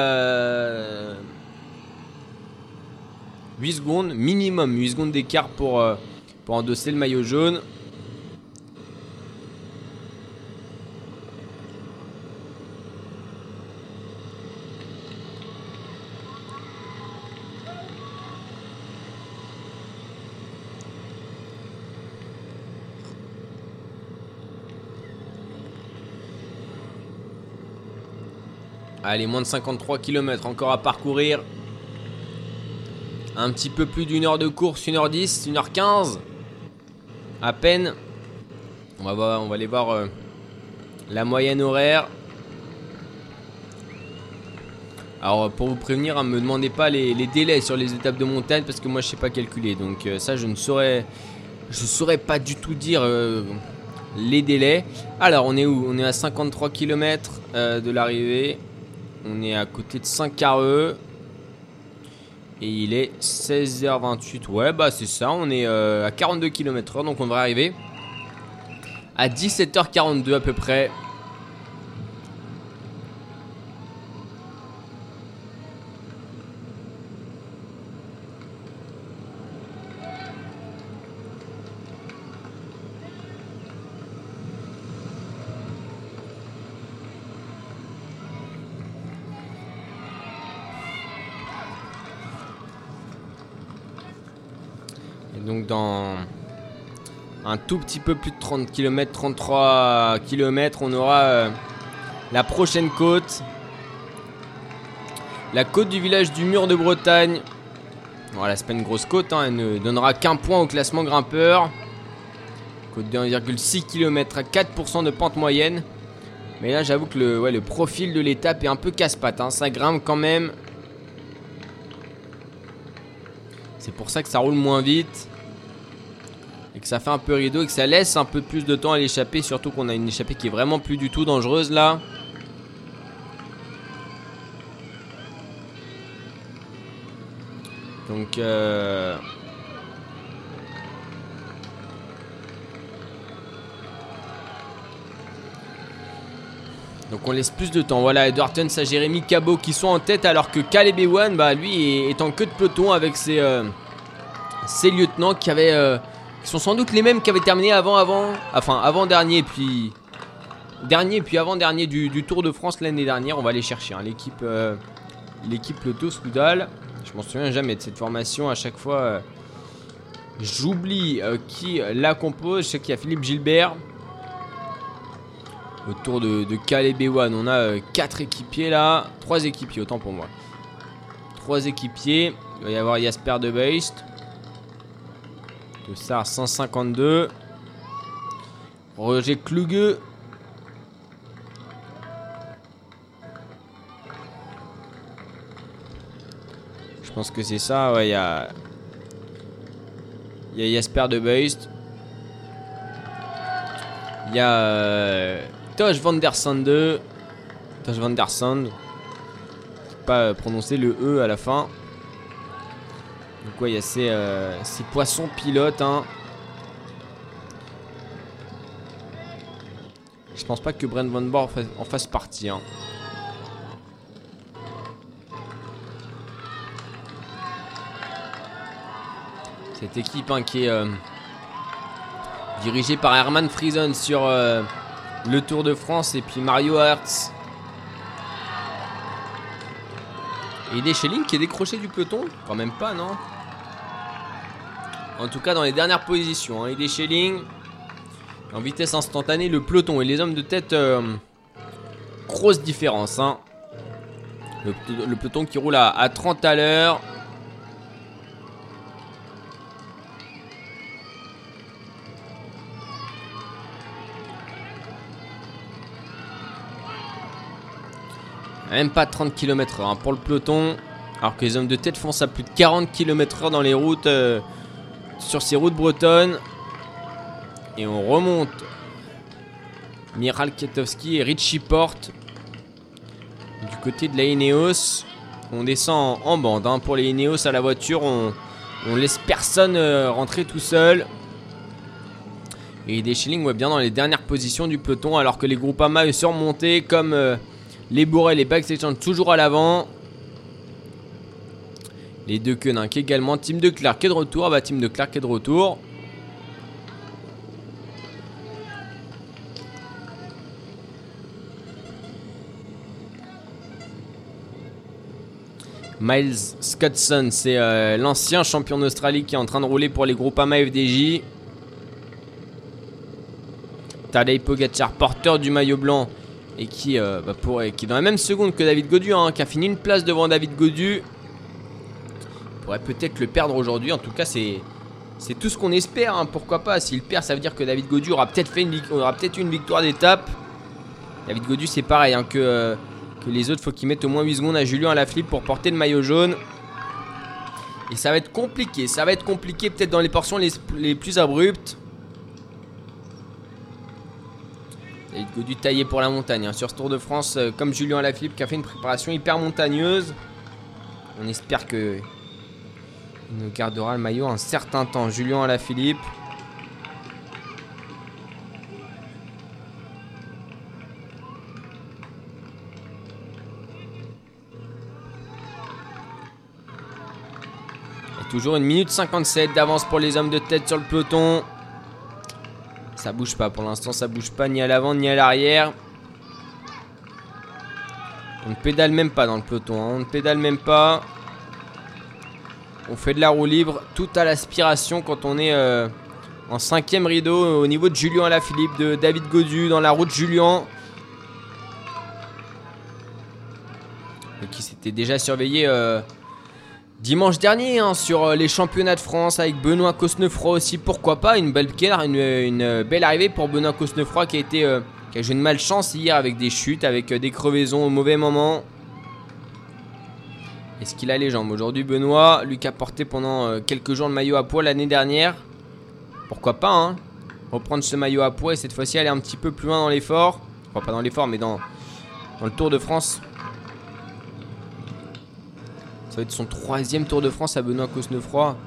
8 secondes minimum, 8 secondes d'écart euh, pour, endosser le maillot jaune. Allez, moins de 53 km encore à parcourir. Un petit peu plus d'une heure de course, 1h10, 1h15. À peine. On va, on va aller voir euh, la moyenne horaire. Alors pour vous prévenir, ne me demandez pas les, délais sur les étapes de montagne parce que moi je sais pas calculer. Donc euh, ça je ne saurais, je saurais pas du tout dire euh, les délais. Alors on est où? On est à 53 km de l'arrivée. On est à côté de Saint-Carreux. Et il est 16h28. Ouais, bah c'est ça. On est euh, à 42 km/h. Donc on devrait arriver à 17h42 à peu près. Dans un tout petit peu plus de 30 km, 33 km, on aura euh, la prochaine côte. La côte du village du mur de Bretagne. Voilà, c'est pas une grosse côte, hein, elle ne donnera qu'un point au classement grimpeur. Côte de 1,6 km à 4% de pente moyenne. Mais là, j'avoue que le, le profil de l'étape est un peu casse-patte. Hein. Ça grimpe quand même. C'est pour ça que ça roule moins vite et que ça fait un peu rideau et que ça laisse un peu plus de temps à l'échappée, surtout qu'on a une échappée qui est vraiment plus du tout dangereuse là. Donc euh... Donc on laisse plus de temps. Voilà, Edward Tuns à Jérémy Cabot qui sont en tête alors que Caleb Ewan, bah lui est en queue de peloton avec ses, euh, ses lieutenants qui avaient euh, qui sont sans doute les mêmes qui avaient terminé avant, avant, enfin avant dernier, puis dernier, puis avant dernier du, Tour de France l'année dernière. On va aller chercher hein, l'équipe, euh, l'équipe Soudal. Je m'en souviens jamais de cette formation. À chaque fois, euh, j'oublie euh, qui la compose. Je sais qu'il y a Philippe Gilbert. Autour de, de Caleb Ewan, on a 4 équipiers là. 3 équipiers, autant pour moi. 3 équipiers. Il va y avoir Jasper de Beist. De ça 152. Roger Kluge. Je pense que c'est ça. Ouais, il y a. Il Jasper de Beust. Il y a euh, Tosh van der Sande. Tosh van der Sande. Pas prononcer le E à la fin. Donc ouais, il y a ces, euh, poissons pilotes. Hein. Je pense pas que Brent Van Borg en fasse partie. Hein. Cette équipe hein, qui est euh, dirigée par Herman Friesen sur euh, le Tour de France et puis Mario Hertz. Et des Schelling qui est décroché du peloton? Quand même pas, non? En tout cas, dans les dernières positions. Hein. des Schelling. En vitesse instantanée, le peloton et les hommes de tête. Euh, grosse différence. Hein. Le, peloton qui roule à, 30 à l'heure. Même pas 30 km/h hein, pour le peloton. Alors que les hommes de tête foncent à plus de 40 km/h dans les routes. Euh, sur ces routes bretonnes. Et on remonte Miral Kietowski et Richie Porte du côté de la Ineos. On descend en, bande hein. pour les Ineos à la voiture. On, laisse personne euh, rentrer tout seul. Et des Schilling bien dans les dernières positions du peloton alors que les groupes AMA sont remontés comme euh, les Bourrel et Backstage toujours à l'avant. Les deux Koenig également. Team de Clark est de retour. Ah bah, Team de Clark est de retour. Miles Scottson, c'est euh, l'ancien champion d'Australie qui est en train de rouler pour les groupes AMA FDJ. Tadej Pogacar, porteur du maillot blanc, et qui, euh, bah, qui est dans la même seconde que David Godu, hein, qui a fini une place devant David Godu, pourrait peut-être le perdre aujourd'hui. En tout cas, c'est c'est tout ce qu'on espère. hein, Pourquoi pas? S'il perd, ça veut dire que David Godu aura peut-être fait une, aura peut-être une victoire d'étape. David Godu, c'est pareil hein, que, euh, que les autres. Faut qu'il mette au moins 8 secondes à Julien à la flip pour porter le maillot jaune. Et ça va être compliqué. Ça va être compliqué peut-être dans les portions les, les plus abruptes. David Godu taillé pour la montagne. hein. Sur ce Tour de France, euh, comme Julien Alaphilippe qui a fait une préparation hyper montagneuse. On espère que il nous gardera le maillot un certain temps. Julien Alaphilippe. Et toujours une minute 57 d'avance pour les hommes de tête sur le peloton. Ça bouge pas pour l'instant, ça bouge pas ni à l'avant ni à l'arrière. On ne pédale même pas dans le peloton, hein. on ne pédale même pas. On fait de la roue libre, tout à l'aspiration quand on est euh, en cinquième rideau euh, au niveau de Julien Alaphilippe, de David Godu dans la route Julien. Et qui s'était déjà surveillé euh, dimanche dernier hein, sur les championnats de France avec Benoît Cosnefroy aussi. Pourquoi pas? Une belle, une, une belle arrivée pour Benoît Cosnefroy qui a été qui a joué une malchance hier avec des chutes, avec des crevaisons au mauvais moment. Est-ce qu'il a les jambes Aujourd'hui, Benoît, lui qui a porté pendant euh, quelques jours le maillot à poids l'année dernière. Pourquoi pas, hein Reprendre ce maillot à poids et cette fois-ci aller un petit peu plus loin dans l'effort. Enfin, pas dans l'effort, mais dans, dans le Tour de France. Ça va être son troisième Tour de France à Benoît Cosnefroy.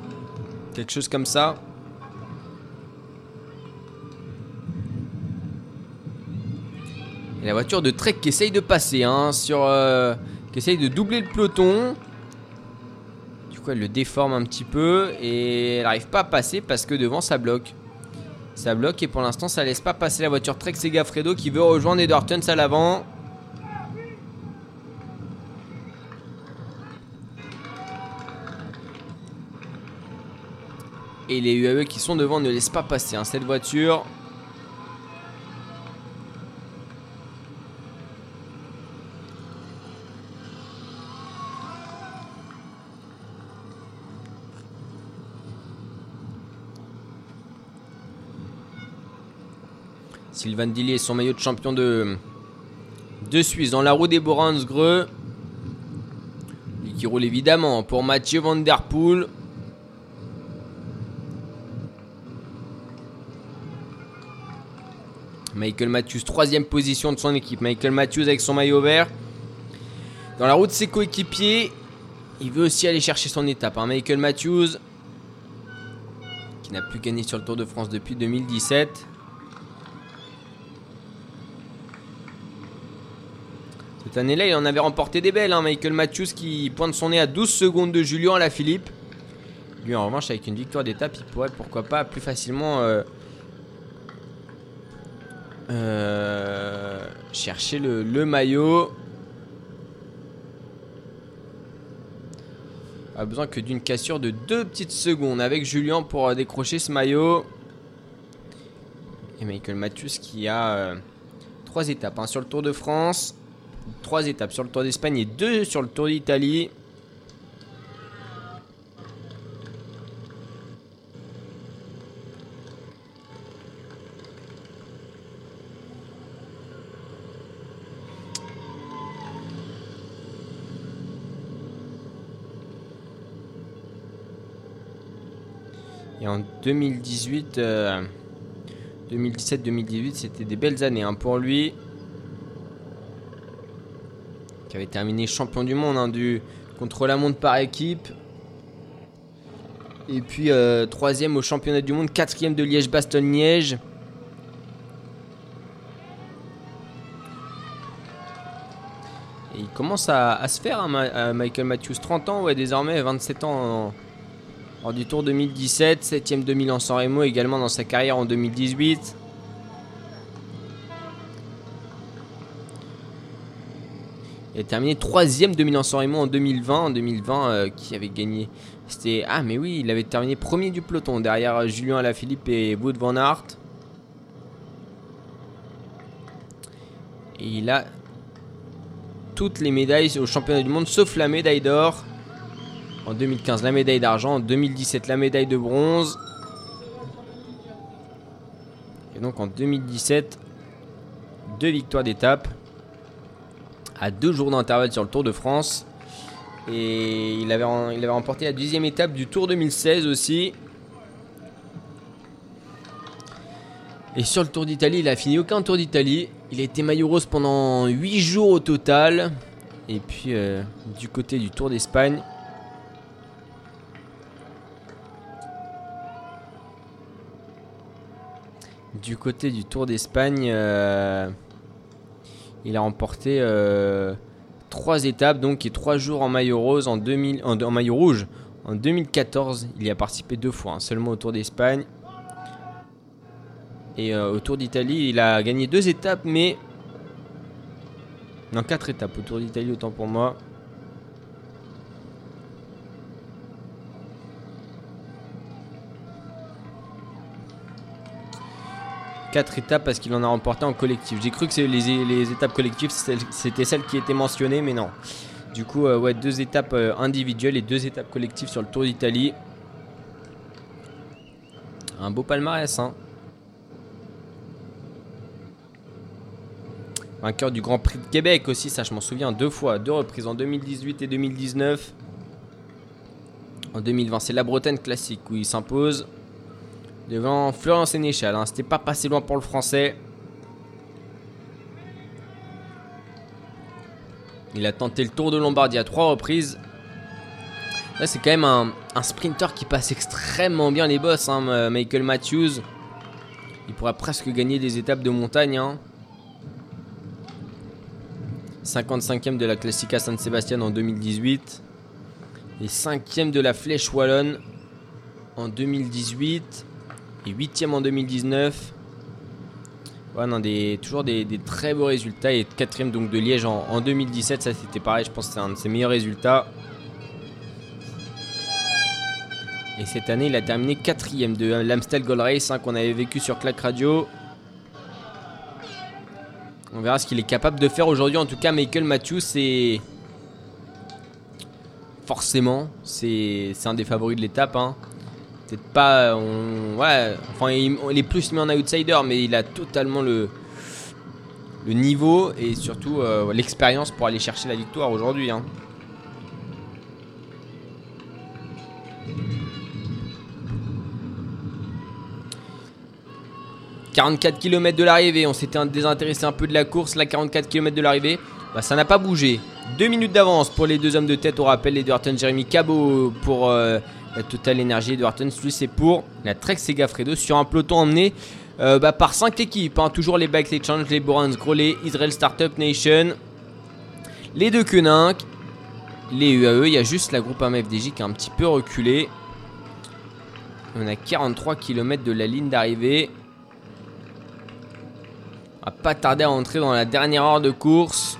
Quelque chose comme ça. Et la voiture de Trek qui essaye de passer, hein, sur, euh, qui essaye de doubler le peloton. Du coup, elle le déforme un petit peu et elle n'arrive pas à passer parce que devant ça bloque. Ça bloque et pour l'instant, ça laisse pas passer la voiture Trek Segafredo qui veut rejoindre Edward Tuns à l'avant. Et les UAE qui sont devant ne laissent pas passer hein, cette voiture. Sylvain Dillier, son maillot de champion de, de Suisse dans la roue des Boransgreux. Et qui roule évidemment pour Mathieu Van Der Poel. Michael Matthews, troisième position de son équipe. Michael Matthews avec son maillot vert. Dans la roue de ses coéquipiers, il veut aussi aller chercher son étape. hein. Michael Matthews, qui n'a plus gagné sur le Tour de France depuis 2017. Cette année-là, il en avait remporté des belles. hein. Michael Matthews qui pointe son nez à 12 secondes de Julien à la Philippe. Lui, en revanche, avec une victoire d'étape, il pourrait pourquoi pas plus facilement euh, euh, chercher le, maillot. A besoin que d'une cassure de deux petites secondes avec Julien pour euh, décrocher ce maillot. Et Michael Matthews qui a euh, trois étapes hein, sur le Tour de France, trois étapes sur le Tour d'Espagne et deux sur le Tour d'Italie. Et en 2018, euh, 2017-2018, c'était des belles années hein, pour lui. Avait terminé champion du monde hein, du contre-la-montre par équipe. Et puis euh, troisième au championnat du monde, quatrième de Liège-Bastogne-Liège. Et il commence à, se faire, hein, euh, Michael Matthews, 30 ans, ouais, désormais 27 ans en- lors du Tour 2017, 7ème de Milan-San Remo également dans sa carrière en 2018. Il a terminé 3ème de Milan-San Remo en 2020, en 2020 euh, qui avait gagné? C'était ah mais oui, il avait terminé premier du peloton derrière euh, Julien Alaphilippe et Wout van Aert. Et il a toutes les médailles au championnat du monde sauf la médaille d'or. En 2015 la médaille d'argent, en 2017 la médaille de bronze. Et donc en 2017, deux victoires d'étape à deux jours d'intervalle sur le Tour de France. Et il avait, remporté la deuxième étape du Tour 2016 aussi. Et sur le Tour d'Italie, il a fini aucun Tour d'Italie. Il a été maillot rose pendant 8 jours au total. Et puis euh, du côté du Tour d'Espagne. Du côté du Tour d'Espagne, euh, il a remporté 3 étapes, donc et 3 jours en maillot rose en, 2000, en, maillot rouge. En 2014, il y a participé deux fois, hein, seulement au Tour d'Espagne. Et euh, au Tour d'Italie, il a gagné deux étapes, mais. Non, quatre étapes au Tour d'Italie, autant pour moi. Quatre étapes parce qu'il en a remporté en collectif. J'ai cru que les, les étapes collectives c'était celles qui étaient mentionnées, mais non. Du coup, euh, ouais, deux étapes euh, individuelles et deux étapes collectives sur le Tour d'Italie. Un beau palmarès, hein. Vainqueur du Grand Prix de Québec aussi, ça je m'en souviens deux fois, deux reprises en 2018 et 2019. En 2020, c'est la Bretagne classique où il s'impose devant Florian Sénéchal. Hein. C'était pas passé loin pour le français. Il a tenté le Tour de Lombardie à trois reprises. Là, c'est quand même un, sprinter qui passe extrêmement bien les bosses, hein, Michael Matthews. Il pourrait presque gagner des étapes de montagne. Hein. 55e de la Classica San Sebastian en 2018 et 5e de la Flèche Wallonne en 2018 et 8e en 2019. Ouais, des, toujours des, très beaux résultats et 4e donc de Liège en, 2017, ça c'était pareil, je pense que c'est un de ses meilleurs résultats. Et cette année, il a terminé 4 de l'Amstel Gold Race hein, qu'on avait vécu sur Clac Radio. On verra ce qu'il est capable de faire aujourd'hui. En tout cas, Michael Matthews, c'est. Forcément, c'est un des favoris de l'étape. Hein. Peut-être pas. Ouais, enfin, il, est plus mis en outsider, mais il a totalement le, le niveau et surtout euh, l'expérience pour aller chercher la victoire aujourd'hui. Hein. 44 km de l'arrivée, on s'était désintéressé un peu de la course, là 44 km de l'arrivée, bah, ça n'a pas bougé. Deux minutes d'avance pour les deux hommes de tête, au rappel Edwarton, Jérémy Cabot pour euh, Total Energy, Edwarton, lui c'est pour la Trek Segafredo sur un peloton emmené euh, bah, par 5 équipes, hein. toujours les Bike Exchange, les Borans Grolet, Israel Startup Nation, les deux Koenig, les UAE, il y a juste la groupe AMFDJ qui a un petit peu reculé. On a 43 km de la ligne d'arrivée pas tarder à entrer dans la dernière heure de course.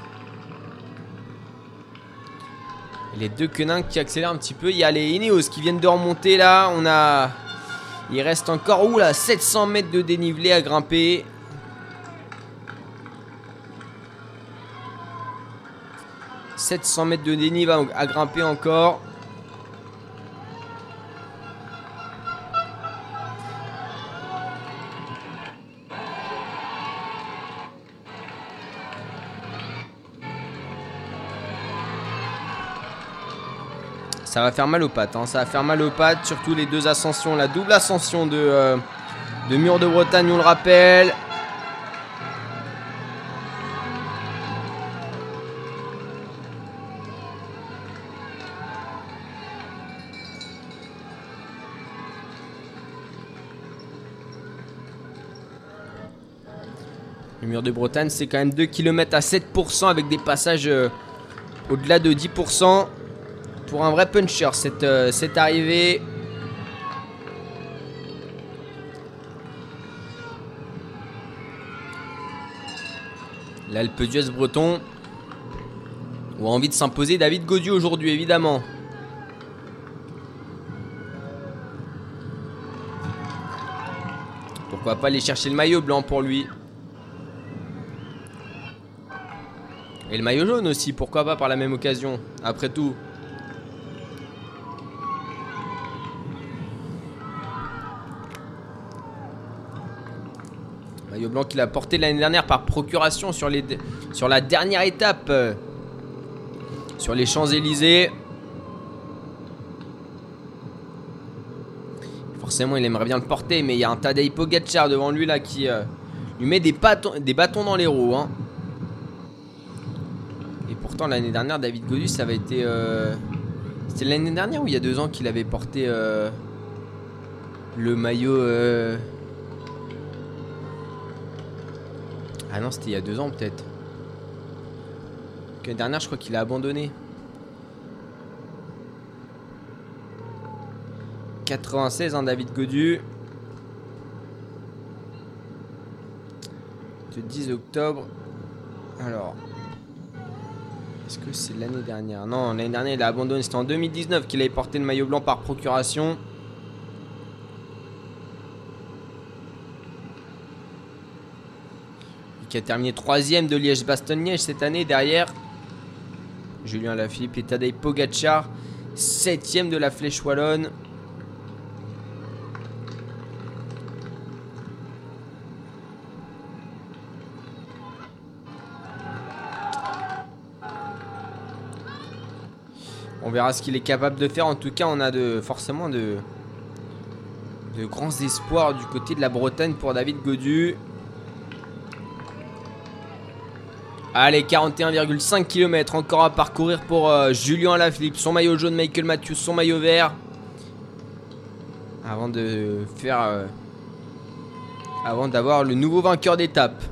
Les deux quenins qui accélèrent un petit peu. Il y a les Ineos qui viennent de remonter là. On a. Il reste encore où là 700 mètres de dénivelé à grimper. « 700 mètres de dénivelé à grimper encore. Ça va faire mal aux pattes. Hein. Ça va faire mal aux pattes, surtout les deux ascensions. La double ascension de, euh, de Mur de Bretagne, on le rappelle. Le mur de Bretagne, c'est quand même 2 km à 7% avec des passages euh, au-delà de 10% pour un vrai puncher cette, euh, cette arrivée. L'Alpe d'Huez breton. Ou a envie de s'imposer David Godieu aujourd'hui évidemment. Pourquoi pas aller chercher le maillot blanc pour lui Et le maillot jaune aussi, pourquoi pas par la même occasion, après tout. Maillot blanc qu'il a porté l'année dernière par procuration sur, la dernière étape. euh, sur les Champs-Élysées. Forcément, il aimerait bien le porter, mais il y a un Tadej Pogacar devant lui là qui euh, lui met des bâtons, dans les roues. hein. Et pourtant, l'année dernière, David Godus, ça avait été. euh, C'était l'année dernière ou il y a deux ans qu'il avait porté le maillot. euh, Ah non, c'était il y a deux ans peut-être. L'année dernière, je crois qu'il a abandonné. 96, hein, David Godu. Le 10 octobre. Alors. Est-ce que c'est l'année dernière? Non, l'année dernière, il a abandonné. C'était en 2019 qu'il avait porté le maillot blanc par procuration. Qui a terminé troisième de Liège-Bastogne-Liège cette année derrière Julien Lafilippe et Tadej Pogacar, septième de la Flèche Wallonne. On verra ce qu'il est capable de faire. En tout cas, on a forcément de, de grands espoirs du côté de la Bretagne pour David Godu. Allez, 41,5 km encore à parcourir pour euh, Julien Lafilippe. Son maillot jaune, Michael Matthews, son maillot vert. Avant de faire. euh, avant d'avoir le nouveau vainqueur d'étape.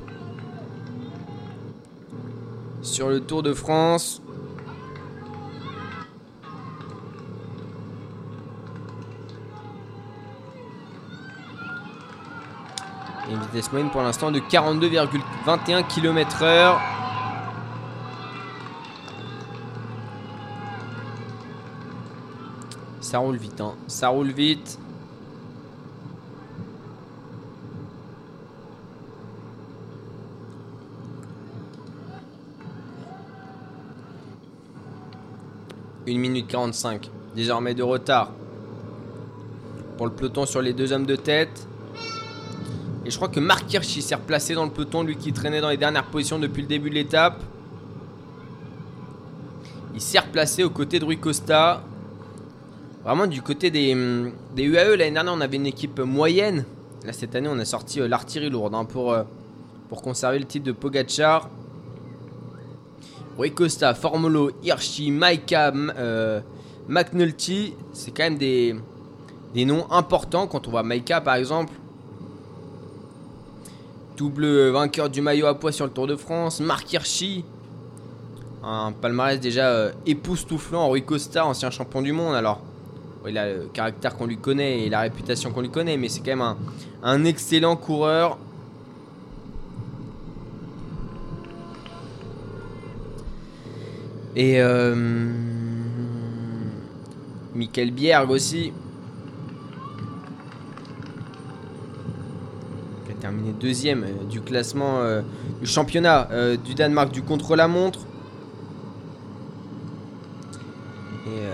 Sur le Tour de France. Et une vitesse moyenne pour l'instant de 42,21 km/h. Ça roule vite, hein. Ça roule vite. Une minute 45. Désormais de retard. Pour le peloton sur les deux hommes de tête. Et je crois que Mark Hirschi s'est replacé dans le peloton, lui qui traînait dans les dernières positions depuis le début de l'étape. Il s'est replacé aux côtés de Rui Costa. Vraiment du côté des, hum, UAE, l'année dernière on avait une équipe moyenne. Là cette année on a sorti euh, l'artillerie lourde hein, pour, euh, pour conserver le titre de Pogachar. Rui Costa, Formolo, Hirschi, Maika, euh, McNulty, c'est quand même des, noms importants quand on voit Maika par exemple. Double vainqueur du maillot à poids sur le Tour de France. Mark Hirschi. Un palmarès déjà époustouflant. Rui Costa, ancien champion du monde. Alors, il a le caractère qu'on lui connaît et la réputation qu'on lui connaît. Mais c'est quand même un, excellent coureur. Et euh, Michael Bierg aussi. qui a terminé deuxième euh, du classement euh, du championnat euh, du Danemark du contre-la-montre. Et euh,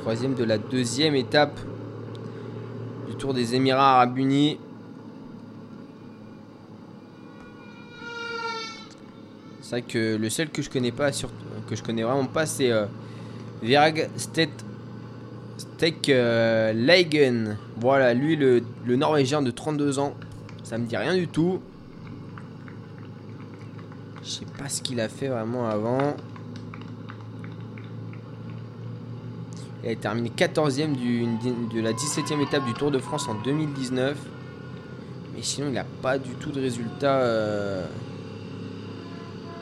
troisième de la deuxième étape du Tour des Émirats Arabes Unis. C'est vrai que le seul que je connais pas, que je connais vraiment pas, c'est euh, euh, Leigen. Voilà, lui, le Norvégien de 32 ans. Ça me dit rien du tout. Je sais pas ce qu'il a fait vraiment avant. Il a terminé 14ème du, de la 17ème étape du Tour de France en 2019. Mais sinon, il n'a pas du tout de résultat. euh.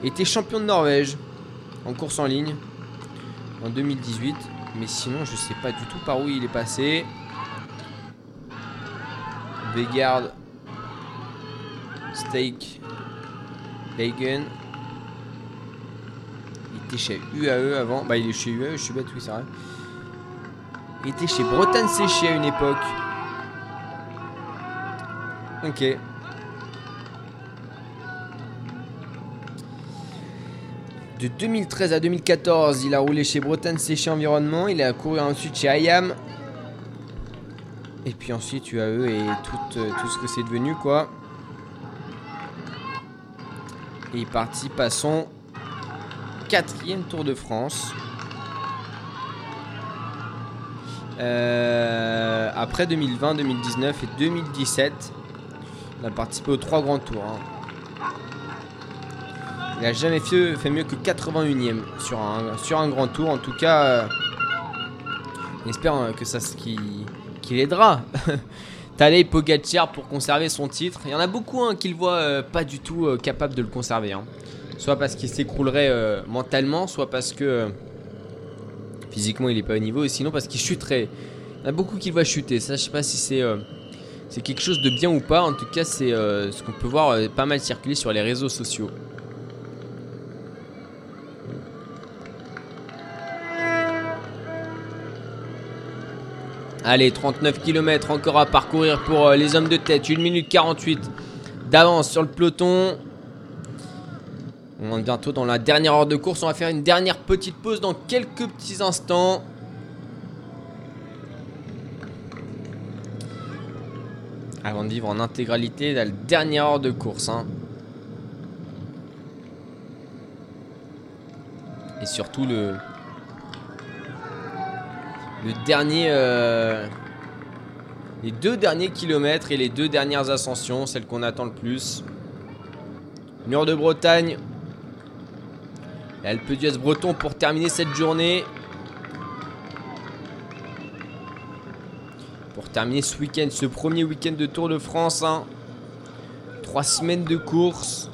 Il était champion de Norvège en course en ligne en 2018. Mais sinon, je sais pas du tout par où il est passé. Vegard. Steak. Bacon. Il était chez UAE avant. Bah, il est chez UAE, je suis bête, oui, c'est vrai. Était chez Bretagne Séché à une époque. Ok. De 2013 à 2014, il a roulé chez Bretagne Séché Environnement. Il a couru ensuite chez IAM. Et puis ensuite UAE et tout, euh, tout ce que c'est devenu quoi. Et il participe à son quatrième Tour de France. Euh, après 2020, 2019 et 2017, il a participé aux trois grands tours. hein. Il a jamais fait, mieux que 81ème sur un, sur un grand tour. En tout cas, euh, on espère euh, que ça qu'il qu'il aidera. Tadej Pogacar pour conserver son titre. Il y en a beaucoup hein, qui le voient pas du tout capable de le conserver. hein. Soit parce qu'il s'écroulerait mentalement, soit parce que physiquement il est pas au niveau, et sinon parce qu'il chuterait. Il y en a beaucoup qui le voient chuter. Ça, je sais pas si c'est euh, c'est quelque chose de bien ou pas. En tout cas, c'est euh, ce qu'on peut voir euh, pas mal circuler sur les réseaux sociaux. Allez, 39 km encore à parcourir pour les hommes de tête. 1 minute 48 d'avance sur le peloton. On est bientôt dans la dernière heure de course. On va faire une dernière petite pause dans quelques petits instants. Avant de vivre en intégralité la dernière heure de course. hein. Et surtout le, le dernier. euh, les deux derniers kilomètres et les deux dernières ascensions, celles qu'on attend le plus. Mur de Bretagne. L'Alpe d'Huez breton pour terminer cette journée. Pour terminer ce week-end, ce premier week-end de Tour de France. hein. Trois semaines de course.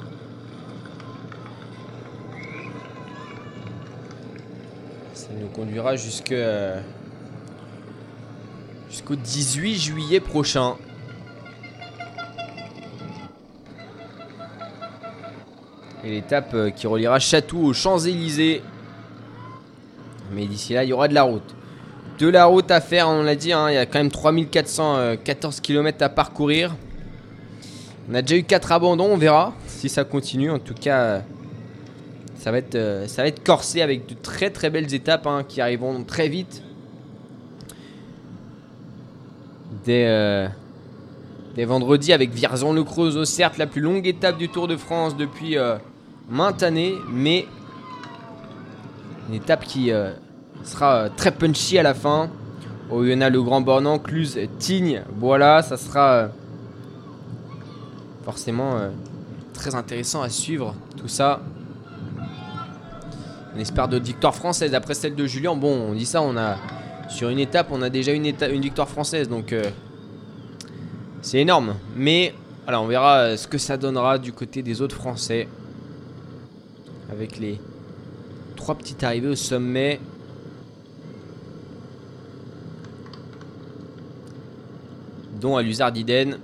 Ça nous conduira euh, jusqu'au 18 juillet prochain. Et l'étape euh, qui reliera Château aux Champs-Élysées. Mais d'ici là, il y aura de la route. De la route à faire, on l'a dit, hein, il y a quand même 3414 km à parcourir. On a déjà eu 4 abandons, on verra si ça continue. En tout cas, euh, ça va être, euh, corsé avec de très très belles étapes hein, qui arriveront très vite. Dès, euh, dès vendredi avec Vierzon-le-Creusot, certes la plus longue étape du Tour de France depuis euh, maintes années, mais une étape qui euh, sera euh, très punchy à la fin. Oyonnax, le Grand Bornand, Cluse, Tignes, voilà, ça sera euh, forcément très intéressant à suivre tout ça. On espère d'autres victoires françaises après celle de Julien. Bon, on dit ça, on a sur une étape, on a déjà une, une victoire française, donc c'est énorme. Mais voilà, on verra ce que ça donnera du côté des autres Français avec les trois petites arrivées au sommet. Dont à l'Uzardiden.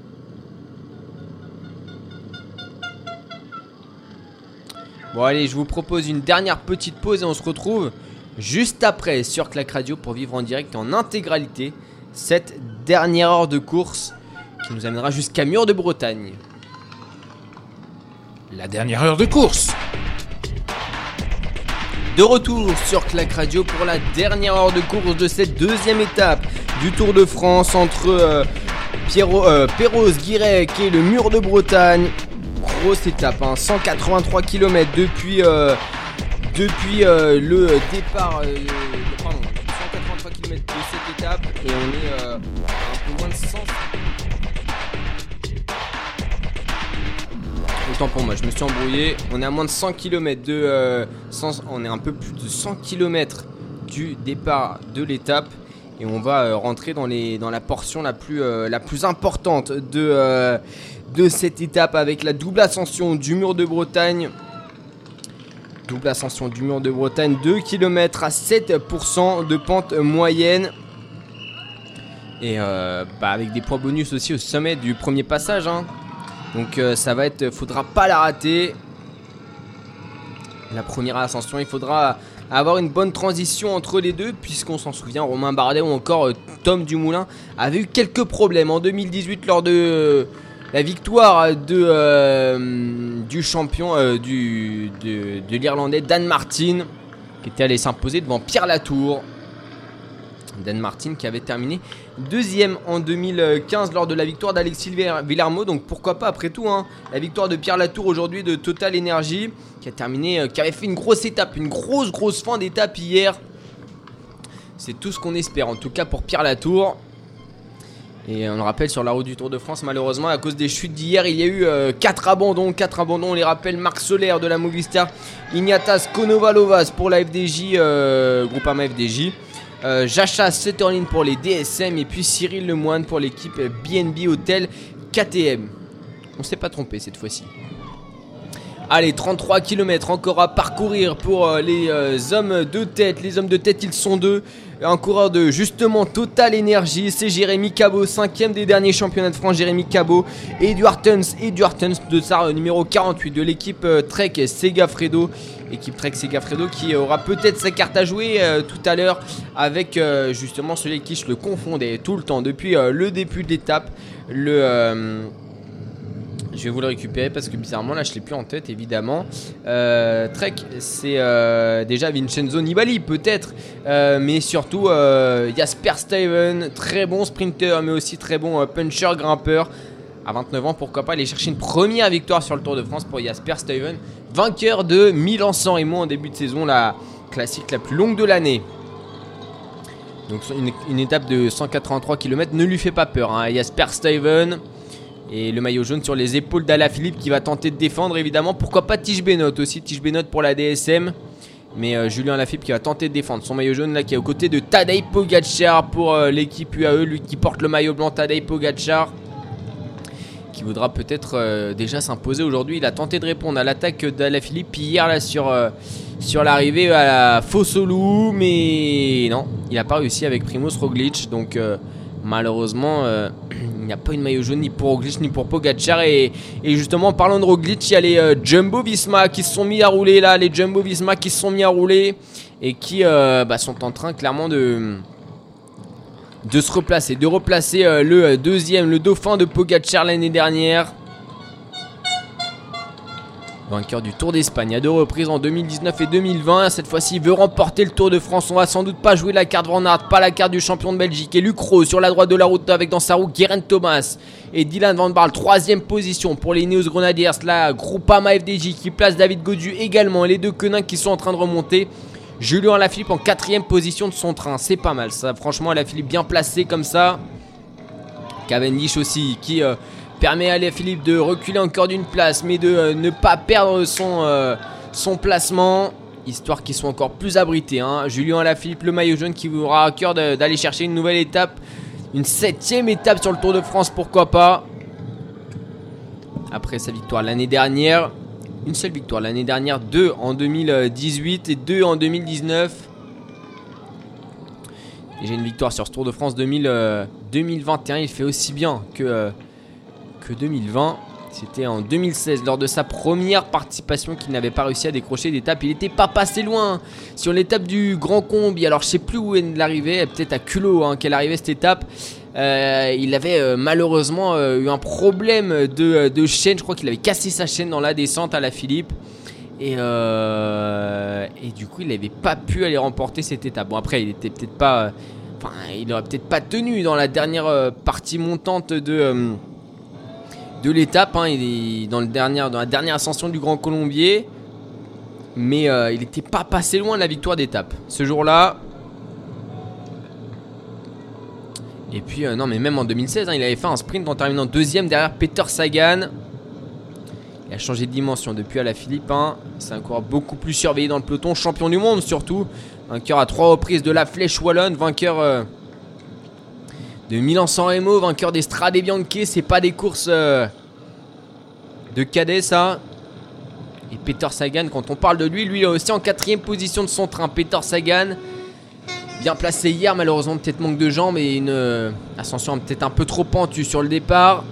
Bon allez, je vous propose une dernière petite pause et on se retrouve juste après sur Clac Radio pour vivre en direct en intégralité cette dernière heure de course qui nous amènera jusqu'à Mur de Bretagne. La dernière heure de course. De retour sur Clac Radio pour la dernière heure de course de cette deuxième étape du Tour de France entre euh, euh, Perros-Guirec et le Mur de Bretagne. Grosse étape, hein, 183 km depuis, euh, euh, le départ. pardon, 183 km de cette étape et on est un peu moins de 100. Pour moi, je me suis embrouillé. On est à moins de 100 km de. euh, 100 on est un peu plus de 100 km du départ de l'étape. Et on va euh, rentrer dans, les, dans la portion la plus, euh, la plus importante de, cette étape avec la double ascension du mur de Bretagne. Double ascension du mur de Bretagne, 2 km à 7% de pente moyenne. Et bah, avec des points bonus aussi au sommet du premier passage. hein. Donc euh, ça va être, faudra pas la rater. La première ascension, il faudra avoir une bonne transition entre les deux, puisqu'on s'en souvient, Romain Bardet ou encore euh, Tom Dumoulin avaient eu quelques problèmes en 2018 lors de La victoire euh, du champion euh, de l'Irlandais Dan Martin, qui était allé s'imposer devant Pierre Latour. Dan Martin qui avait terminé deuxième en 2015 lors de la victoire d'Alexis Villarmo. Donc pourquoi pas après tout hein, la victoire de Pierre Latour aujourd'hui de Total Energy qui a terminé, euh, qui avait fait une grosse étape, une grosse grosse fin d'étape hier. C'est tout ce qu'on espère en tout cas pour Pierre Latour. Et on le rappelle sur la route du Tour de France, malheureusement, à cause des chutes d'hier, il y a eu 4 abandons. 4 abandons, on les rappelle Marc Soler de la Movistar, Ignatas Konovalovas pour la FDJ, euh, Groupama FDJ, euh, Jacha Setterlin pour les DSM et puis Cyril Lemoine pour l'équipe BNB Hotel KTM. On s'est pas trompé cette fois-ci. Allez, 33 km encore à parcourir pour euh, les euh, hommes de tête. Les hommes de tête, ils sont deux. Un coureur de justement Total Energy, c'est Jérémy Cabot, cinquième des derniers championnats de France. Jérémy Cabot, Edward Tuns, Edward Tuns de sa euh, numéro 48 de l'équipe Trek Segafredo. Équipe Trek Segafredo qui aura peut-être sa carte à jouer tout à l'heure avec justement celui qui je le confondais tout le temps depuis le début de l'étape. Le je vais vous le récupérer parce que bizarrement là je l'ai plus en tête évidemment. Euh, Trek c'est euh, déjà Vincenzo Nibali peut-être, euh, mais surtout Jasper Steven, très bon sprinter mais aussi très bon puncher grimpeur. À 29 ans pourquoi pas aller chercher une première victoire sur le Tour de France pour Jasper Steven, vainqueur de Milan-San Remo en début de saison, la classique la plus longue de l'année. Donc une, étape de 183 km ne lui fait pas peur. Hein. Jasper Steven, et le maillot jaune sur les épaules Philippe qui va tenter de défendre évidemment. Pourquoi pas Tige aussi, Tige pour la DSM. Mais euh, Julien Lafilippe qui va tenter de défendre son maillot jaune là qui est aux côtés de Tadej Pogacar pour euh, l'équipe UAE. Lui qui porte le maillot blanc Tadej Pogacar. Qui voudra peut-être euh, déjà s'imposer aujourd'hui. Il a tenté de répondre à l'attaque d'Alaphilippe hier là sur, sur l'arrivée à la Fossolou. Mais non, il n'a pas réussi avec Primoz Roglic. Donc malheureusement il n'y a pas une maillot jaune ni pour Roglic ni pour Pogacar. Et, justement, parlant de Roglic, il y a les euh, Jumbo Visma qui se sont mis à rouler là. Les Jumbo Visma qui se sont mis à rouler et qui euh, bah, sont en train clairement de, se replacer. De replacer euh, le deuxième, le dauphin de Pogacar l'année dernière vainqueur du Tour d'Espagne à deux reprises en 2019 et 2020. Cette fois-ci, veut remporter le Tour de France. On va sans doute pas jouer la carte Van Aert, pas la carte du champion de Belgique. Et Lucro sur la droite de la route avec dans sa roue Guerin Thomas et Dylan Van Barle. Troisième position pour les Neos Grenadiers. La Groupama FDJ qui place David Godu également. Les deux quenins qui sont en train de remonter. Julien Alaphilippe en quatrième position de son train. C'est pas mal ça. Franchement, Alaphilippe bien placé comme ça. Cavendish aussi qui... Euh, permet à Philippe de reculer encore d'une place, mais de euh, ne pas perdre son, euh, son placement. Histoire qu'ils soient encore plus abrités. Hein. Julien Alaphilippe, le maillot jaune, qui aura à cœur d'aller chercher une nouvelle étape. Une septième étape sur le Tour de France, pourquoi pas. Après sa victoire l'année dernière. Une seule victoire l'année dernière, deux en 2018 et deux en 2019. Et j'ai une victoire sur ce Tour de France 2000, 2021. Il fait aussi bien que que 2020. C'était en 2016, lors de sa première participation, qu'il n'avait pas réussi à décrocher d'étape. Il n'était pas passé loin sur l'étape du Grand Combi. Alors, je sais plus où elle arrivait, peut-être à culot hein, qu'elle arrivait cette étape. Euh, il avait euh, malheureusement euh, eu un problème de, chaîne. Je crois qu'il avait cassé sa chaîne dans la descente à la Philippe. Et, et du coup, il n'avait pas pu aller remporter cette étape. Bon, après, il était peut-être pas. Enfin, il n'aurait peut-être pas tenu dans la dernière partie montante de de l'étape. Hein. il est dans, la dernière ascension du Grand Colombier. Mais euh, il n'était pas passé loin de la victoire d'étape. Ce jour-là. Et puis, euh, non, mais même en 2016, hein, il avait fait un sprint en terminant deuxième derrière Peter Sagan. Il a changé de dimension depuis à la Philippe. Hein. C'est encore beaucoup plus surveillé dans le peloton. Champion du monde surtout. Vainqueur à trois reprises de la Flèche Wallonne. Vainqueur. Euh, de Milan-San Remo, vainqueur des Strade Bianche. C'est pas des courses euh, de cadet, ça. Et Peter Sagan, quand on parle de lui, lui est aussi en quatrième position de son train. Peter Sagan, bien placé hier, malheureusement peut-être manque de jambes et une euh, ascension peut-être un peu trop pentue sur le départ.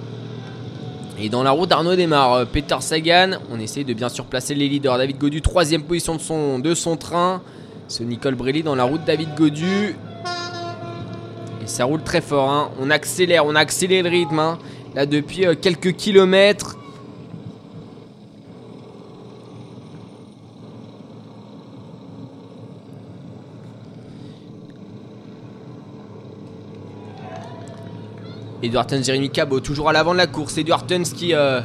Et dans la route, Arnaud démarre. Euh, Peter Sagan, on essaye de bien surplacer les leaders. David Godu, troisième position de son, de son train. Ce Nicole Brelli dans la route, David Godu ça roule très fort. Hein. On accélère, on a accéléré le rythme. Hein. là depuis euh, quelques kilomètres. Edward Tuns, Jérémy Cabot, toujours à l'avant de la course. Edward Tuns qui euh,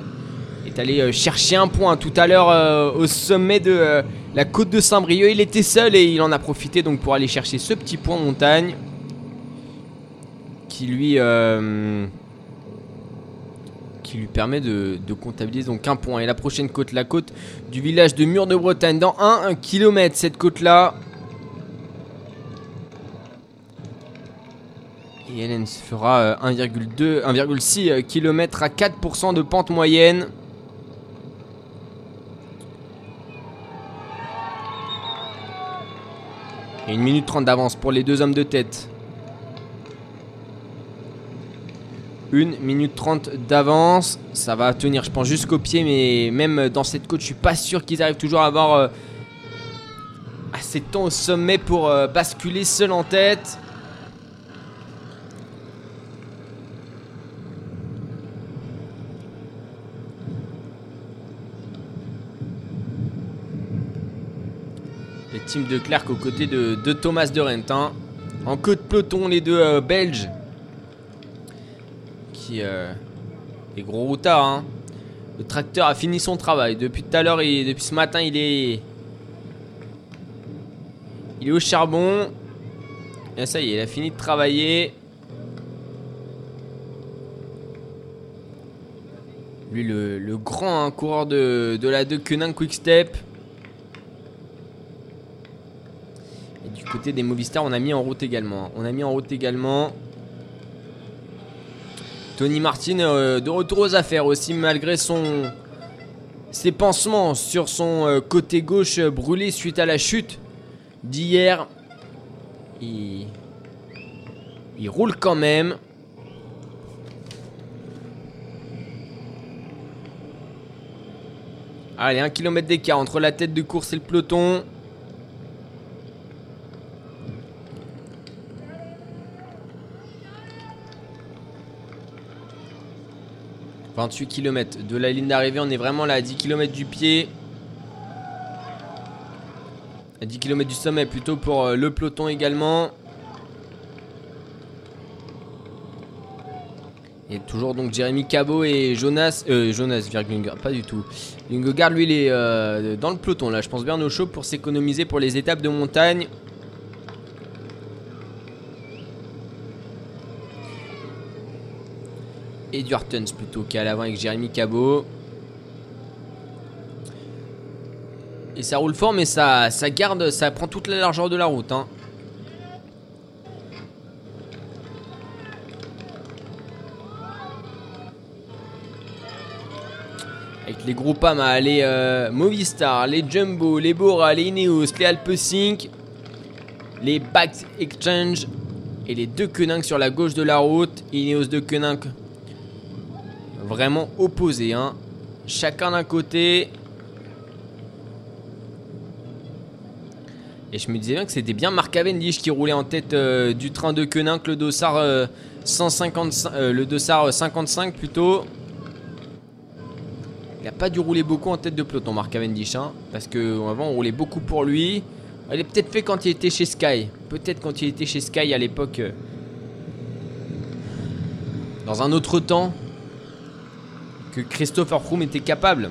est allé euh, chercher un point tout à l'heure au sommet de la côte de Saint-Brieuc. Il était seul et il en a profité pour aller chercher ce petit point montagne qui lui euh, qui lui permet de, comptabiliser donc un point. Et la prochaine côte, la côte du village de Mur de Bretagne, dans 1 km cette côte là. Et Hélène se fera euh, 1,2, 1,6 km à 4% de pente moyenne. Et 1 minute 30 d'avance pour les deux hommes de tête. 1 minute 30 d'avance. Ça va tenir, je pense, jusqu'au pied. Mais même dans cette côte, je suis pas sûr qu'ils arrivent toujours à avoir euh, assez de temps au sommet pour euh, basculer seul en tête. Les teams de Clerc aux côtés de, Thomas de Rentin. En queue de peloton, les deux euh, Belges. Qui. Euh, les gros routards, hein. Le tracteur a fini son travail. Depuis tout à l'heure, depuis ce matin, il est. Il est au charbon. Et ça y est, il a fini de travailler. Lui, le, grand hein, coureur de, la 2 Kenin Quick Step. Et du côté des Movistar, on a mis en route également. On a mis en route également. Tony Martin euh, de retour aux affaires aussi, malgré son ses pansements sur son euh, côté gauche euh, brûlé suite à la chute d'hier. Il... il roule quand même. Allez, un kilomètre d'écart entre la tête de course et le peloton. « 28 km de la ligne d'arrivée, on est vraiment là à 10 km du pied. À 10 km du sommet plutôt pour euh, le peloton également. Et toujours donc Jérémy Cabot et Jonas, euh, Jonas Virglinger, pas du tout. Lingegaard lui il est euh, dans le peloton là, je pense bien au chaud pour s'économiser pour les étapes de montagne. Edward Tuns plutôt qui est à l'avant avec Jérémy Cabot. Et ça roule fort mais ça, ça garde, ça prend toute la largeur de la route. hein. Avec les Groupama, les euh, Movistar, les Jumbo, les Bora, les Ineos, les Alpesync, les Back Exchange et les deux Koenig sur la gauche de la route. Ineos de Koenig vraiment opposés. Hein. Chacun d'un côté. Et je me disais bien que c'était bien Mark Cavendish qui roulait en tête euh, du train de Koenig, le Dossard, euh, 155, euh, le Dossard 55 plutôt. Il n'a pas dû rouler beaucoup en tête de peloton, Mark Cavendish. Hein, parce qu'avant, on roulait beaucoup pour lui. Il est peut-être fait quand il était chez Sky. Peut-être quand il était chez Sky à l'époque. euh, dans un autre temps. Que Christopher Froome était capable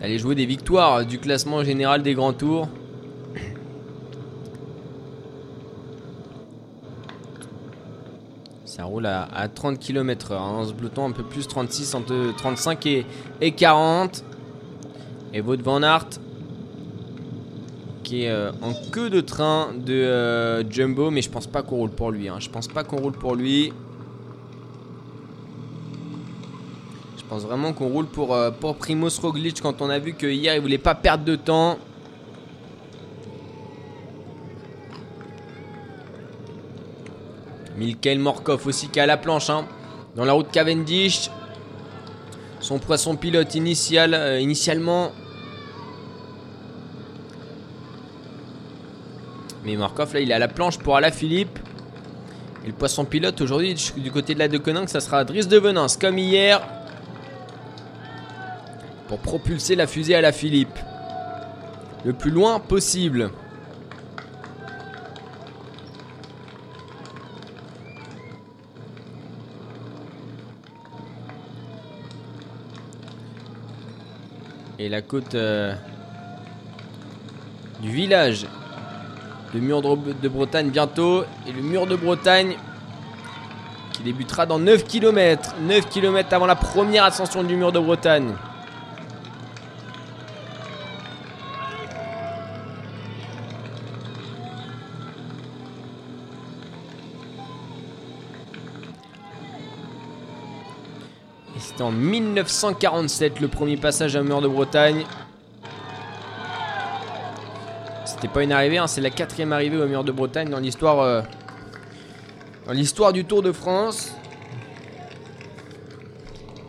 d'aller jouer des victoires du classement général des grands tours. Ça roule à, à 30 km/h. Hein, ce peloton, un peu plus 36, entre 35 et, et 40. Et Wout Van Aert qui est euh, en queue de train de euh, Jumbo, mais je pense pas qu'on roule pour lui. hein. Je pense pas qu'on roule pour lui. Je pense vraiment qu'on roule pour, euh, pour Primoz Roglic quand on a vu que hier il voulait pas perdre de temps. Milkael Morkov aussi qui est à la planche hein, dans la route Cavendish. Son poisson pilote euh, initialement. Mais Morkov là il est à la planche pour Alaphilippe. Et le poisson pilote aujourd'hui du côté de la de Coninck, ça sera Driss de Venance comme hier. Pour propulser la fusée à la Philippe. Le plus loin possible. Et la côte euh, du village le mur de, de Bretagne bientôt. Et le mur de Bretagne qui débutera dans 9 km. 9 km avant la première ascension du mur de Bretagne. En 1947 le premier passage à mur de Bretagne. C'était pas une arrivée, hein, c'est la quatrième arrivée au mur de Bretagne dans l'histoire euh, dans l'histoire du Tour de France.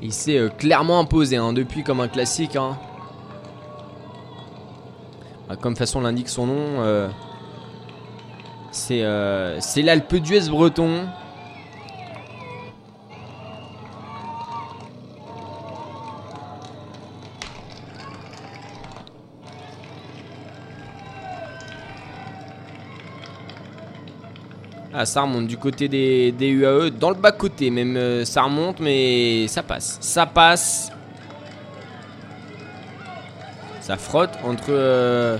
Il s'est euh, clairement imposé hein, depuis comme un classique. hein. Bah, comme façon l'indique son nom, euh, c'est l'Alpe d'Huez breton. Ah, ça remonte du côté des, UAE, dans le bas côté même, euh, ça remonte, mais ça passe. Ça passe. Ça frotte entre euh,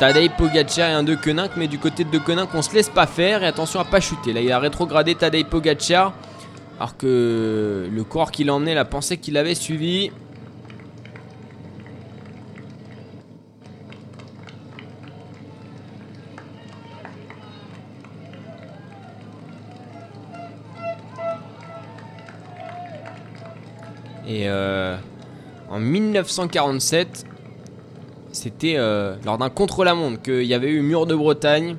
Tadej Pogacar et un De Koninck, mais du côté de De on se laisse pas faire et attention à pas chuter. Là, il a rétrogradé Tadej Pogacar, alors que le corps qui l'emmenait, la pensée qu'il avait suivi. Et euh, en 1947, c'était euh, lors d'un contre-la-montre qu'il y avait eu Mur de Bretagne.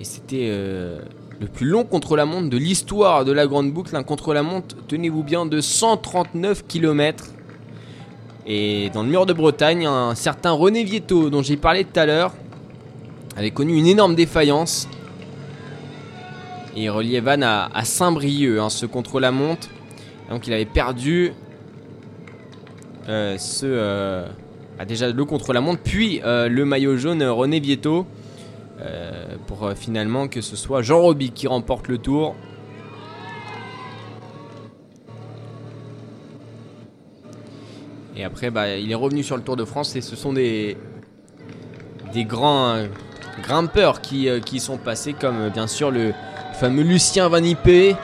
Et c'était euh, le plus long contre-la-montre de l'histoire de la Grande Boucle. Un contre-la-montre, tenez-vous bien, de 139 km. Et dans le Mur de Bretagne, un certain René Vietto, dont j'ai parlé tout à l'heure, avait connu une énorme défaillance. Et il reliait Vannes à, Saint-Brieuc, hein, ce contre-la-montre. Donc il avait perdu euh, ce euh, ah, déjà le contre-la-montre, puis euh, le maillot jaune René Vietto euh, pour finalement que ce soit Jean Roby qui remporte le tour. Et après, bah, il est revenu sur le Tour de France et ce sont des des grands grimpeurs qui, qui sont passés comme bien sûr le fameux Lucien Vanipé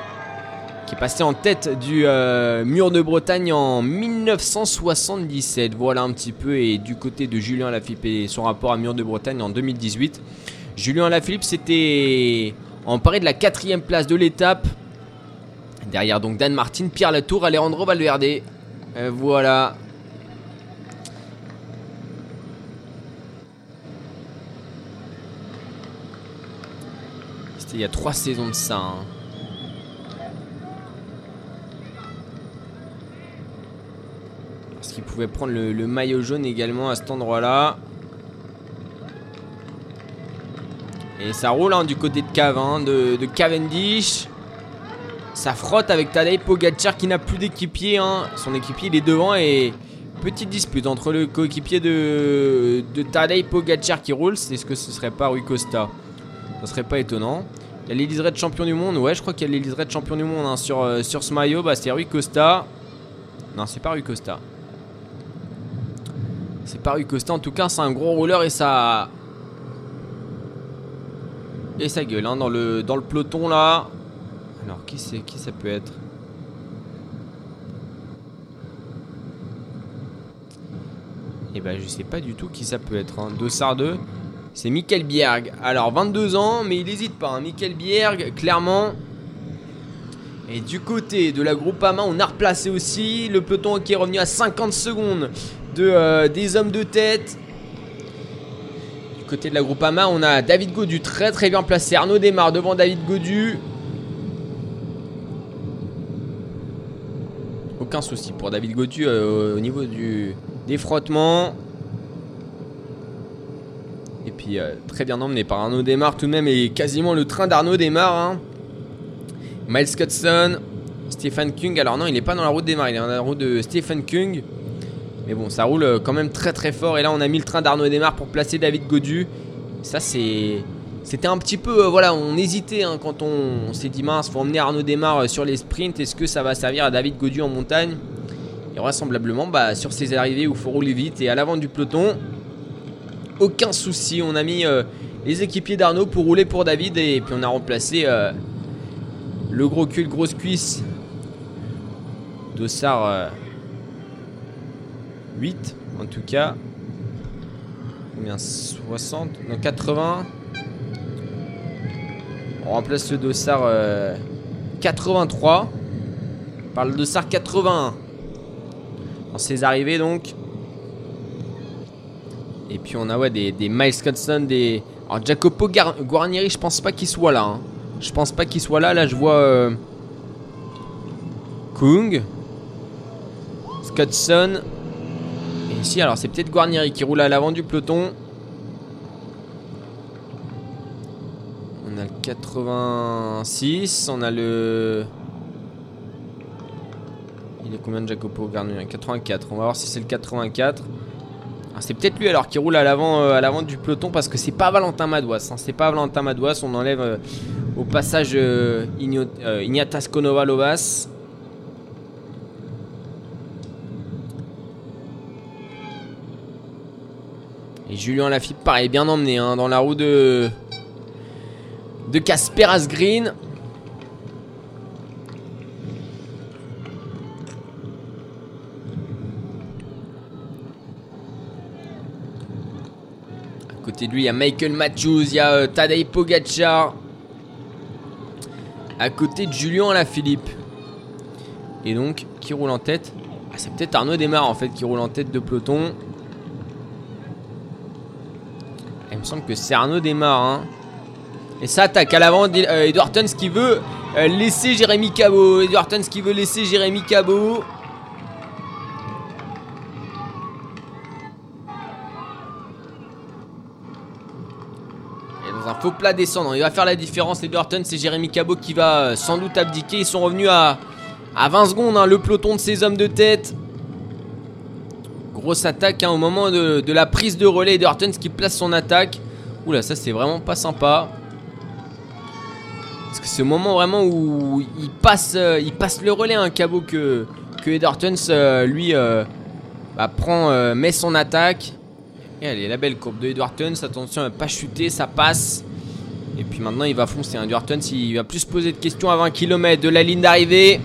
qui est passé en tête du euh, mur de Bretagne en 1977. Voilà un petit peu. Et du côté de Julien Lafilippe et son rapport à mur de Bretagne en 2018. Julien Lafilippe, c'était emparé de la quatrième place de l'étape. Derrière donc Dan Martin, Pierre Latour, Alejandro Valverde. Euh, voilà. C'était il y a trois saisons de ça. hein. Qu'il pouvait prendre le, maillot jaune également à cet endroit-là. Et ça roule hein, du côté de Cavin, de, de Cavendish. Ça frotte avec Tadej Pogacar qui n'a plus d'équipier. hein. Son équipier il est devant et petite dispute entre le coéquipier de, de Tadej Pogacar qui roule. Est-ce que ce serait pas Rui Costa Ça serait pas étonnant. Il y a l'Elise Red champion du monde. Ouais, je crois qu'il y a l'Elise Red champion du monde hein, sur, euh, sur ce maillot. Bah, c'est Rui Costa. Non, c'est pas Rui Costa. C'est pas Rui Costa. En tout cas, c'est un gros rouleur et ça. Et ça gueule hein, dans, le, peloton là. Alors, qui, c'est, qui ça peut être? Et ben, je sais pas du tout qui ça peut être. Hein. Dossard 2. C'est Michael Bierg. Alors, 22 ans, mais il n'hésite pas. Hein. Michael Bierg, clairement. Et du côté de la Groupama, on a replacé aussi le peloton qui est revenu à 50 secondes euh, des hommes de tête. Du côté de la Groupama, on a David Godu très très bien placé. Arnaud démarre devant David Godu. Aucun souci pour David Godu euh, au niveau du, des frottements. Et puis euh, très bien emmené par Arnaud Desmar tout de même, et quasiment le train d'Arnaud Desmar. Hein. Miles Cutson, Stephen Kung. Alors non, il n'est pas dans la route Desmar, il est dans la route de Stephen Kung. Mais bon, ça roule euh, quand même très très fort. Et là, on a mis le train d'Arnaud Desmar pour placer David Godu. Ça, c'est. C'était un petit peu. euh, voilà, on hésitait hein, quand on, s'est dit mince, faut emmener Arnaud Desmar euh, sur les sprints. Est-ce que ça va servir à David Godu en montagne? Et vraisemblablement, bah, sur ces arrivées où il faut rouler vite et à l'avant du peloton, aucun souci. On a mis les équipiers d'Arnaud pour rouler pour David et puis on a remplacé le gros cul, grosse cuisse Dossard 8 en tout cas. Combien? 60 Non 80. On remplace le Dossard euh, 83 par le Dossard 81. Dans ses arrivées donc. Et puis on a ouais, des, des Miles Cutson, des. Alors Jacopo Guarnieri, je pense pas qu'il soit là. hein. Je pense pas qu'il soit là. Là je vois euh, Kung, Scottson. Ici, alors c'est peut-être Guarnieri qui roule à l'avant du peloton. On a le 86, on a le. Il est combien de Jacopo Guarnieri? 84. On va voir si c'est le 84. Ah, c'est peut-être lui alors qui roule à l'avant euh, à l'avant du peloton parce que c'est pas Valentin Madouas. hein. C'est pas Valentin Madouas. On enlève euh, au passage euh, Ignatas Konovalovas. Julien Lafitte, pareil, bien emmené hein, dans la roue de de Casper Asgreen. À côté de lui, il y a Michael Matthews, il y a euh, Tadej Pogacar. Côté de Julien Alaphilippe. Et donc, qui roule en tête? Ah, C'est peut-être Arnaud Desmar en fait qui roule en tête de peloton. Il me semble que c'est Arnaud Desmar. Hein. Et ça attaque à l'avant euh, Edward Tuns qui veut euh, laisser Jérémy Cabot. Edward Tuns qui veut laisser Jérémy Cabot. Un faux plat descendant, il va faire la différence. Edward Tuns et Jérémy Cabot qui va euh, sans doute abdiquer. Ils sont revenus à, à 20 secondes. hein, le peloton de ces hommes de tête. Grosse attaque hein, au moment de, de la prise de relais. Edward Tuns qui place son attaque. Oula, ça c'est vraiment pas sympa. Parce que c'est au moment vraiment où il passe, euh, il passe le relais, un cabot que, que euh, lui, euh, bah, prend, met son attaque. Et est la belle courbe de Edwardtons. Attention à pas chuter, ça passe. Et puis maintenant, il va foncer. Hein. Il va plus se poser de questions à 20 km de la ligne d'arrivée.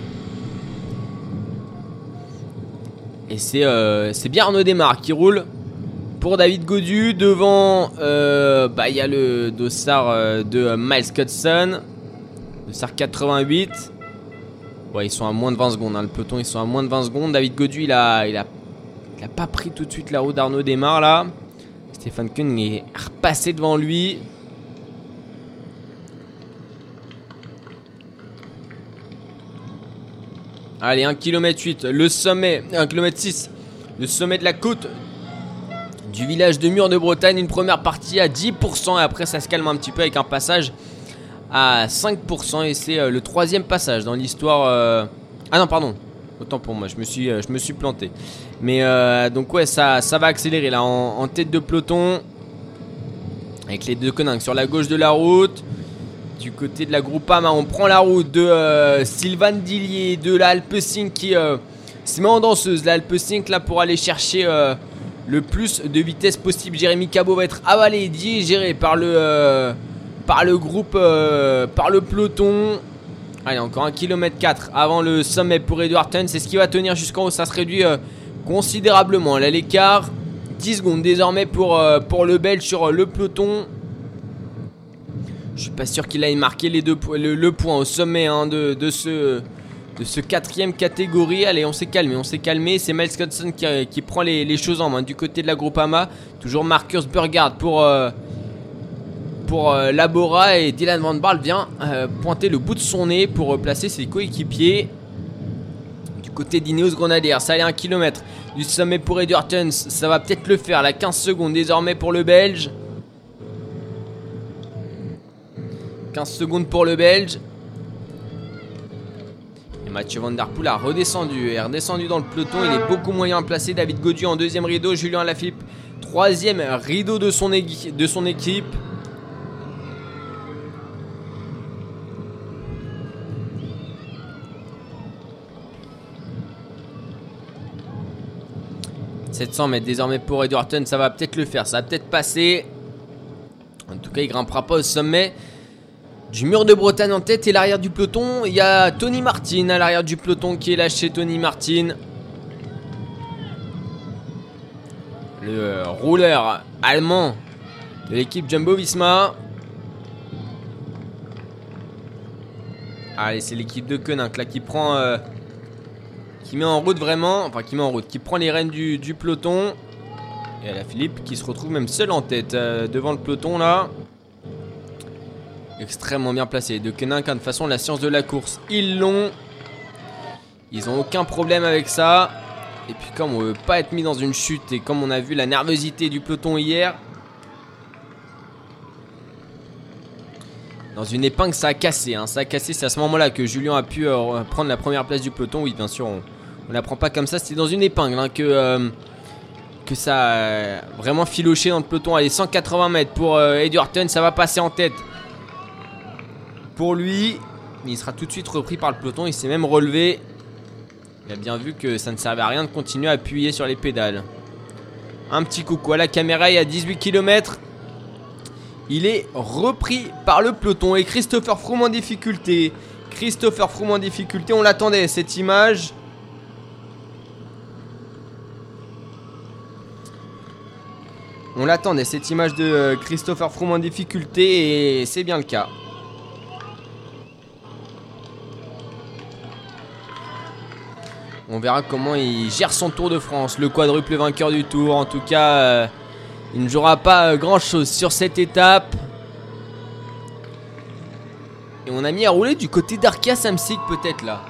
Et c'est euh, c'est bien Arnaud Desmar qui roule pour David Godu. Devant, euh, bah, il y a le dossard euh, de Miles Cutson. Dossard 88. Ouais, ils sont à moins de 20 secondes. hein. Le peloton, ils sont à moins de 20 secondes. David Godu, il a pas pris tout de suite la roue d'Arnaud Desmar là. Stéphane Kuhn est repassé devant lui. Allez, 1 km 8, le sommet, 1 km 6, le sommet de la côte du village de Mur de Bretagne. Une première partie à 10% et après ça se calme un petit peu avec un passage à 5% et c'est euh, le troisième passage dans l'histoire. euh, Ah non, pardon, autant pour moi, je me suis, euh, planté. Mais donc ouais, ça, va accélérer là en, en tête de peloton avec les deux Coninck sur la gauche de la route. Du côté de la Groupama, on prend la route de euh, Sylvain Dillier, de la Alpecin qui euh, se met en danseuse. La Alpecin là pour aller chercher euh, le plus de vitesse possible. Jérémy Cabot va être avalé, digéré par le, euh, par le groupe, par le peloton. Allez, encore 1 km 4 avant le sommet pour Edward. C'est ce qui va tenir jusqu'en haut. Ça se réduit considérablement. Là, l'écart, 10 secondes désormais pour, pour le Belge sur le peloton. Je suis pas sûr qu'il aille marquer les deux, le, le point au sommet hein, de, de ce de ce quatrième catégorie. Allez, on s'est calmé, on s'est calmé. C'est Miles Cutson qui, qui prend les, les choses en main du côté de la Groupama. Toujours Marcus Burgard pour euh, pour euh, Labora et Dylan Van Barl vient euh, pointer le bout de son nez pour replacer ses coéquipiers. Du côté d'Ineos Grenadier, ça allait un kilomètre du sommet pour Edward Tuns. Ça va peut-être le faire. La 15 secondes désormais pour le Belge. 15 secondes pour le Belge. Et Mathieu Van Der Poel a redescendu, est redescendu dans le peloton. Il est beaucoup moyen placé. David Godu en deuxième rideau. Julien Alaphilippe, troisième rideau de son, équipe. « 700 mètres désormais pour Edwardton, ça va peut-être le faire, ça va peut-être passer. En tout cas, il grimpera pas au sommet du mur de Bretagne en tête et l'arrière du peloton. Il y a Tony Martin à l'arrière du peloton qui est lâché. Tony Martin. Le rouleur allemand de l'équipe Jumbo Visma. Allez, c'est l'équipe de Koenig là qui prend. Euh, qui met en route vraiment. Enfin, qui met en route. Qui prend les rênes du, peloton. Et la Philippe qui se retrouve même seul en tête euh, devant le peloton là extrêmement bien placé. De Kenin, de toute façon, la science de la course, ils l'ont. Ils ont aucun problème avec ça. Et puis comme on veut pas être mis dans une chute et comme on a vu la nervosité du peloton hier, dans une épingle ça a cassé. Hein. Ça a cassé, c'est à ce moment-là que Julien a pu euh, prendre la première place du peloton. Oui, bien sûr, on, ne la prend pas comme ça. C'était dans une épingle hein, que, euh, que ça a vraiment filoché dans le peloton. Allez, 180 mètres pour euh, Edwardton, ça va passer en tête pour lui. Il sera tout de suite repris par le peloton. Il s'est même relevé. Il a bien vu que ça ne servait à rien de continuer à appuyer sur les pédales. Un petit coucou à la caméra. Y a 18 km. Il est repris par le peloton. Et Christopher Froome en difficulté. Christopher Froome en difficulté. On l'attendait cette image. On l'attendait cette image de euh, Christopher Froome en difficulté et c'est bien le cas. On verra comment il gère son Tour de France, le quadruple vainqueur du Tour. En tout cas, euh, il ne jouera pas euh, grand-chose sur cette étape. Et on a mis à rouler du côté d'Arkia Samsic peut-être là.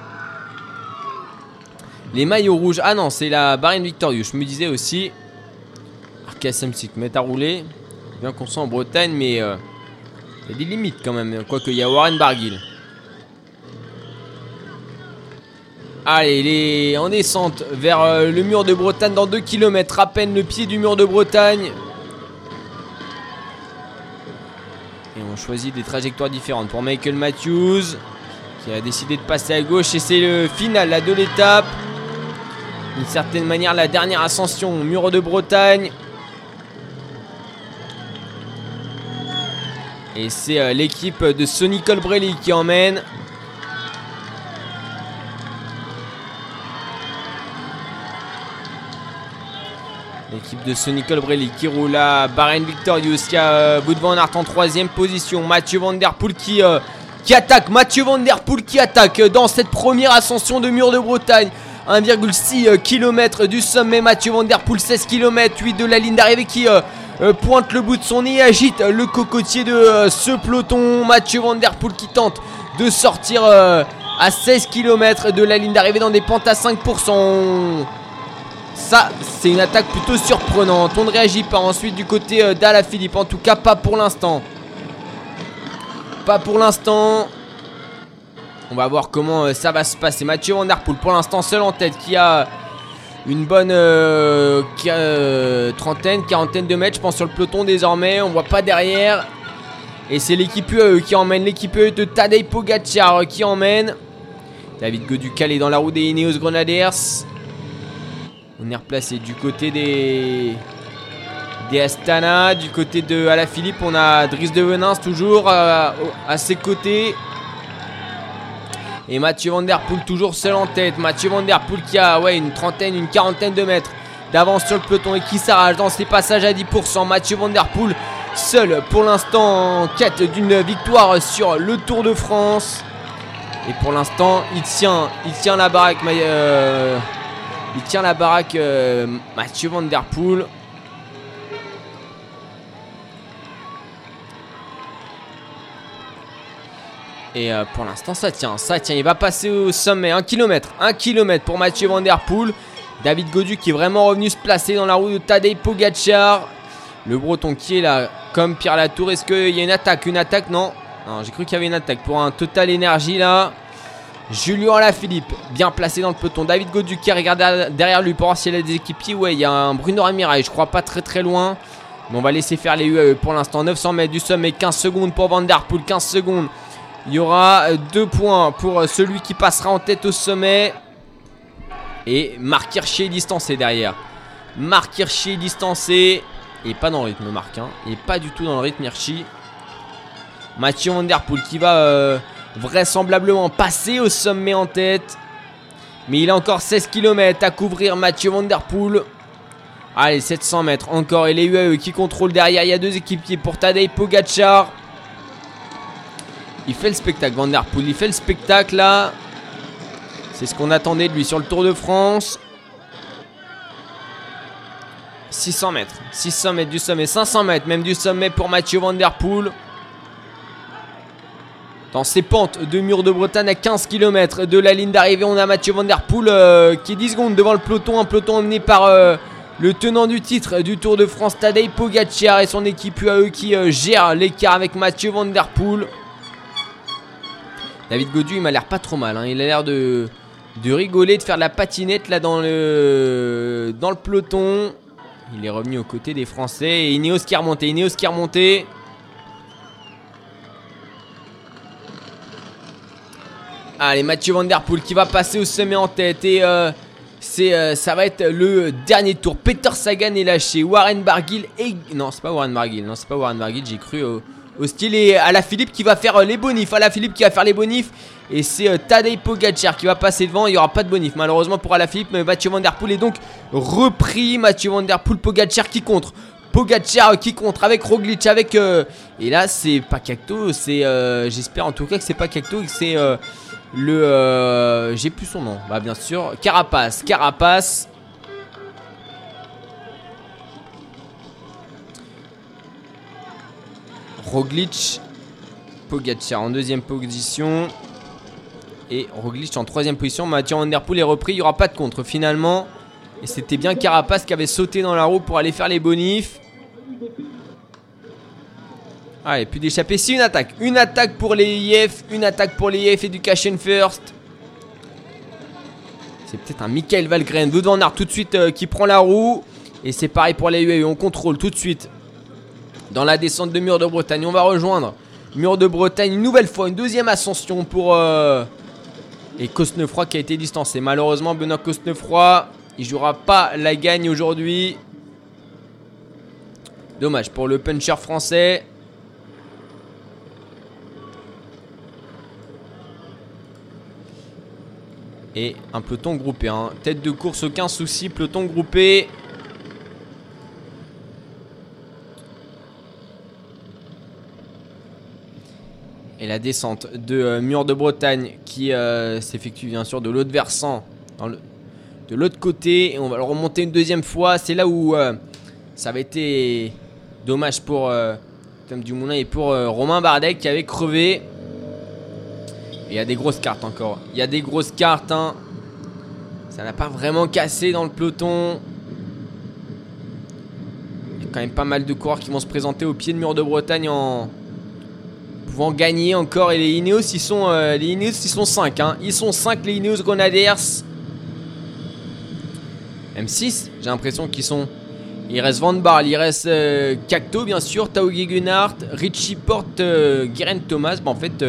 Les maillots rouges. Ah non, c'est la Barine Victorious. Je me disais aussi. Arkia Samsic met à rouler. Bien qu'on soit en Bretagne, mais euh, il y a des limites quand même. Quoique il y a Warren Barguil. Allez, il est en descente vers euh, le mur de Bretagne dans 2 km. À peine le pied du mur de Bretagne. Et on choisit des trajectoires différentes pour Michael Matthews. Qui a décidé de passer à gauche. Et c'est le final de l'étape. D'une certaine manière, la dernière ascension au mur de Bretagne. Et c'est euh, l'équipe de Sonny Colbrelli qui emmène. L'équipe de Sonny Colbrelli qui roule à Bahrain Victorious. qui a euh, Wood Van Aert en troisième position. Mathieu Van Der Poel qui, euh, qui attaque. Mathieu Van Der Poel qui attaque dans cette première ascension de Mur de Bretagne. 1,6 euh, km du sommet. Mathieu Van Der Poel 16 km 8 de la ligne d'arrivée qui pointe le bout de son nez et agite le cocotier de ce peloton. Mathieu Van Der Poel qui tente de sortir à 16 km de la ligne d'arrivée dans des pentes à 5%. Ça, c'est une attaque plutôt surprenante. On ne réagit pas ensuite du côté euh, d'Ala Philippe. En tout cas, pas pour l'instant. Pas pour l'instant. On va voir comment euh, ça va se passer. Mathieu Van Der Poel, pour l'instant, seul en tête, qui a une bonne euh, trentaine, quarantaine de mètres, je pense, sur le peloton désormais. On voit pas derrière. Et c'est l'équipe UE qui emmène. L'équipe UE de Tadej Pogacar qui emmène. David Godu calé dans la roue des Ineos Grenadiers. On est replacé du côté des Astana, du côté de Philippe, on a Driss de Venance toujours euh, à, ses côtés. Et Mathieu Van Der Poel toujours seul en tête. Mathieu Van Der Poel qui a une trentaine, une quarantaine de mètres d'avance sur le peloton et qui s'arrache dans ses passages à 10%. Mathieu Van Der Poel seul pour l'instant en quête d'une victoire sur le Tour de France. Et pour l'instant, il tient, il tient la baraque. Euh, il tient la baraque euh, Mathieu Van Der Poel. Et euh, pour l'instant, ça tient, ça tient. Il va passer au sommet. Un kilomètre, un kilomètre pour Mathieu Van Der Poel. David Godu qui est vraiment revenu se placer dans la roue de Tadej Pogacar. Le breton qui est là, comme Pierre Latour. Est-ce qu'il y a une attaque Une attaque, non Non, j'ai cru qu'il y avait une attaque pour un total énergie là. Julien Alaphilippe, bien placé dans le peloton. David Godu qui regarde derrière lui pour voir s'il a des équipiers. Ouais, il y a un Bruno Ramirez, je crois pas très très loin. Mais on va laisser faire les UAE pour l'instant. 900 mètres du sommet, 15 secondes pour Van Der Poel, 15 secondes. Il y aura 2 points pour celui qui passera en tête au sommet. Et Marc Hirschi est distancé derrière. Marc Hirschi distancé. N'est pas dans le rythme, Marc. Hein. Il pas du tout dans le rythme, Hirschi. Mathieu Van Der Poel qui va euh, vraisemblablement passer au sommet en tête. Mais il a encore 16 km à couvrir, Mathieu Van Der Poel. Allez, 700 mètres encore. Et les UAE qui contrôlent derrière. Il y a deux équipiers pour Tadej Pogacar. Il fait le spectacle, Van Der Poel. Il fait le spectacle là. C'est ce qu'on attendait de lui sur le Tour de France. 600 mètres. 600 mètres du sommet. 500 mètres même du sommet pour Mathieu Van Der Poel. Dans ces pentes de mur de Bretagne à 15 km de la ligne d'arrivée, on a Mathieu Van Der Poel euh, qui est 10 secondes devant le peloton. Un peloton emmené par euh, le tenant du titre du Tour de France, Tadej Pogacar et son équipe UAE qui euh, gère l'écart avec Mathieu Van Der Poel. David Godu, il m'a l'air pas trop mal. Hein. Il a l'air de, rigoler, de faire de la patinette là dans le, dans le peloton. Il est revenu aux côtés des Français. Et Ineos qui est remonté. Ineos qui est remonté. Allez, Mathieu Van qui va passer au sommet en tête. Et euh, euh, ça va être le dernier tour. Peter Sagan est lâché. Warren Barguil et... Non, c'est pas Warren Barguil. Non, c'est pas Warren Barguil. J'ai cru au, style. Et à la Philippe qui va faire euh, les bonifs. À la Philippe qui va faire les bonifs. Et c'est euh, Tadej Pogacar qui va passer devant. Il n'y aura pas de bonif malheureusement pour Alaphilippe. Mais Mathieu Van est donc repris. Mathieu Van Der Pogacar qui contre. Pogacar qui contre avec Roglic. Avec, et là, c'est pas Cacto. C'est, j'espère en tout cas que c'est pas Cacto. Que c'est le. Euh, j'ai plus son nom. Bah, bien sûr. Carapace. Carapace. Roglic. Pogacar en deuxième position. Et Roglic en troisième position. Mathieu Van Der Poel est repris. Il n'y aura pas de contre finalement. Et c'était bien Carapace qui avait sauté dans la roue pour aller faire les bonifs. Allez, plus d'échapper. C'est une attaque. Une attaque pour les IF. Une attaque pour les IF Education First. C'est peut-être un Michael Valgren. Aert tout de suite euh, qui prend la roue. Et c'est pareil pour les UAE. On contrôle tout de suite. Dans la descente de Mur de Bretagne. On va rejoindre Mur de Bretagne une nouvelle fois. Une deuxième ascension pour... Euh... Et Cosnefroy qui a été distancé. Malheureusement, Benoît Cosnefroy, il jouera pas la gagne aujourd'hui. Dommage pour le puncher français. Et un peloton groupé. Hein. Tête de course, aucun souci. Peloton groupé. Et la descente de euh, Mur de Bretagne qui euh, s'effectue bien sûr de l'autre versant. de l'autre côté. Et on va le remonter une deuxième fois. C'est là où euh, ça avait été dommage pour Tom Dumoulin et pour Romain Bardet qui avait crevé. Il y a des grosses cartes encore. Il y a des grosses cartes. Hein. Ça n'a pas vraiment cassé dans le peloton. Il y a quand même pas mal de coureurs qui vont se présenter au pied de mur de Bretagne en pouvant gagner encore. Et les Ineos, ils sont, euh, les Ineos, ils sont 5. Hein. Ils sont 5 les Ineos Grenadiers. M6, j'ai l'impression qu'ils sont... Il reste Van Barl, il reste euh, Cacto bien sûr, Tao Gunart, Richie Porte, euh, Thomas. En fait,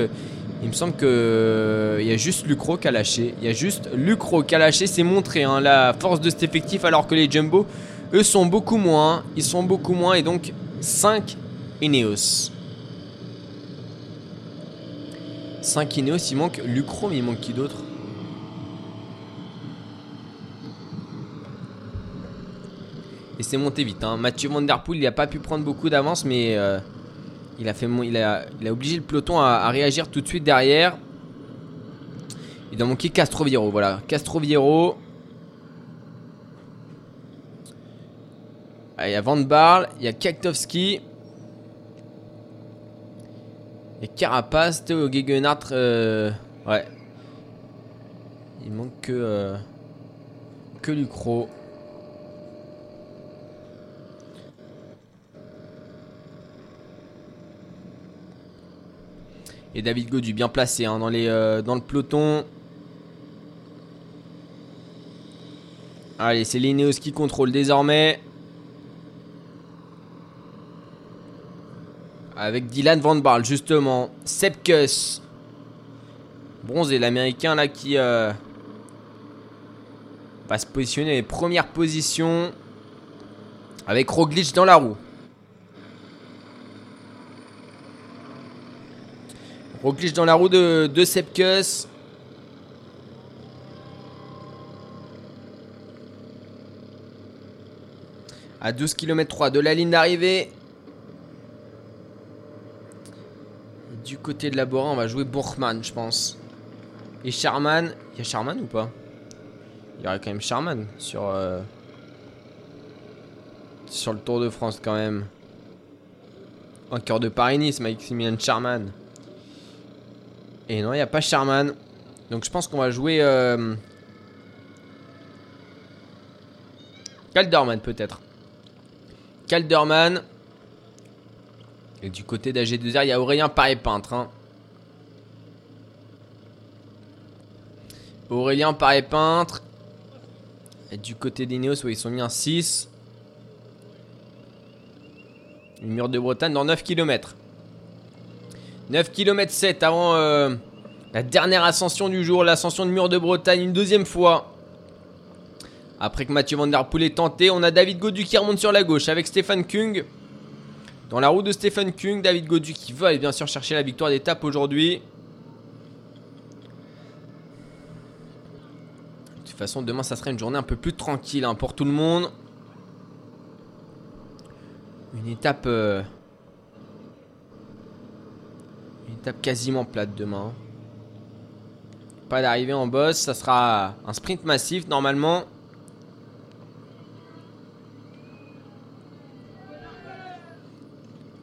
il me semble que euh, il y a juste Lucro qui a lâché. Il y a juste Lucro qui a lâché. C'est montré hein, la force de cet effectif alors que les Jumbo, eux, sont beaucoup moins. Ils sont beaucoup moins et donc 5 Ineos. 5 Ineos, il manque Lucro, mais il manque qui d'autre? Et c'est monté vite. Hein. Mathieu Van Der Poel, il n'a pas pu prendre beaucoup d'avance, mais euh, il a, fait, il, il a obligé le peloton à, réagir tout de suite derrière. Il doit manquer Castroviero. Voilà, Castroviero. Ah, il y a Van Barl, il y a Kaktowski. Et Carapace, Théo Gegenhardt. Euh, ouais. Il manque que, euh, que Lucro. Et David Godu bien placé hein, dans, les, euh, dans le peloton. Allez, c'est l'Ineos qui contrôle désormais. Avec Dylan Van Barl, justement. Sepkus. Bronzé, l'américain là qui euh, va se positionner les premières positions. Avec Roglic dans la roue. Roglic dans la roue de, de Sepkus. À 12 km 3 de la ligne d'arrivée. Du côté de la Bora, on va jouer Bourgman, je pense. Et Charman. Il y a Charman ou pas? Il y aurait quand même Charman sur. euh, le Tour de France, quand même. En cœur de Paris-Nice, Maximilian Charman. Et non, il n'y a pas Charman. Donc je pense qu'on va jouer. Euh... Calderman, peut-être. Calderman. Et du côté d'AG2R, il y a Aurélien Paré-Peintre. hein. Aurélien Paré-Peintre. Et du côté d'Ineos, ouais, ils sont mis en 6. Le mur de Bretagne dans 9 km. 9 km 7 avant euh, la dernière ascension du jour, l'ascension du mur de Bretagne une deuxième fois. Après que Mathieu Van Der Poel est tenté, on a David Godu qui remonte sur la gauche avec Stéphane Kung. Dans la roue de Stéphane Kung, David Godu qui va aller bien sûr chercher la victoire d'étape aujourd'hui. De toute façon, demain ça sera une journée un peu plus tranquille hein, pour tout le monde. Une étape. euh, Une étape quasiment plate demain. Pas d'arrivée en boss, ça sera un sprint massif normalement.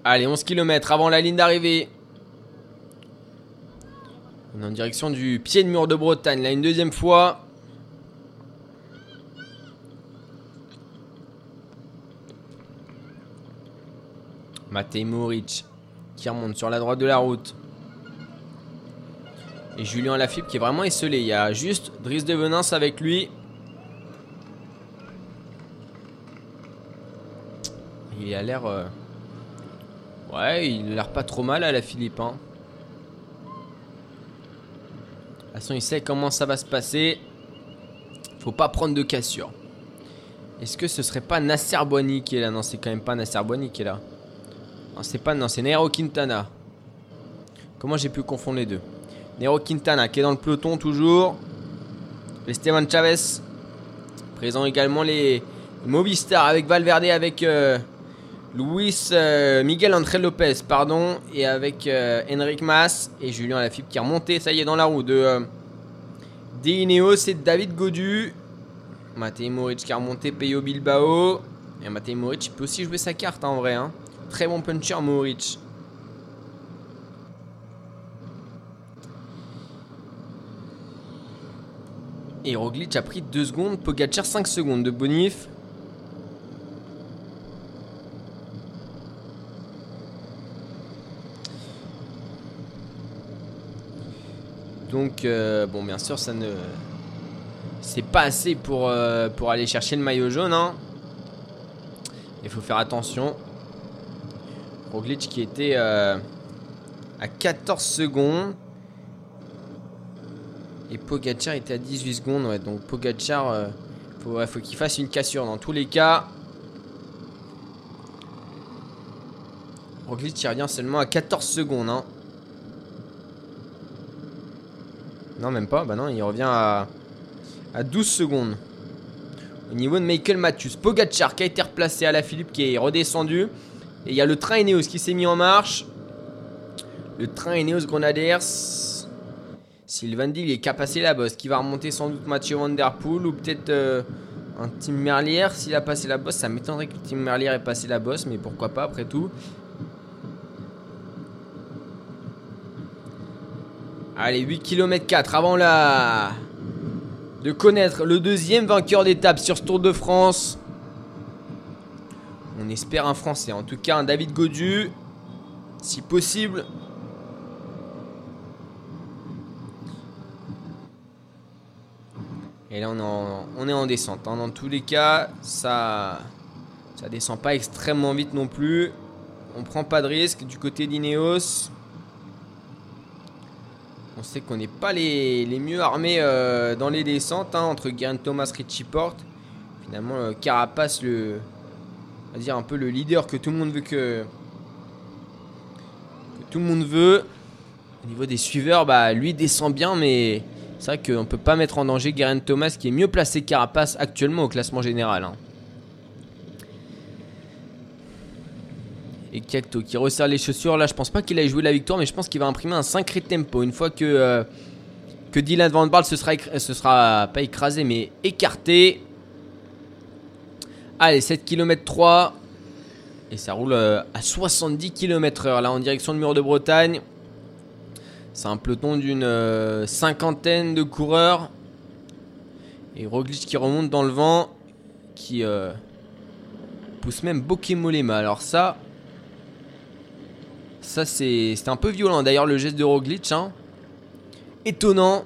Allez, 11 km avant la ligne d'arrivée. On est en direction du pied de mur de Bretagne, là une deuxième fois. Matej Moric qui remonte sur la droite de la route. Et Julien Lafilippe qui est vraiment esselé. Il y a juste Driss de Venance avec lui. Il a l'air. euh, Ouais, il a l'air pas trop mal à la Philippe. Hein. De toute façon, il sait comment ça va se passer. Faut pas prendre de cassure. Est-ce que ce serait pas Nasser Boigny qui est là? Non, c'est quand même pas Nasser Boigny qui est là. Non, c'est pas. Non, c'est Nairo Quintana. Comment j'ai pu confondre les deux? Nairo Quintana qui est dans le peloton toujours. Esteban Chavez. Présent également les Movistar avec Valverde, avec euh, Luis euh, Miguel André Lopez, pardon, et avec euh, Enric Mas et Julien Lafilippe qui est remonté, ça y est, dans la roue de euh, d'Ineos, c'est David Godu. Matej Moric qui a remonté, Peyo Bilbao. Et Matej Moric peut aussi jouer sa carte en vrai. hein. Très bon puncher Moric. Et Roglic a pris 2 secondes, Pogacar 5 secondes de bonif. Donc, euh, bon, bien sûr, ça ne. C'est pas assez pour, euh, aller chercher le maillot jaune. Hein. Il faut faire attention. Roglic qui était euh, à 14 secondes. Et Pogacar était à 18 secondes. Donc Pogacar, euh, faut, qu'il fasse une cassure dans tous les cas. Roglic il revient seulement à 14 secondes. Hein. Non, même pas. Bah non, il revient à, à 12 secondes. Au niveau de Michael Matthews. Pogacar qui a été replacé à la Philippe qui est redescendu. Et il y a le train Ineos qui s'est mis en marche. Le train Ineos Grenadiers. Sylvain Dill est passer la bosse. Qui va remonter sans doute Mathieu Van Poel. Ou peut-être euh, un Tim Merlier. S'il a passé la bosse, ça m'étonnerait que Tim Merlier ait passé la bosse. Mais pourquoi pas après tout. Allez, 8 km 4 avant la... de connaître le deuxième vainqueur d'étape sur ce Tour de France. On espère un Français, en tout cas un David Godu, si possible. Et là, on est en, descente. hein. Dans tous les cas, ça, ça descend pas extrêmement vite non plus. On prend pas de risque du côté d'Ineos. On sait qu'on n'est pas les, les mieux armés euh, dans les descentes hein, entre Geraint Thomas, Richie Porte. Finalement, euh, Carapace, le, on va dire un peu le leader que tout le monde veut que, que tout le monde veut. Au niveau des suiveurs, bah, lui descend bien, mais c'est vrai qu'on ne peut pas mettre en danger Geraint Thomas qui est mieux placé Carapace actuellement au classement général. hein. Et Cacto qui resserre les chaussures. Là, je pense pas qu'il ait joué la victoire, mais je pense qu'il va imprimer un sacré tempo. Une fois que, euh, que Dylan Van Baarle se sera, sera pas écrasé, mais écarté. Allez, 7 km 3. Et ça roule euh, à 70 km heure là en direction du mur de Bretagne. C'est un peloton d'une euh, cinquantaine de coureurs. Et Roglic qui remonte dans le vent. Qui euh, pousse même Bokemolema. Alors ça... Ça c'est un peu violent d'ailleurs le geste de Roglic. hein. Étonnant.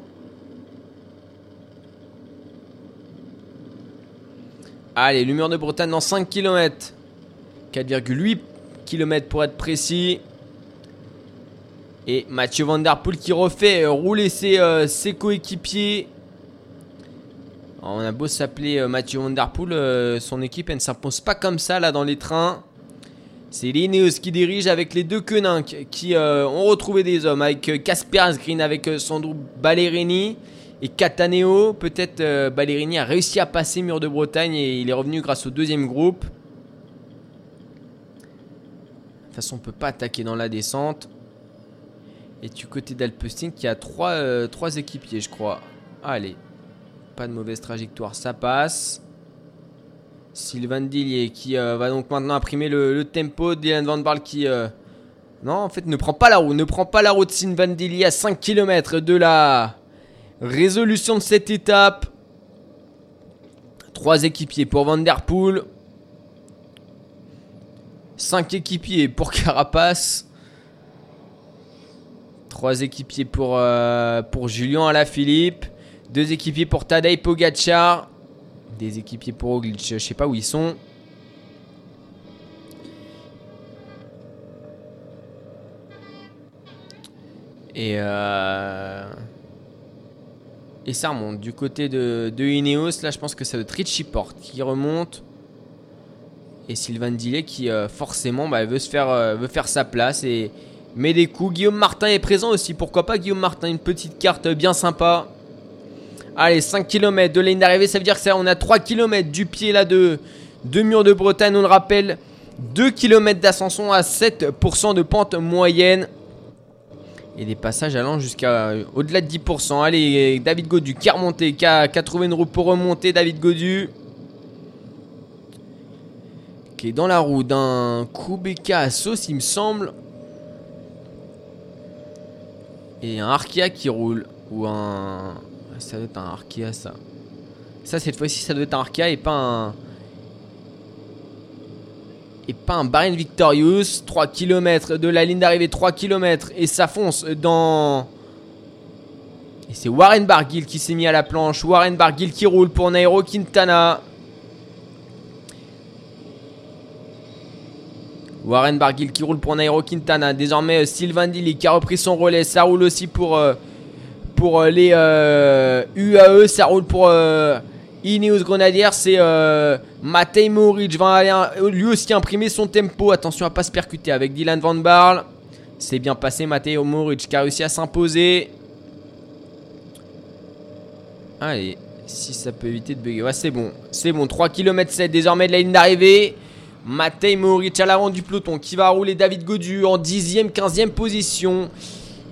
Allez, le mur de Bretagne dans 5 km. 4,8 km pour être précis. Et Mathieu Van qui refait euh, rouler ses, euh, ses coéquipiers. On a beau s'appeler euh, Mathieu Van son équipe elle ne s'impose pas comme ça là dans les trains. C'est l'Ineos qui dirige avec les deux Koenig qui ont retrouvé des hommes avec Casper Asgreen, avec Sandro Ballerini et Cataneo. Peut-être Ballerini a réussi à passer Mur de Bretagne et il est revenu grâce au deuxième groupe. De toute façon, on peut pas attaquer dans la descente. Et du côté d'Alpesting, qui a trois, euh, trois équipiers, je crois. Allez, pas de mauvaise trajectoire, ça passe. Sylvain Dillier qui euh, va donc maintenant imprimer le, tempo. Dylan Van Baarle qui... euh, Non, en fait, ne prend pas la route. Ne prend pas la route Sylvain Dillier à 5 km de la résolution de cette étape. Trois équipiers pour Van Der Poel. 5 équipiers pour Carapace. 3 équipiers pour, euh, pour Julien Alaphilippe. 2 équipiers pour Tadej Pogacar. Des équipiers pour Roglic, je sais pas où ils sont. Et euh... Et ça remonte du côté de, de Ineos. Là, je pense que c'est le Richie Porte qui remonte. Et Sylvain Dillet qui euh, forcément bah, veut, se faire, euh, veut faire sa place et met des coups. Guillaume Martin est présent aussi. Pourquoi pas Guillaume Martin Une petite carte bien sympa. Allez, 5 km de ligne d'arrivée. Ça veut dire que on a 3 km du pied là de, de mur de Bretagne. On le rappelle. 2 km d'ascension à 7% de pente moyenne. Et des passages allant jusqu'à euh, au-delà de 10%. Allez, David Godu qui a remonté, qui a, qui a trouvé une roue pour remonter. David Godu. Qui est dans la roue d'un Kubeka à sauce, il me semble. Et un Arkea qui roule. Ou un. Ça doit être un Arkea, ça. Ça, cette fois-ci, ça doit être un Arkea et pas un. Et pas un Bahrain Victorious. 3 km de la ligne d'arrivée, 3 km. Et ça fonce dans. Et c'est Warren Barguil qui s'est mis à la planche. Warren Barguil qui roule pour Nairo Quintana. Warren Barguil qui roule pour Nairo Quintana. Désormais, euh, Sylvain Dilly qui a repris son relais. Ça roule aussi pour, euh, pour euh, les UAE. Ça roule pour Ineos Grenadiers. C'est Matej Moric. Va aller, lui aussi imprimer son tempo. Attention à pas se percuter avec Dylan Van Baarle. C'est bien passé. Matej Moric qui a réussi à s'imposer. Allez, si ça peut éviter de bugger. Ouais, c'est bon. C'est bon. 3 km 7 désormais de la ligne d'arrivée. Matej Moric à l'avant du peloton qui va rouler David Godu en 10e, 15e position.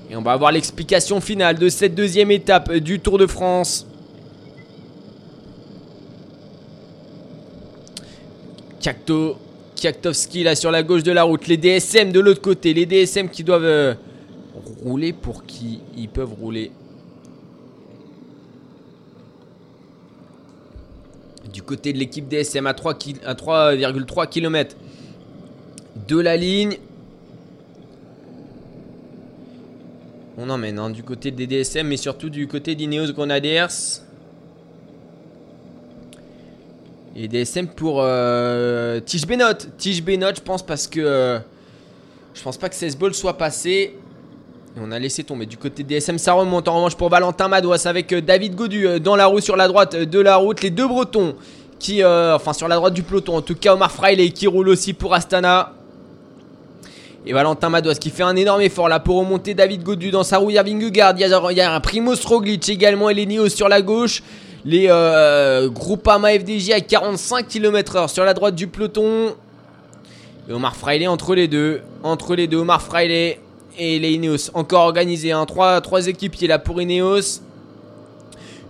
Et on va avoir l'explication finale de cette deuxième étape du Tour de France. Kakto, Kaktovski là sur la gauche de la route. Les DSM de l'autre côté. Les DSM qui doivent euh, rouler pour qui ils peuvent rouler. Du côté de l'équipe DSM à 3 ki- à 3,3 km de la ligne. On emmène hein, du côté des DSM mais surtout du côté d'Ineos Grenadiers. Et DSM pour euh, Tige Benot. Tige Benot, je pense parce que euh, je pense pas que 16 balls soit passé. Et on a laissé tomber du côté DSM. Ça remonte en revanche pour Valentin Madouas avec euh, David Godu euh, dans la roue sur la droite euh, de la route. Les deux Bretons qui, enfin sur la droite du peloton, en tout cas Omar Fraile qui roule aussi pour Astana. Et Valentin Madouas qui fait un énorme effort là pour remonter David Godu dans sa roue. Y il y a, un Primoz Roglic également et les Neos sur la gauche. Les Groupama FDJ à 45 km/h sur la droite du peloton. Et Omar Fraile entre les deux. Entre les deux, Omar Fraile et les Ineos. Encore organisé. Hein. Trois, trois équipiers là pour Ineos.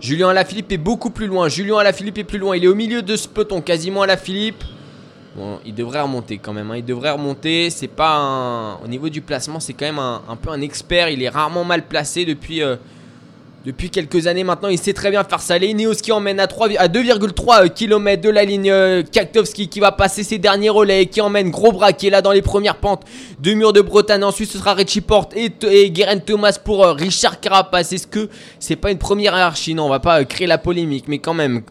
Julien Alaphilippe est beaucoup plus loin. Julien Alaphilippe est plus loin. Il est au milieu de ce peloton, quasiment Alaphilippe. Bon, il devrait remonter quand même. hein. Il devrait remonter. C'est pas un... Au niveau du placement, c'est quand même un, un peu un expert. Il est rarement mal placé depuis, euh, depuis quelques années maintenant. Il sait très bien faire ça. Les Ineos qui emmène à, 3 à 2,3 km de la ligne. euh, Kaktovski qui va passer ses derniers relais. Qui emmène Gros Bras qui est là dans les premières pentes de Mur de Bretagne. Ensuite, ce sera Richie Porte et, et Guerin Thomas pour euh, Richard Carapace. Est-ce que c'est pas une première hiérarchie? Non, on va pas euh, créer la polémique, mais quand même.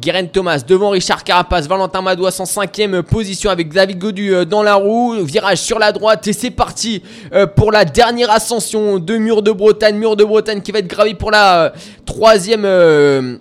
Guerin Thomas devant Richard Carapace, Valentin Madouas en cinquième position avec David Godu euh, dans la roue, virage sur la droite et c'est parti euh, pour la dernière ascension de Mur de Bretagne, Mur de Bretagne qui va être gravé pour la euh, troisième, euh,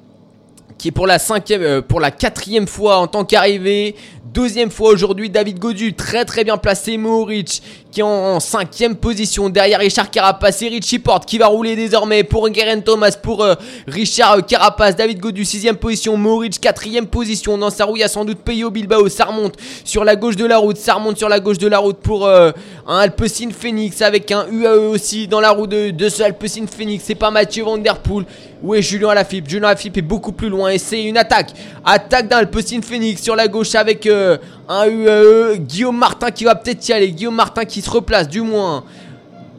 qui est pour la cinquième, euh, pour la quatrième fois en tant qu'arrivée. Deuxième fois aujourd'hui, David Godu, très très bien placé. Mohoric qui est en, cinquième position derrière Richard Carapace et Richie Porte qui va rouler désormais pour Guerin Thomas, pour euh, Richard Carapace. David Godu, sixième position. Mohoric, quatrième position. Dans sa roue, il y a sans doute Peyo Bilbao. Ça remonte sur la gauche de la route. Ça remonte sur la gauche de la route pour euh, un Alpecin Phoenix avec un UAE aussi dans la roue de, de ce Alpecin Phoenix. C'est pas Mathieu Van Der Poel. Où est Julien Alaphilippe Julien Alaphilippe est beaucoup plus loin et c'est une attaque. Attaque d'un Alpecin Phoenix sur la gauche avec euh, un UAE. Guillaume Martin qui va peut-être y aller. Guillaume Martin qui se replace du moins.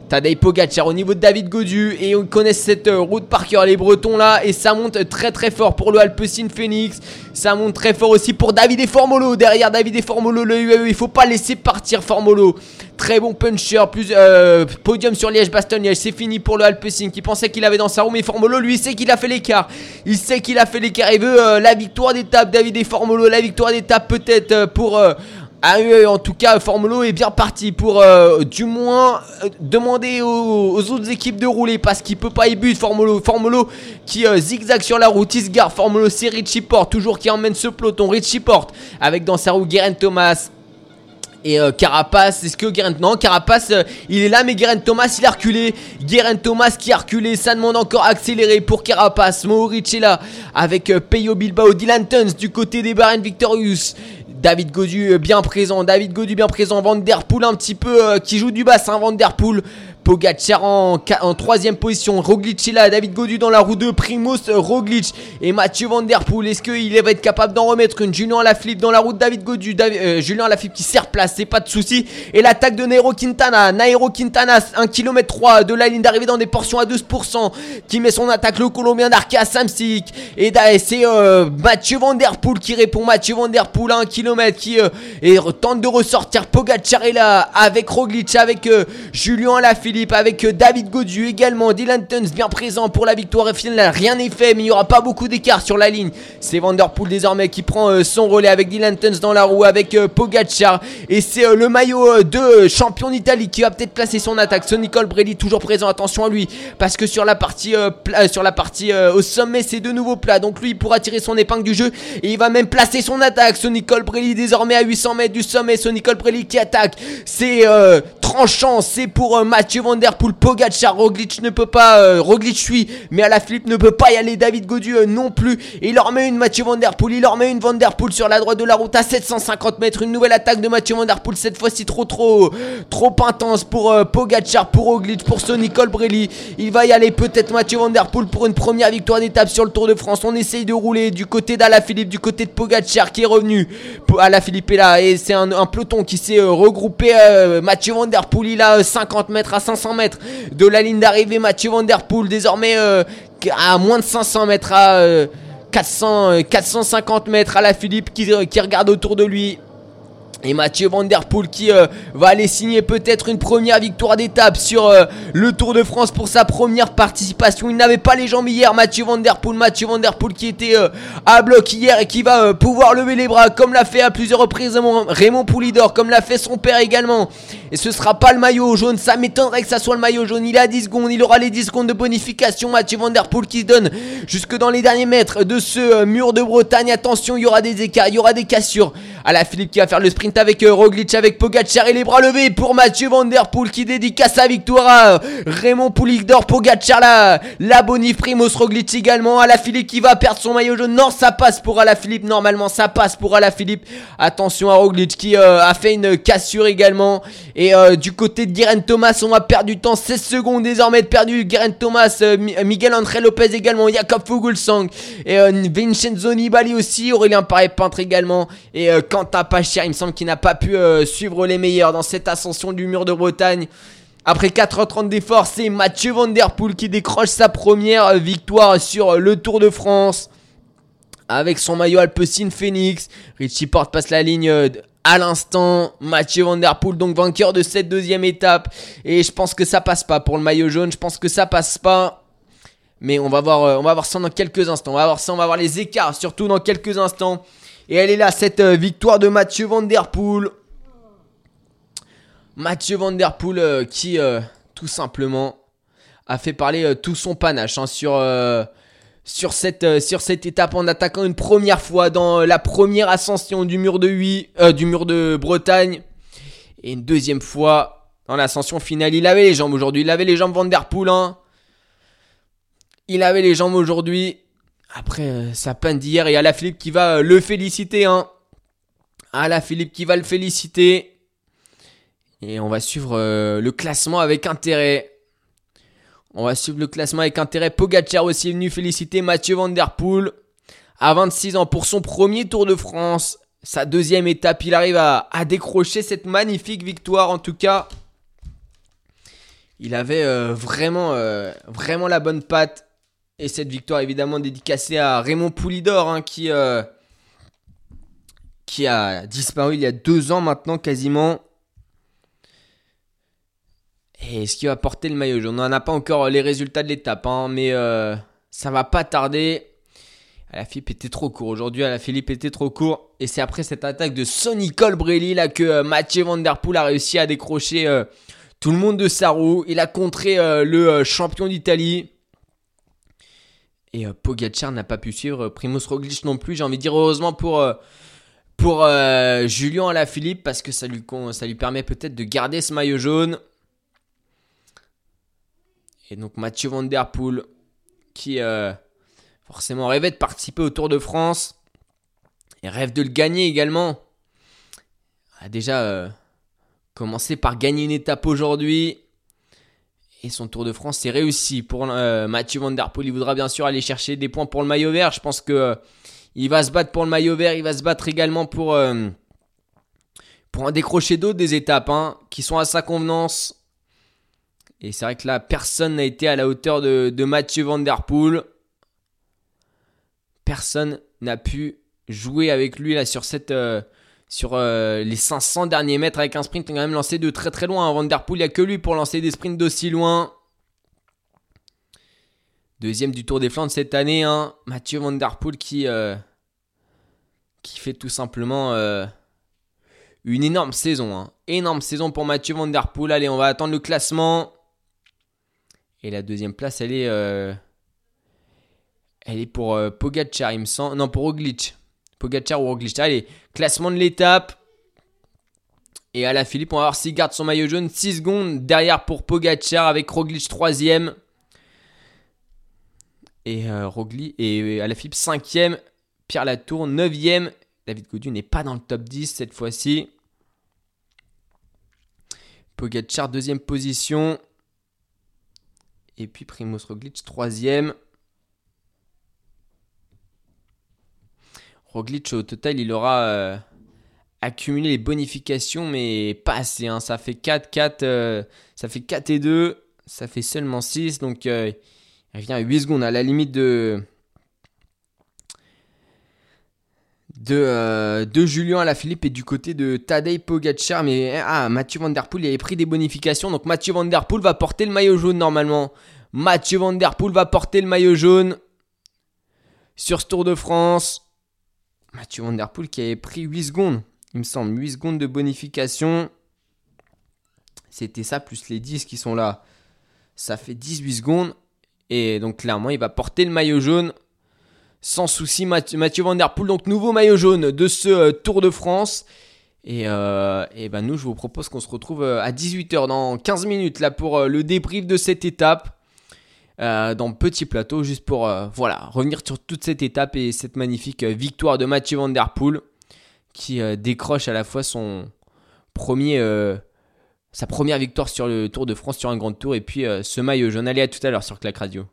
Tadej Pogacar au niveau de David Godu et on connaît cette euh, route par cœur les Bretons là et ça monte très très fort pour le Alpecin Phoenix. Ça monte très fort aussi pour David et Formolo. Derrière David et Formolo le UAE il faut pas laisser partir Formolo. Très bon puncher plus euh, podium sur Liège Bastogne Liège c'est fini pour le Alpecin qui pensait qu'il avait dans sa roue mais Formolo lui sait qu'il a fait l'écart. Il sait qu'il a fait l'écart il veut euh, la victoire d'étape David et Formolo la victoire d'étape peut-être pour ah oui, en tout cas, Formolo est bien parti pour euh, du moins euh, demander aux, autres équipes de rouler parce qu'il peut pas y but Formolo. Formolo qui euh, zigzag sur la route, il se gare. Formolo, c'est Richie Porte, toujours qui emmène ce peloton. Richie Porte avec dans sa roue Guerin Thomas. Et Carapace, est-ce que Guerin... Non, Carapace, il est là, mais Guerin Thomas, il a reculé. Guerin Thomas qui a reculé, ça demande encore accéléré pour Carapace. Mohoric est là, avec euh, Peyo Bilbao, Dylan Tuns du côté des Bahrain Victorious. David Godu euh, bien présent, David Godu bien présent, Van Der Poel un petit peu euh, qui joue du bassin, Van Der Poel. Pogacar en, troisième position, Roglic est là, David Godu dans la roue 2, Primoz euh, Roglic et Mathieu Van Der Poel. Est-ce qu'il va être capable d'en remettre une? Julien Lafilippe dans la route David Godu, Davi- euh, Julien qui sert place, c'est pas de souci. Et l'attaque de Nairo Quintana, Nairo Quintana 1 km 3 de la ligne d'arrivée dans des portions à 12% qui met son attaque le Colombien d'Arkea Samsic. Et c'est euh, Mathieu Van Der Poel qui répond. Mathieu Van Der Poel à 1 km qui euh, tente de ressortir. Pogacar est là avec Roglic avec Julien Avec euh, David Godu également Dylan Tuns bien présent pour la victoire finale. Rien n'est fait mais il y aura pas beaucoup d'écart sur la ligne. C'est Van Der Poel désormais qui prend euh, son relais avec Dylan Tuns dans la roue avec euh, Pogacar. Et c'est le maillot de champion d'Italie qui va peut-être placer son attaque. Sonny Colbrelli toujours présent attention à lui. Parce que sur la partie sur la partie au sommet c'est de nouveau plat. Donc lui il pourra tirer son épingle du jeu et il va même placer son attaque. Sonny Colbrelli désormais à 800 mètres du sommet. Sonny Colbrelli qui attaque c'est tranchant. C'est pour Mathieu Van Der Poel Pogacar Roglic ne peut pas euh, Roglic suit mais à la flip ne peut pas y aller. David Godu euh, non plus. Il leur met une Mathieu Van Der Poel il leur met une Van Der Poel sur la droite de la route à 750 mètres. Une nouvelle attaque de Mathieu Van Der Poel cette fois-ci trop trop trop intense pour euh, Pogacar pour Roglic pour Sonny Colbrelli. Il va y aller peut-être Mathieu Van Der Poel pour une première victoire d'étape sur le Tour de France. On essaye de rouler du côté d'Alaphilippe du côté de Pogacar qui est revenu. Alaphilippe est là et c'est un, peloton qui s'est euh, regroupé Mathieu Van Der Poel il a euh, 50 mètres à 500 mètres de la ligne d'arrivée Mathieu Van Der Poel désormais euh, à moins de 500 mètres à euh, 400, euh, 450 mètres à la Philippe euh, qui regarde autour de lui Et Mathieu Van Der Poel qui euh, va aller signer peut-être une première victoire d'étape sur euh, le Tour de France pour sa première participation. Il n'avait pas les jambes hier, Mathieu Van Der Poel. Mathieu Van Der Poel qui était euh, à bloc hier et qui va pouvoir lever les bras comme l'a fait à plusieurs reprises Raymond, Poulidor, comme l'a fait son père également. Et ce sera pas le maillot jaune, ça m'étonnerait que ça soit le maillot jaune. Il a 10 secondes, il aura les 10 secondes de bonification. Mathieu Van Der Poel qui se donne jusque dans les derniers mètres de ce mur de Bretagne. Attention, il y aura des écarts, il y aura des cassures. À la Philippe qui va faire le sprint avec euh, Roglic, avec Pogacar et les bras levés pour Mathieu Van Der Poel qui dédicace sa victoire à Raymond Poulidor, Pogacar la, la bonif Roglic également. À la Philippe qui va perdre son maillot jaune. Non, ça passe pour Philippe. Normalement, ça passe pour Philippe. Attention à Roglic qui euh, a fait une cassure également. Et euh, du côté de Guerin Thomas, on va perdre du temps. 16 secondes désormais de perdu. Guerin Thomas, Miguel André Lopez également, Jacob Fuglsang et Vincenzo Nibali aussi. Aurélien Paré peintre également. Et Quentin Pacher, il me semble qu'il n'a pas pu euh, suivre les meilleurs dans cette ascension du mur de Bretagne. Après 4h30 d'efforts, c'est Mathieu Van Poel qui décroche sa première euh, victoire sur euh, le Tour de France. Avec son maillot Alpecin Phoenix. Richie Porte passe la ligne à l'instant. Mathieu Van Poel donc vainqueur de cette deuxième étape. Et je pense que ça passe pas pour le maillot jaune. Je pense que ça passe pas. Mais on va voir, on va voir ça dans quelques instants. On va voir ça, on va voir les écarts surtout dans quelques instants. Et elle est là, cette euh, victoire de Mathieu Van Der Poel. Mathieu Van Der Poel euh, qui, euh, tout simplement, a fait parler tout son panache hein, sur, sur, cette, sur cette étape en attaquant une première fois dans la première ascension du mur de, 8, du mur de Bretagne. Et une deuxième fois dans l'ascension finale. Il avait les jambes aujourd'hui. Il avait les jambes Van Der Poel. Hein. Il avait les jambes aujourd'hui. Après euh, sa peine d'hier, et la Philippe qui va euh, le féliciter. Hein. la Philippe qui va le féliciter. Et on va suivre euh, le classement avec intérêt. On va suivre le classement avec intérêt. Pogacar aussi est venu féliciter Mathieu Van Der Poel. À 26 ans pour son premier Tour de France. Sa deuxième étape, il arrive à, à décrocher cette magnifique victoire. En tout cas, il avait vraiment, vraiment la bonne patte. Et cette victoire évidemment dédicacée à Raymond Poulidor hein, qui, euh, qui a disparu il y a deux ans maintenant quasiment. Et ce qui va porter le maillot jaune? On n'en a pas encore les résultats de l'étape, hein, mais euh, ça va pas tarder. La Philippe était trop court aujourd'hui. La Philippe était trop court. Et c'est après cette attaque de Sonny Colbrelli que euh, Mathieu Van Der Poel a réussi à décrocher tout le monde de sa roue. Il a contré le champion d'Italie. Et euh, Pogacar n'a pas pu suivre. Euh, Primoz Roglic non plus. J'ai envie de dire heureusement pour, euh, pour Julien Alaphilippe parce que ça lui, ça lui permet peut-être de garder ce maillot jaune. Et donc Mathieu Van Der Poel qui forcément rêvait de participer au Tour de France et rêve de le gagner également. A déjà commencé par gagner une étape aujourd'hui. Et son Tour de France, c'est réussi pour euh, Mathieu Van Der Poel. Il voudra bien sûr aller chercher des points pour le maillot vert. Je pense que euh, il va se battre pour le maillot vert. Il va se battre également pour, euh, pour en décrocher d'autres des étapes hein, qui sont à sa convenance. Et c'est vrai que là, personne n'a été à la hauteur de, de Mathieu Van Der Poel. Personne n'a pu jouer avec lui là sur cette sur euh, les 500 derniers mètres avec un sprint quand même lancé de très très loin. Van Der Poel, il n'y a que lui pour lancer des sprints d'aussi loin. Deuxième du Tour des Flandres cette année, hein. Mathieu Van euh, qui fait tout simplement euh, une énorme saison. Hein. Énorme saison pour Mathieu Van Der. Allez, on va attendre le classement. Et la deuxième place, elle est, elle est pour Pogacar, il me semble. Non, pour Roglic. Pogacar ou Roglic. Allez, classement de l'étape. Et à la Philippe, on va voir s'il garde son maillot jaune. 6 secondes derrière pour Pogacar avec Roglic 3ème. Et euh, Roglic et à la Philippe 5ème. Pierre Latour 9ème. David Gaudu n'est pas dans le top 10 cette fois-ci. Pogacar deuxième position. Et puis Primoz Roglic troisième. Roglic, au total, il aura euh, accumulé les bonifications, mais pas assez. Hein. Ça fait 4, 4, euh, ça fait 4 et 2, ça fait seulement 6. Donc, euh, il revient à 8 secondes, à la limite de, de, de Julien Alaphilippe et du côté de Tadej Pogacar. Mais ah, Mathieu Van Der il avait pris des bonifications. Donc Mathieu Van va porter le maillot jaune normalement. Mathieu Van va porter le maillot jaune sur ce Tour de France. Mathieu Van Der Poel qui avait pris 8 secondes, il me semble, 8 secondes de bonification. C'était ça plus les 10 qui sont là. Ça fait 18 secondes. Et donc clairement, il va porter le maillot jaune sans souci. Mathieu, Van Der Poel, donc nouveau maillot jaune de ce euh, Tour de France. Et, euh, ben nous, je vous propose qu'on se retrouve euh, à 18h dans 15 minutes là pour le débrief de cette étape. Dans Petit Plateau, juste pour voilà, revenir sur toute cette étape et cette magnifique victoire de Mathieu Van Der Poel qui décroche à la fois sa première victoire sur le Tour de France sur un grand tour et puis ce maillot jaune. À tout à l'heure sur Clac Radio.